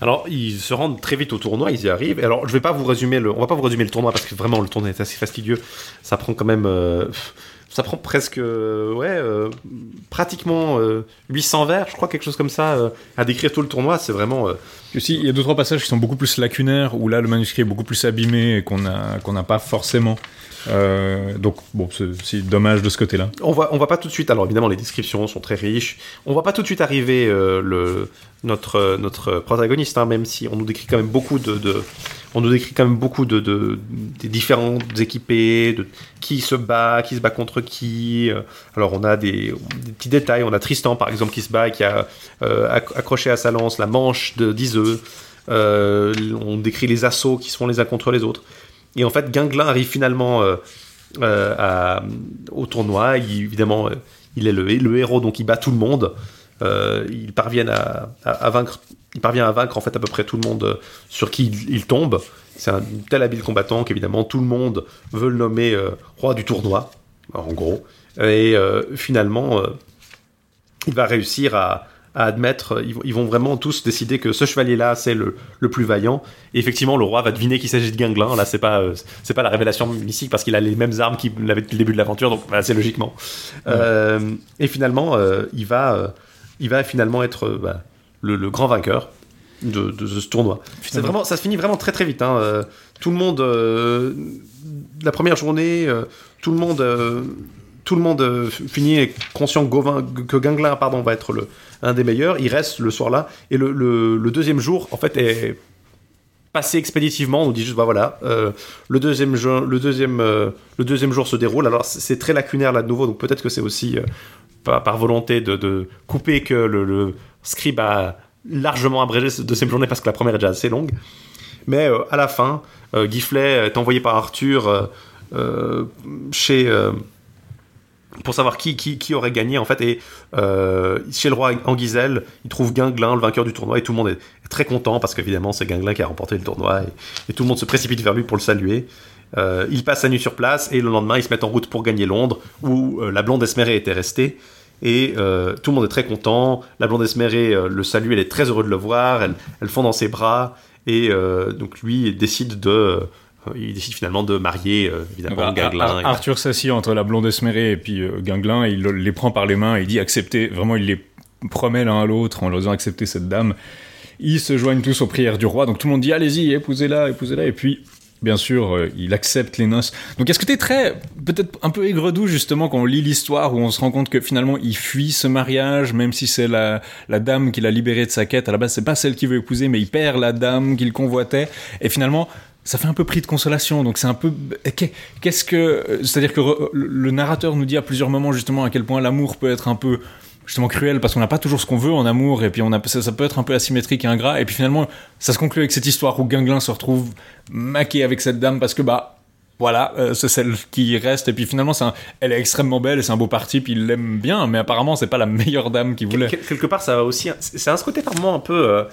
Alors, ils se rendent très vite au tournoi, ils y arrivent. Alors, je vais pas vous résumer le, on va pas vous résumer le tournoi parce que vraiment le tournoi est assez fastidieux. Ça prend quand même, euh, ça prend presque, euh, ouais, euh, pratiquement euh, 800 vers, je crois quelque chose comme ça, à décrire tout le tournoi. C'est vraiment, il y a deux trois passages qui sont beaucoup plus lacunaires où là le manuscrit est beaucoup plus abîmé et qu'on a qu'on n'a pas forcément. Euh, donc bon, c'est dommage de ce côté-là. on voit, on voit pas tout de suite. Alors évidemment, les descriptions sont très riches. On voit pas tout de suite arriver euh, le notre notre protagoniste, hein, même si on nous décrit quand même beaucoup de, on nous décrit quand même beaucoup de, de des différents équipés, de qui se bat, qui se bat contre qui. euh. Alors on a des, petits détails. On a Tristan par exemple qui se bat et qui a acc- accroché à sa lance la manche de d'Iseux. Euh, on décrit les assauts qui sont les uns contre les autres. Et en fait, Guinglin arrive finalement euh, euh, au tournoi. Évidemment, il est le, héros, donc il bat tout le monde. Il parvient à, vaincre. Il parvient à vaincre en fait à peu près tout le monde sur qui il, tombe. C'est un tel habile combattant qu'évidemment tout le monde veut le nommer roi du tournoi, en gros. Et finalement, il va réussir à, à admettre, ils, vont- ils vont vraiment tous décider que ce chevalier-là, c'est le, le plus vaillant. Et effectivement, le roi va deviner qu'il s'agit de Guinglin. Là, c'est pas, euh, c'est pas la révélation mystique parce qu'il a les mêmes armes qu'il avait depuis le début de l'aventure, donc bah, c'est logiquement. Euh, et finalement, euh, il va, euh, il va finalement être euh, bah, le, le grand vainqueur de, de ce tournoi. C'est vraiment, ça se finit vraiment très très vite. hein. Euh, tout le monde, euh, la première journée, euh, tout le monde, euh, tout le monde euh, finit conscient que, que pardon, va être le, un des meilleurs. Il reste le soir-là et le, deuxième jour, en fait, est passé expéditivement. On nous dit juste, bah voilà, euh, le deuxième le deuxième, euh, le deuxième jour se déroule. Alors c'est- très lacunaire là de nouveau, donc peut-être que c'est aussi par, volonté de, couper que le, le scribe a largement abrégé cette deuxième journée parce que la première est déjà assez longue. Mais à la fin, Giflet est envoyé par Arthur chez pour savoir qui, qui, qui aurait gagné en fait. Et euh, chez le roi Anguizel il trouve Guinglin le vainqueur du tournoi et tout le monde est, très content parce qu'évidemment c'est Guinglin qui a remporté le tournoi et, tout le monde se précipite vers lui pour le saluer. Euh, il passe la nuit sur place et le lendemain ils se mettent en route pour gagner Londres où euh, la blonde Esmérée était restée. Et tout le monde est très content. La blonde Esmérée euh, le salue elle est très heureuse de le voir. Elle, elle fond dans ses bras. Et donc lui décide de il décide finalement de marier euh, évidemment Guinglin et- Arthur s'assied entre la blonde esmérée et puis euh, Guinglin, et il le- les prend par les mains et il dit acceptez. Vraiment, il les promet l'un à l'autre en leur disant accepter cette dame. Ils se joignent tous aux prières du roi, donc tout le monde dit allez-y, épousez-la, épousez-la, et puis bien sûr, euh, il accepte les noces. Donc est-ce que t'es très, peut-être un peu aigredou justement quand on lit l'histoire où on se rend compte que finalement il fuit ce mariage, même si c'est la, la dame qui l'a libéré de sa quête, à la base c'est pas celle qu'il veut épouser, mais il perd la dame qu'il convoitait, et finalement ça fait un peu prix de consolation, donc c'est un peu. qu'est- Qu'est-ce que. C'est-à-dire que le narrateur nous dit à plusieurs moments justement à quel point l'amour peut être un peu justement cruel parce qu'on n'a pas toujours ce qu'on veut en amour et puis on a, ça, ça peut être un peu asymétrique et ingrat et puis finalement ça se conclut avec cette histoire où Guinglin se retrouve maqué avec cette dame parce que bah voilà euh, c'est celle qui reste et puis finalement c'est un- elle est extrêmement belle et c'est un beau parti puis il l'aime bien mais apparemment c'est pas la meilleure dame qu'il voulait Quel- quelque part, ça va aussi. C'est un ce côté par moment un peu. euh,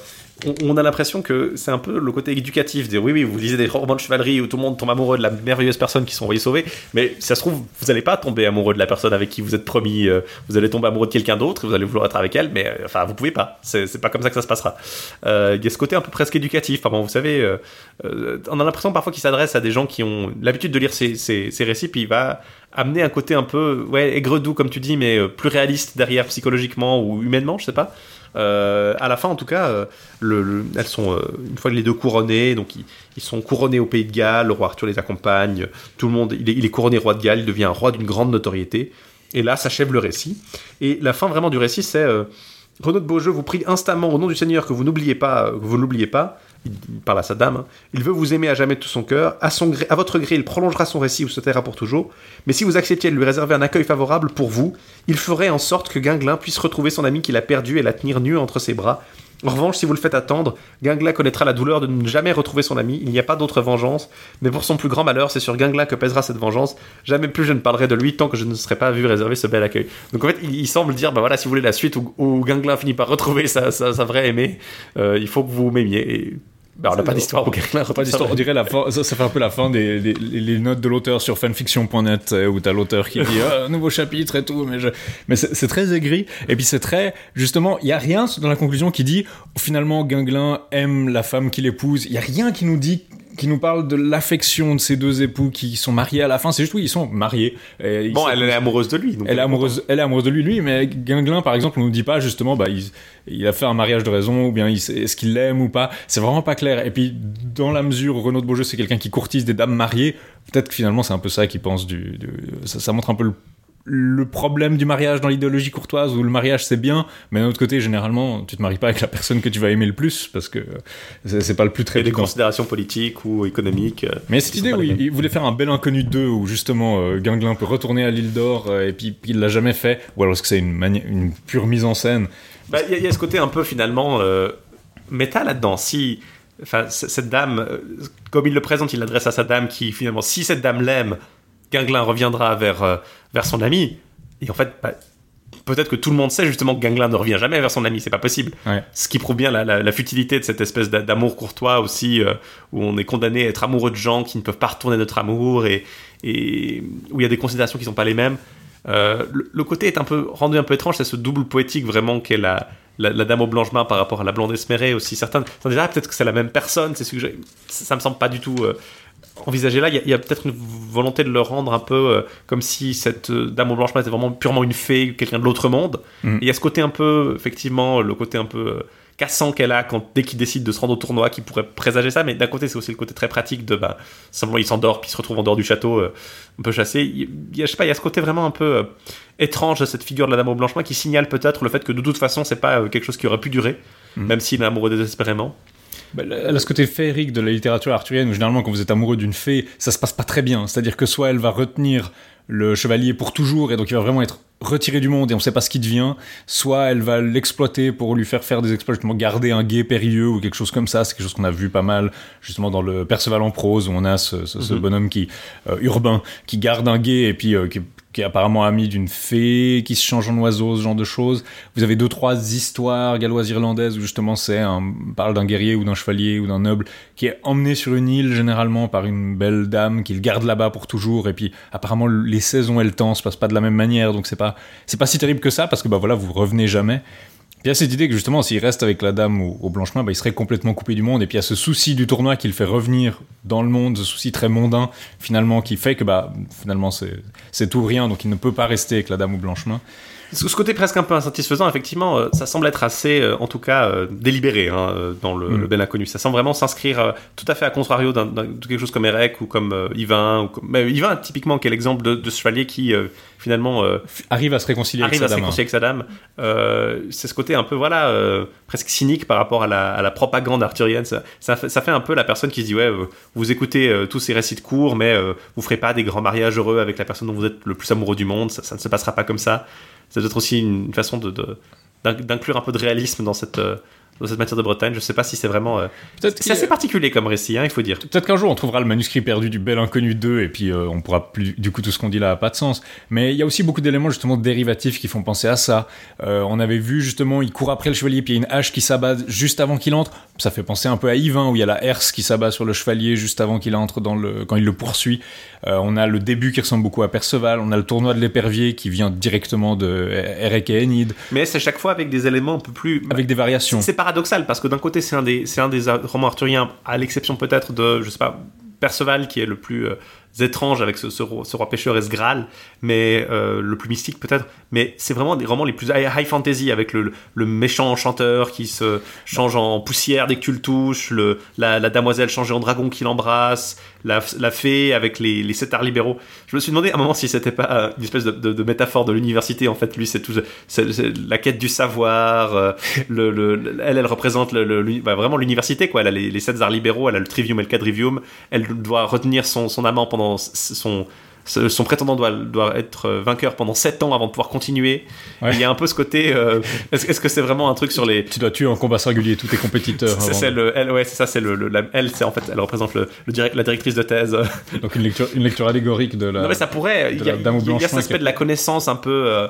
on, a l'impression que c'est un peu le côté éducatif. Oui, oui, vous lisez des romans de chevalerie où tout le monde tombe amoureux de la merveilleuse personne qui sont envoyées sauver, mais si ça se trouve, vous n'allez pas tomber amoureux de la personne avec qui vous êtes promis. euh, vous allez tomber amoureux de quelqu'un d'autre, vous allez vouloir être avec elle, mais euh, enfin, vous pouvez pas. C'est pas comme ça que ça se passera. Euh, Il y a ce côté un peu presque éducatif. Par moment, vous savez, on a l'impression parfois qu'il s'adresse à des gens qui ont l'habitude de lire ces, ces, ces récits, puis il va amener un côté un peu ouais aigre-doux comme tu dis mais plus réaliste derrière psychologiquement ou humainement je sais pas Euh, à la fin en tout cas euh, le, le- elles sont euh, une fois les deux couronnées donc ils, ils sont couronnés au pays de Galles le roi Arthur les accompagne tout le monde il est, il est couronné roi de Galles il devient un roi d'une grande notoriété. Et là s'achève le récit. Et la fin vraiment du récit c'est Renaud de Beaujeu vous prie instamment au nom du Seigneur que vous n'oubliez pas que vous n'oubliez pas il parle à sa dame, hein. il veut vous aimer à jamais de tout son cœur, à, son à votre gré il prolongera son récit ou se taira pour toujours, mais si vous acceptiez de lui réserver un accueil favorable pour vous, il ferait en sorte que Guinglin puisse retrouver son ami qu'il a perdu et la tenir nue entre ses bras. En revanche, si vous le faites attendre, Guinglin connaîtra la douleur de ne jamais retrouver son ami, il n'y a pas d'autre vengeance, mais pour son plus grand malheur, c'est sur Guinglin que pèsera cette vengeance, jamais plus je ne parlerai de lui tant que je ne serai pas vu réserver ce bel accueil. Donc en fait, il, semble dire, bah voilà, si vous voulez la suite où, où finit par retrouver sa, sa, sa vraie aimée, euh, il faut que vous m'aimiez. Et... Bah, on n'a pas d'histoire où Guinglin pas d'histoire. on dirait la fin, ça, ça fait un peu la fin des, des- les notes de l'auteur sur fanfiction.net euh, où t'as l'auteur qui dit Ah, nouveau chapitre et tout mais, je- mais c'est c'est très aigri. Et puis c'est très justement il y a rien dans la conclusion qui dit finalement Guinglin aime la femme qu'il épouse. Il y a rien qui nous dit qui nous parle de l'affection de ces deux époux qui sont mariés à la fin c'est juste oui ils sont mariés Et ils Bon, sont- elle est amoureuse de lui. Donc elle est amoureuse, elle est amoureuse de lui, lui, mais Guinglin, par exemple, on nous dit pas justement, bah, il, il a fait un mariage de raison, ou bien est-ce qu'il l'aime ou pas. C'est vraiment pas clair. Et puis, dans la mesure où Renaud de Beaujeu, c'est quelqu'un qui courtise des dames mariées, peut-être que finalement, c'est un peu ça qu'il pense du, du- ça, ça montre un peu le, le problème du mariage dans l'idéologie courtoise, où le mariage c'est bien, mais d'un autre côté, généralement, tu te maries pas avec la personne que tu vas aimer le plus, parce que c'est pas le plus Il y très a des considérations politiques ou économiques. euh, Mais cette idée où il, il voulait faire un bel inconnu 2 où justement euh, Guinglin peut retourner à l'île d'Or euh, et puis, puis il l'a jamais fait, ou alors est-ce que c'est une, pure mise en scène? Bah, Il y, a- il y a ce côté un peu finalement euh, méta là-dedans. Si, enfin, cette dame, euh, comme il le présente, il l'adresse à sa dame qui finalement, si cette dame l'aime, Guinglin reviendra vers, euh, vers son ami. Et en fait, bah, peut-être que tout le monde sait justement que Guinglin ne revient jamais vers son ami, c'est pas possible. Ouais. Ce qui prouve bien la, la- la futilité de cette espèce d'a- d'amour courtois aussi, euh, où on est condamné à être amoureux de gens qui ne peuvent pas retourner notre amour et, et où il y a des considérations qui sont pas les mêmes. Euh, le, le côté est un peu rendu un peu étrange, c'est ce double poétique vraiment qu'est la, la, la dame au blanche par rapport à la blonde esmérée aussi. Certains sont déjà peut-être que c'est la même personne, c'est. Ça, ça me semble pas du tout euh, envisagé là. Il y a, peut-être une volonté de le rendre un peu euh, comme si cette euh, dame au blanche était vraiment purement une fée, quelqu'un de l'autre monde. Mhm. Et il y a ce côté un peu, effectivement, le côté un peu euh, cassant qu'elle a quand dès qu'il décide de se rendre au tournoi, qui pourrait présager ça. Mais d'un côté, c'est aussi le côté très pratique de bah, simplement il s'endort puis il se retrouve en dehors du château, un peu chassé. Il il y a, je sais pas, il y a ce côté vraiment un peu étrange de cette figure de la dame au blanche qui signale peut-être le fait que de toute façon, c'est pas quelque chose qui aurait pu durer, Mhm. même s'il est amoureux désespérément. Bah, Elle a ce côté féerique de la littérature arthurienne où généralement quand vous êtes amoureux d'une fée, ça se passe pas très bien. C'est-à-dire que soit elle va retenir le chevalier pour toujours et donc il va vraiment être retiré du monde et on sait pas ce qu'il devient, soit elle va l'exploiter pour lui faire faire des exploits, justement garder un guet périlleux ou quelque chose comme ça. C'est quelque chose qu'on a vu pas mal justement dans le Perceval en prose où on a ce, ce- ce Mhm. bonhomme qui euh, urbain qui garde un guet et puis euh, qui, apparemment ami d'une fée qui se change en oiseau, ce genre de choses. Vous avez deux trois histoires galloises irlandaises où justement c'est un on parle d'un guerrier ou d'un chevalier ou d'un noble qui est emmené sur une île généralement par une belle dame qu'il garde là-bas pour toujours et puis apparemment les saisons et le temps se passent pas de la même manière donc c'est pas c'est pas si terrible que ça parce que bah voilà vous revenez jamais. Puis il y a cette idée que justement s'il reste avec la dame au, au bah, il serait complètement coupé du monde et puis il y a ce souci du tournoi qui le fait revenir dans le monde, ce souci très mondain finalement qui fait que bah finalement c'est tout ou rien donc il ne peut pas rester avec la dame au blanchemin. Ce ce côté presque un peu insatisfaisant, effectivement, euh, ça semble être assez, euh, en tout cas, euh, délibéré hein, dans le, Mm. le bel inconnu. Ça semble vraiment s'inscrire tout à fait à contrario d'un- d'un- de quelque chose comme Erec ou comme euh, Yvain. Ou comme... mais Yvain, typiquement, quel exemple de, de chevalier qui, euh, finalement, euh, Arrive à se réconcilier arrive avec sa dame. réconcilier avec sa dame. Euh, c'est ce côté un peu, voilà, presque cynique par rapport à la, à la propagande arthurienne. Ça, ça, fait, ça fait un peu la personne qui se dit, ouais, vous écoutez tous ces récits de cours, mais vous ferez pas des grands mariages heureux avec la personne dont vous êtes le plus amoureux du monde. Ça, ça ne se passera pas comme ça. C'est peut-être aussi une façon de, de- d'inc- d'inclure un peu de réalisme dans cette, euh, dans cette matière de Bretagne. Je sais pas si c'est vraiment. euh, C'est qu'il- assez particulier comme récit, hein, il faut dire. Peut-être qu'un jour on trouvera le manuscrit perdu du Bel Inconnu 2 et puis euh, on pourra plus. Du coup, tout ce qu'on dit là a pas de sens. Mais il y a aussi beaucoup d'éléments justement dérivatifs qui font penser à ça. Euh, on avait vu justement, il court après le chevalier puis il y a une hache qui s'abat juste avant qu'il entre. Ça fait penser un peu à Yvain où il y a la herse qui s'abat sur le chevalier juste avant qu'il entre dans le quand il le poursuit. Euh, on a le début qui ressemble beaucoup à Perceval. On a le tournoi de l'épervier qui vient directement de Eric et Enid Mais c'est chaque fois avec des éléments un peu plus. avec des variations. C'est paradoxal parce que d'un côté c'est un des c'est un des romans arthuriens à l'exception peut-être de je sais pas Perceval qui est le plus euh, étrange avec ce, ce roi, ce roi pêcheur et ce Graal mais euh, le plus mystique peut-être mais c'est vraiment des romans les plus high, fantasy avec le, le méchant enchanteur qui se change en poussière dès que tu le touches le, la, la damoiselle changée en dragon qui l'embrasse la, la fée avec les, les sept arts libéraux je me suis demandé à un moment si c'était pas euh, une espèce de, de- de métaphore de l'université en fait lui c'est tout la quête du savoir euh, le, le- le- elle, elle représente le, bah, vraiment l'université, quoi. Elle a les, les sept arts libéraux, elle a le trivium et le quadrivium. Elle doit retenir son, son amant pendant son. prétendant doit, doit être euh, vainqueur pendant 7 ans avant de pouvoir continuer. Ouais. Il y a un peu ce côté. euh, est-ce, que c'est vraiment un truc sur les. Tu dois tuer en combat singulier tous tes compétiteurs. C'est, le, elle, ouais, c'est ça, c'est le, le- la- elle, c'est en fait, elle représente le, le direct- la directrice de thèse. Donc une lecture, une lecture allégorique de la. Non mais ça pourrait. Il y a, y cet aspect de la connaissance un peu euh,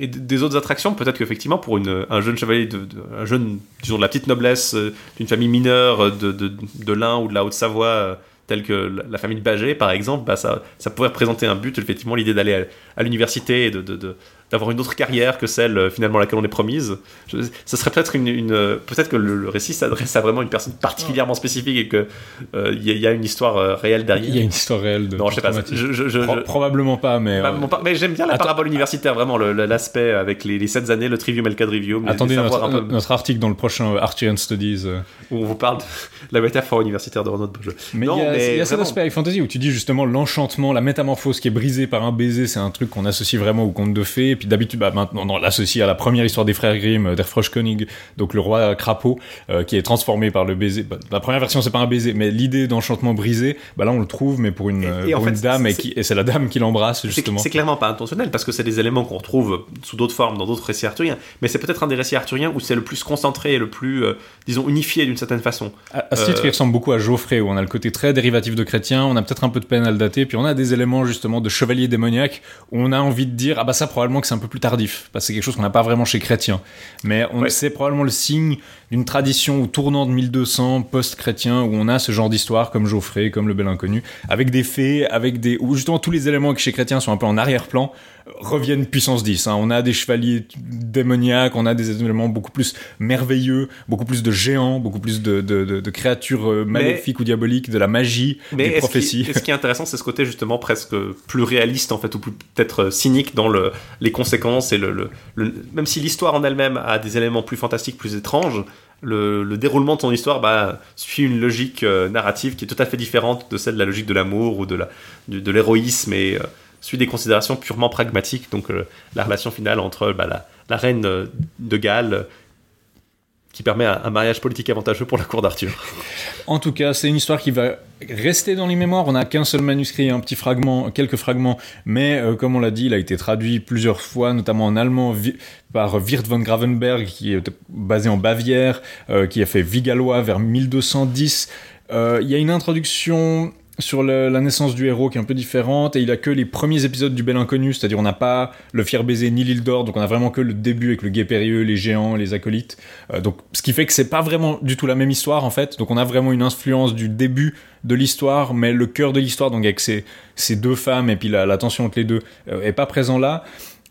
et des autres attractions. Peut-être qu'effectivement pour une, un jeune chevalier, de, de- un jeune, disons de la petite noblesse d'une famille mineure de, de, de l'Ain ou de la Haute-Savoie, telle que la, famille de Bagé par exemple, bah, ça, ça pourrait représenter un but. Effectivement, l'idée d'aller à, l'université et de- d'avoir une autre carrière que celle euh, finalement à laquelle on est promise. Je- ça serait peut-être une, une, euh, peut-être que le, le récit s'adresse à vraiment une personne particulièrement spécifique et que euh, il y, a- il y a une histoire réelle derrière. Il y a une histoire réelle de. Non, je sais pas. Je, je- Pro- Probablement pas, mais. mais j'aime bien la parabole universitaire, vraiment, l'aspect avec les, les 7 années, le trivium et le quadrivium. Attendez les notre, un peu- notre article dans le prochain Arthurian Studies. où on vous parle de la métaphore universitaire de Renaud de Beaujeu. Mais il y a, mais y a cet aspect high fantasy où tu dis justement l'enchantement, la métamorphose qui est brisée par un baiser, c'est un truc qu'on associe vraiment au conte de fées. Puis d'habitude, bah, maintenant, on l'associe à la première histoire des frères Grimm, euh, d'Erfroschkönig, donc le roi crapaud, euh, qui est transformé par le baiser. Bah, la première version, c'est pas un baiser, mais l'idée d'enchantement brisé, bah là, on le trouve, mais pour une, Et- euh, et en pour fait, une dame, et, c'est- qui, et c'est la dame qui l'embrasse, justement. c'est clairement pas intentionnel parce que c'est des éléments qu'on retrouve sous d'autres formes dans d'autres récits arthuriens. Mais c'est peut-être un des récits arthuriens où c'est le plus concentré et le plus, euh, disons, unifié d'une certaine façon. À, à ce titre, il ressemble beaucoup à Geoffrey, où on a le côté très dérivatif de chrétien, on a peut-être un peu de peine à le dater, puis on a des éléments justement de chevalier démoniaque, où on a envie de dire, ah bah ça probablement que c'est un peu plus tardif, parce que c'est quelque chose qu'on n'a pas vraiment chez chrétien. Mais on Ouais. c'est probablement le signe d'une tradition au tournant de 1200, post-chrétien, où on a ce genre d'histoire comme Geoffrey, comme le bel inconnu, avec des fées, avec des... où justement tous les éléments qui chez chrétien sont un peu en arrière-plan, reviennent puissance 10. hein. On a des chevaliers démoniaques, on a des éléments beaucoup plus merveilleux, beaucoup plus de géants, beaucoup plus de, de, de- de créatures euh, maléfiques ou diaboliques, de la magie, Mais des qui- prophéties. ce qui est intéressant, c'est ce côté justement presque plus réaliste en fait, ou peut-être euh, cynique dans le, les conséquences et le, le- le- même si l'histoire en elle-même a des éléments plus fantastiques, plus étranges. Le, le déroulement de son histoire bah, suit une logique euh, narrative qui est tout à fait différente de celle de la logique de l'amour ou de la du- de l'héroïsme et euh, suit des considérations purement pragmatiques. Donc euh, la relation finale entre bah, la, reine euh, de Galles euh, qui permet un, mariage politique avantageux pour la cour d'Arthur. En tout cas, c'est une histoire qui va rester dans les mémoires. On n'a qu'un seul manuscrit, un petit fragment, quelques fragments, mais comme on l'a dit, il a été traduit plusieurs fois, notamment en allemand par Wirth von Gravenberg, qui est basé en Bavière, qui a fait Vigallois vers 1210. Euh, Il y a une introduction sur la naissance du héros qui est un peu différente et il a que les premiers épisodes du Bel Inconnu, c'est-à-dire on n'a pas le Fier Baiser ni l'île d'Or, donc on a vraiment que le début avec le guet périlleux, les géants, les acolytes. Euh, donc ce qui fait que c'est pas vraiment du tout la même histoire en fait. Donc on a vraiment une influence du début de l'histoire, mais le cœur de l'histoire, donc avec ces, ces deux femmes et puis la, la tension entre les deux, euh, est pas présent là.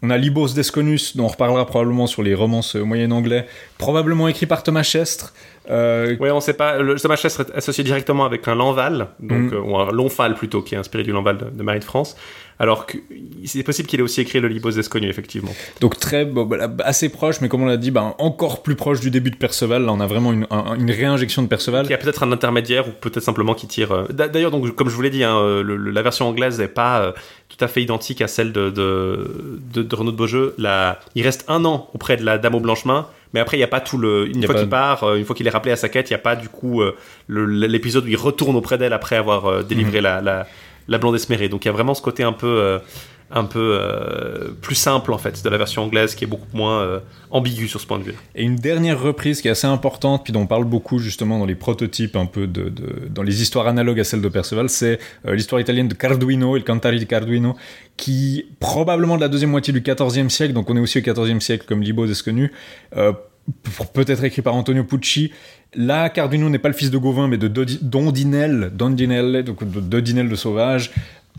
On a Libos Desconus, dont on reparlera probablement sur les romances euh, moyen anglais, probablement écrit par Thomas Chestre. euh, Oui, on sait pas. Le Thomas Chestre est associé directement avec un Lanval, donc, Mm. euh, ou un Lonfal plutôt, qui est inspiré du Lanval de, de Marie de France. Alors que c'est possible qu'il ait aussi écrit le Libos d'Esconnu, effectivement. Donc très bon, bah, assez proche, mais comme on l'a dit, bah, encore plus proche du début de Perceval. Là, on a vraiment une, un- une réinjection de Perceval. Il y a peut-être un intermédiaire ou peut-être simplement qui tire. euh, d'a- D'ailleurs, donc comme je vous l'ai dit, hein, euh, le- le- la version anglaise n'est pas euh, tout à fait identique à celle de, de, de, de Renaud de Beaujeu. La... Il reste un an auprès de la Dame au Blanchemin, mais après il n'y a pas tout le. Une fois pas- qu'il part, une fois qu'il est rappelé à sa quête, il n'y a pas du coup l'épisode où il retourne auprès d'elle après avoir délivré Mhm. la, la, la blonde esmérée. Donc il y a vraiment ce côté un peu. euh, un peu euh, plus simple en fait de la version anglaise qui est beaucoup moins euh, ambigu sur ce point de vue. Et une dernière reprise qui est assez importante, puis dont on parle beaucoup justement dans les prototypes, un peu de, dans les histoires analogues à celles de Perceval, c'est euh, l'histoire italienne de Carduino, Il Cantari di Carduino, qui probablement de la deuxième moitié du XIVe siècle, donc on est aussi au XIVe siècle comme Libo d'Esconnu, p- peut-être écrit par Antonio Pucci. Là, Carduino n'est pas le fils de Gauvin, mais de Dondinelle, Dondinelle, donc de de Sauvage.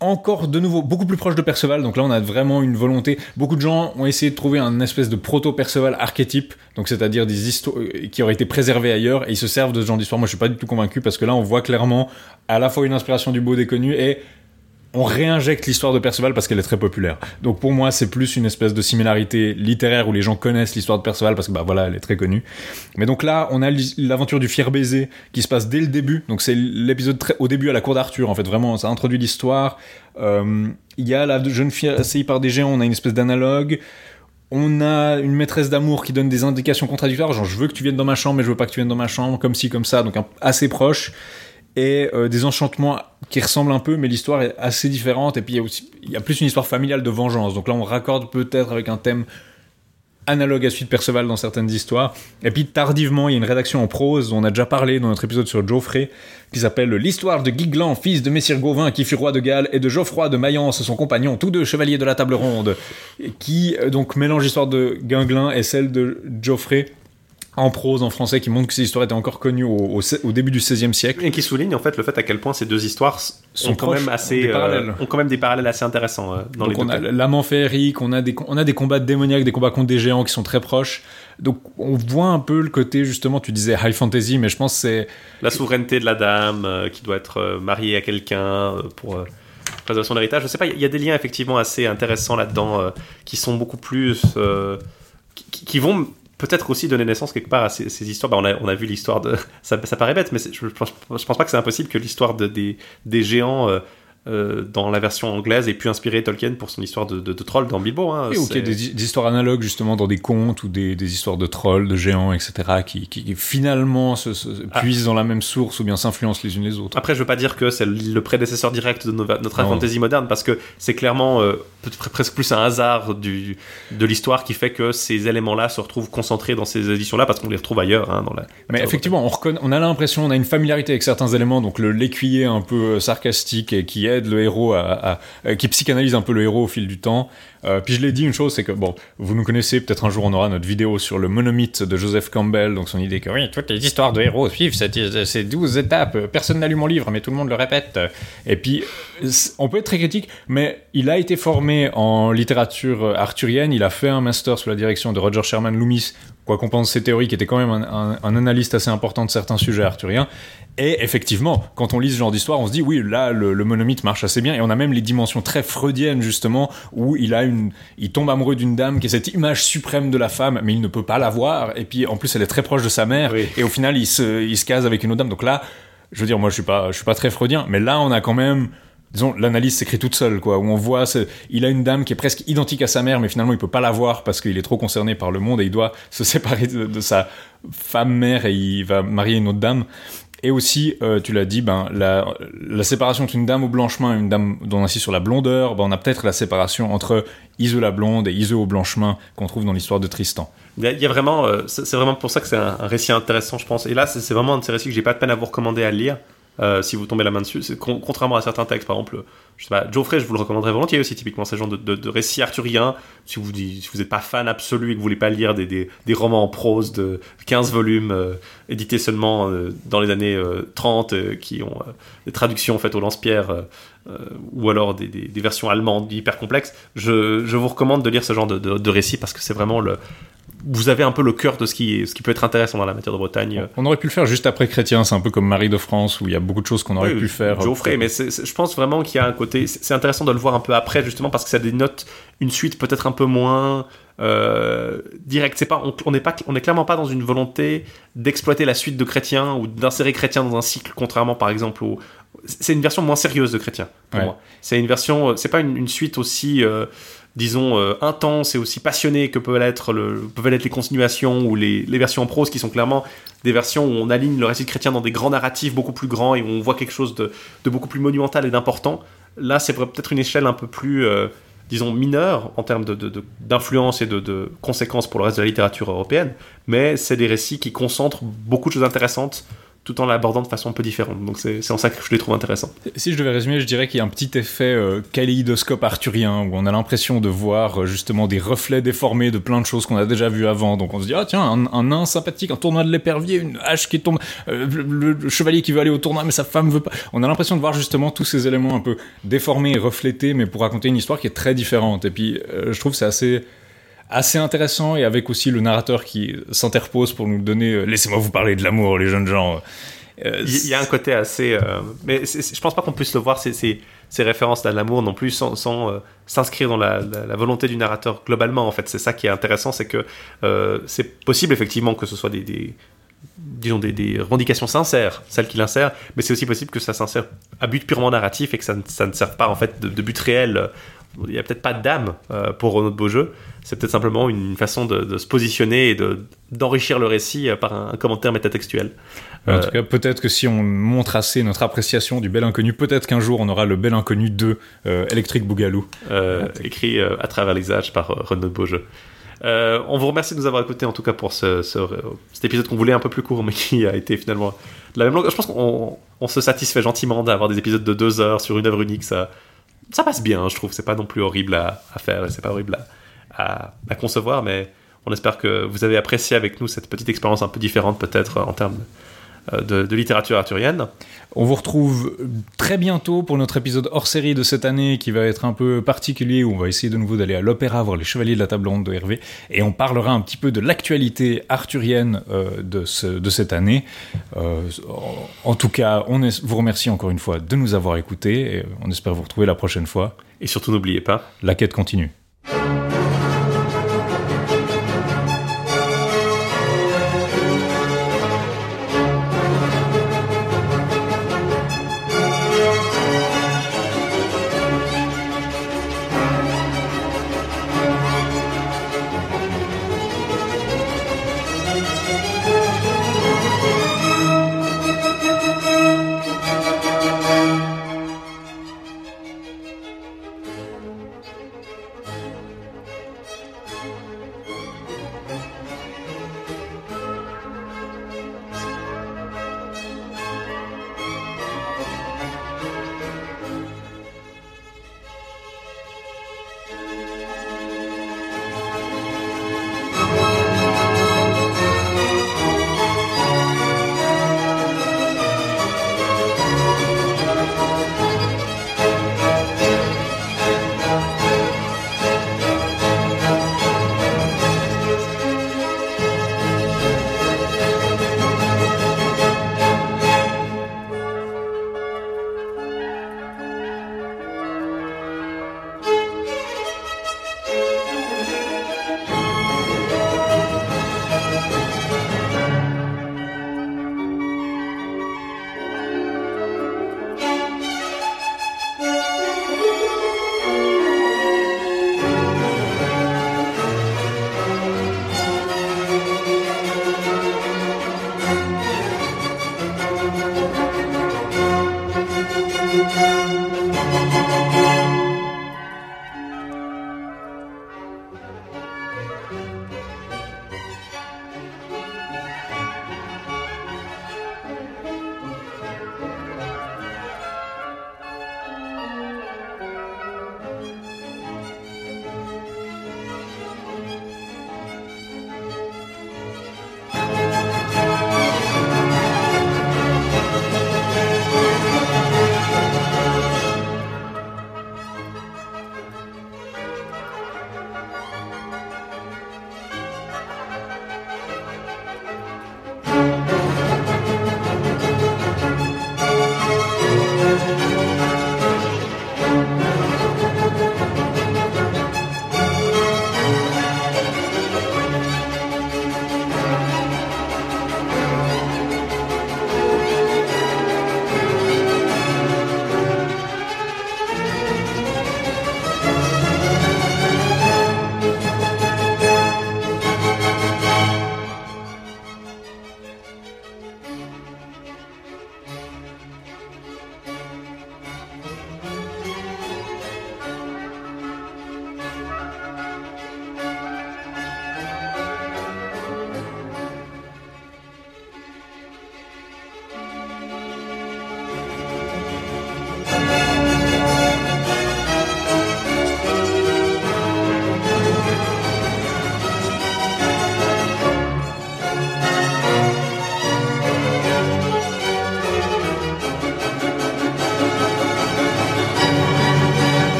Encore de nouveau beaucoup plus proche de Perceval, donc là on a vraiment une volonté. Beaucoup de gens ont essayé de trouver un espèce de proto-Perceval archétype, donc c'est-à-dire des histoires euh, qui auraient été préservées ailleurs, et ils se servent de ce genre d'histoire. Moi je suis pas du tout convaincu parce que là on voit clairement à la fois une inspiration du beau déconnu et on réinjecte l'histoire de Perceval parce qu'elle est très populaire. Donc pour moi, c'est plus une espèce de similarité littéraire où les gens connaissent l'histoire de Perceval parce que bah voilà, elle est très connue. Mais donc là, on a l'aventure du fier baiser qui se passe dès le début. Donc c'est l'épisode au début à la cour d'Arthur en fait. Vraiment, ça introduit l'histoire. Euh, Il y a la jeune fille assaillie par des géants. On a une espèce d'analogue. On a une maîtresse d'amour qui donne des indications contradictoires, genre je veux que tu viennes dans ma chambre, mais je veux pas que tu viennes dans ma chambre, comme ci, comme ça, donc assez proche et euh, des enchantements qui ressemblent un peu, mais l'histoire est assez différente. Et puis il y a aussi, il y a plus une histoire familiale de vengeance. Donc là, on raccorde peut-être avec un thème analogue à celui de Perceval dans certaines histoires. Et puis tardivement, il y a une rédaction en prose dont on a déjà parlé dans notre épisode sur Geoffrey, qui s'appelle L'histoire de Guiglan, fils de Messire Gauvin, qui fut roi de Galles, et de Geoffroy de Mayence, son compagnon, tous deux chevaliers de la table ronde, qui euh, donc mélange l'histoire de Guinglin et celle de Geoffrey en prose en français, qui montre que ces histoires étaient encore connues au, au se- au début du XVIe siècle. Et qui souligne en fait le fait à quel point ces deux histoires Sont ont quand proches, même ont assez parallèles. euh, ont quand même des parallèles assez intéressants euh, dans Donc les on a l'amant féerique, on a des on a des combats démoniaques, des combats contre des géants qui sont très proches. Donc on voit un peu le côté justement, tu disais high fantasy, mais je pense que c'est La souveraineté de la dame euh, qui doit être mariée à quelqu'un pour euh, préserver son héritage. Je sais pas, il y, a- il y a des liens effectivement assez intéressants là-dedans qui sont beaucoup plus qui, qui vont peut-être aussi donner naissance quelque part à ces, histoires. Bah, on, a, on a vu l'histoire de. Ça, paraît bête, mais je, pense, je pense pas que c'est impossible que l'histoire de, des, des géants euh, dans la version anglaise ait pu inspirer Tolkien pour son histoire de, de, de troll dans Bilbo. Hein. Oui, ou qu'il y C'est- des, des histoires analogues justement dans des contes ou des, des histoires de trolls, de géants, etc. qui, finalement se, se Ah. puisent dans la même source ou bien s'influencent les unes les autres. Après, je veux pas dire que c'est le prédécesseur direct de nos- notre Non. fantasy moderne, parce que c'est clairement euh, presque plus un hasard du, de l'histoire qui fait que ces éléments-là se retrouvent concentrés dans ces éditions-là, parce qu'on les retrouve ailleurs. Hein, dans la, Mais effectivement, on, a l'impression, on a une familiarité avec certains éléments, donc le l'écuyer un peu euh, sarcastique et qui le héros euh, qui psychanalyse un peu le héros au fil du temps. Euh, puis je l'ai dit une chose, c'est que bon, vous nous connaissez, peut-être un jour on aura notre vidéo sur le monomythe de Joseph Campbell, donc son idée que oui, toutes les histoires de héros suivent cette- ces douze étapes, personne n'a lu mon livre, mais tout le monde le répète. Et puis, on peut être très critique, mais il a été formé en littérature arthurienne, il a fait un master sous la direction de Roger Sherman Loomis, quoi qu'on pense ses théories, qui était quand même un, un- un analyste assez important de certains sujets arthuriens. Et effectivement, quand on lit ce genre d'histoire, on se dit oui, là, le, le monomythe marche assez bien. Et on a même les dimensions très freudiennes, justement, où il a une, il tombe amoureux d'une dame qui est cette image suprême de la femme, mais il ne peut pas la voir. Et puis, en plus, elle est très proche de sa mère. Oui. Et au final, il se, il se case avec une autre dame. Donc là, je veux dire, moi, je suis pas, je suis pas très freudien, mais là, on a quand même, disons, l'analyse s'écrit toute seule, quoi, où on voit, ce- il a une dame qui est presque identique à sa mère, mais finalement, il peut pas la voir parce qu'il est trop concerné par le monde et il doit se séparer de, sa femme-mère et il va marier une autre dame. Et aussi, euh, tu l'as dit, ben, la, séparation entre une dame au blanchemin et une dame dont on insiste sur la blondeur, ben, on a peut-être la séparation entre Iseu la blonde et Iseu au blanchemin qu'on trouve dans l'histoire de Tristan. Il y a, vraiment, euh, c'est vraiment pour ça que c'est un, récit intéressant, je pense. Et là, c'est c'est vraiment un de ces récits que j'ai pas de peine à vous recommander à lire. Euh, si vous tombez la main dessus, contrairement à certains textes, par exemple, je sais pas, Geoffrey, je vous le recommanderais volontiers aussi, typiquement, ces genres de, de, de récits arthuriens. Si vous n'êtes pas fan absolu et que vous voulez pas lire des, romans en prose de 15 volumes, euh, édités seulement euh, dans les années euh, 30, euh, qui ont des traductions faites au lance-pierre, ou alors des, versions allemandes hyper complexes, je, vous recommande de lire ce genre de, de récits parce que c'est vraiment le, vous avez un peu le cœur de ce qui, ce qui peut être intéressant dans la matière de Bretagne. On aurait pu le faire juste après Chrétien, c'est un peu comme Marie de France où il y a beaucoup de choses qu'on aurait Oui, pu faire. Geoffrey, mais je pense vraiment qu'il y a un côté. C'est intéressant de le voir un peu après, justement, parce que ça dénote une suite peut-être un peu moins euh, directe. C'est pas, on n'est pas, on est clairement pas dans une volonté d'exploiter la suite de Chrétien ou d'insérer Chrétien dans un cycle, contrairement par exemple au. C'est une version moins sérieuse de Chrétien pour Ouais. moi. C'est une version, euh, c'est pas une, une suite aussi. euh, disons euh, intense et aussi passionnée que peuvent l'être les continuations ou les, versions en prose qui sont clairement des versions où on aligne le récit chrétien dans des grands narratifs beaucoup plus grands et où on voit quelque chose de, beaucoup plus monumental et d'important. Là, c'est peut-être une échelle un peu plus, euh, disons, mineure en termes d'influence de, et de conséquences pour le reste de la littérature européenne, mais c'est des récits qui concentrent beaucoup de choses intéressantes tout en l'abordant de façon un peu différente. Donc c'est en ça que je les trouve intéressants. Si je devais résumer, je dirais qu'il y a un petit effet euh, kaléidoscope arthurien où on a l'impression de voir euh, justement des reflets déformés de plein de choses qu'on a déjà vues avant. Donc on se dit ah tiens un, nain sympathique, un tournoi de l'épervier, une hache qui tombe, euh, le, chevalier qui veut aller au tournoi mais sa femme veut pas. On a l'impression de voir justement tous ces éléments un peu déformés et reflétés, mais pour raconter une histoire qui est très différente. Et puis je trouve c'est assez assez intéressant et avec aussi le narrateur qui s'interpose pour nous donner euh, laissez-moi vous parler de l'amour les jeunes gens. Euh, Il y a un côté assez. euh, mais je pense pas qu'on puisse le voir, ces, ces, ces références à l'amour non plus, sans, euh, s'inscrire dans la, volonté du narrateur globalement. En fait, c'est ça qui est intéressant, c'est que c'est possible effectivement que ce soit des. disons des, des revendications sincères, celles qu'il insère, mais c'est aussi possible que ça s'insère à but purement narratif et que ça ne, ça ne serve pas en fait de but réel. Il n'y a peut-être pas d'âme euh, pour notre beau jeu, c'est peut-être simplement une façon de, de se positionner et de- d'enrichir le récit euh, par un, commentaire métatextuel. En Euh, tout cas, peut-être que si on montre assez notre appréciation du Bel Inconnu, peut-être qu'un jour on aura le Bel Inconnu 2 euh, Electric Boogaloo. écrit à travers les âges par Renaud Beaujeu. Euh, on vous remercie de nous avoir écoutés en tout cas pour ce, ce- cet épisode qu'on voulait un peu plus court mais qui a été finalement de la même longueur. Je pense qu'on on se satisfait gentiment d'avoir des épisodes de deux heures sur une œuvre unique. Ça, ça passe bien, je trouve. C'est pas non plus horrible à, à faire c'est pas horrible à, concevoir, mais on espère que vous avez apprécié avec nous cette petite expérience un peu différente peut-être en termes de, de littérature arthurienne. On vous retrouve très bientôt pour notre épisode hors série de cette année qui va être un peu particulier où on va essayer de nouveau d'aller à l'opéra voir les Chevaliers de la Table Ronde de Hervé et on parlera un petit peu de l'actualité arthurienne euh, de, ce- de cette année. Euh, en, tout cas, on vous remercie encore une fois de nous avoir écoutés et on espère vous retrouver la prochaine fois. Et surtout n'oubliez pas, La quête continue.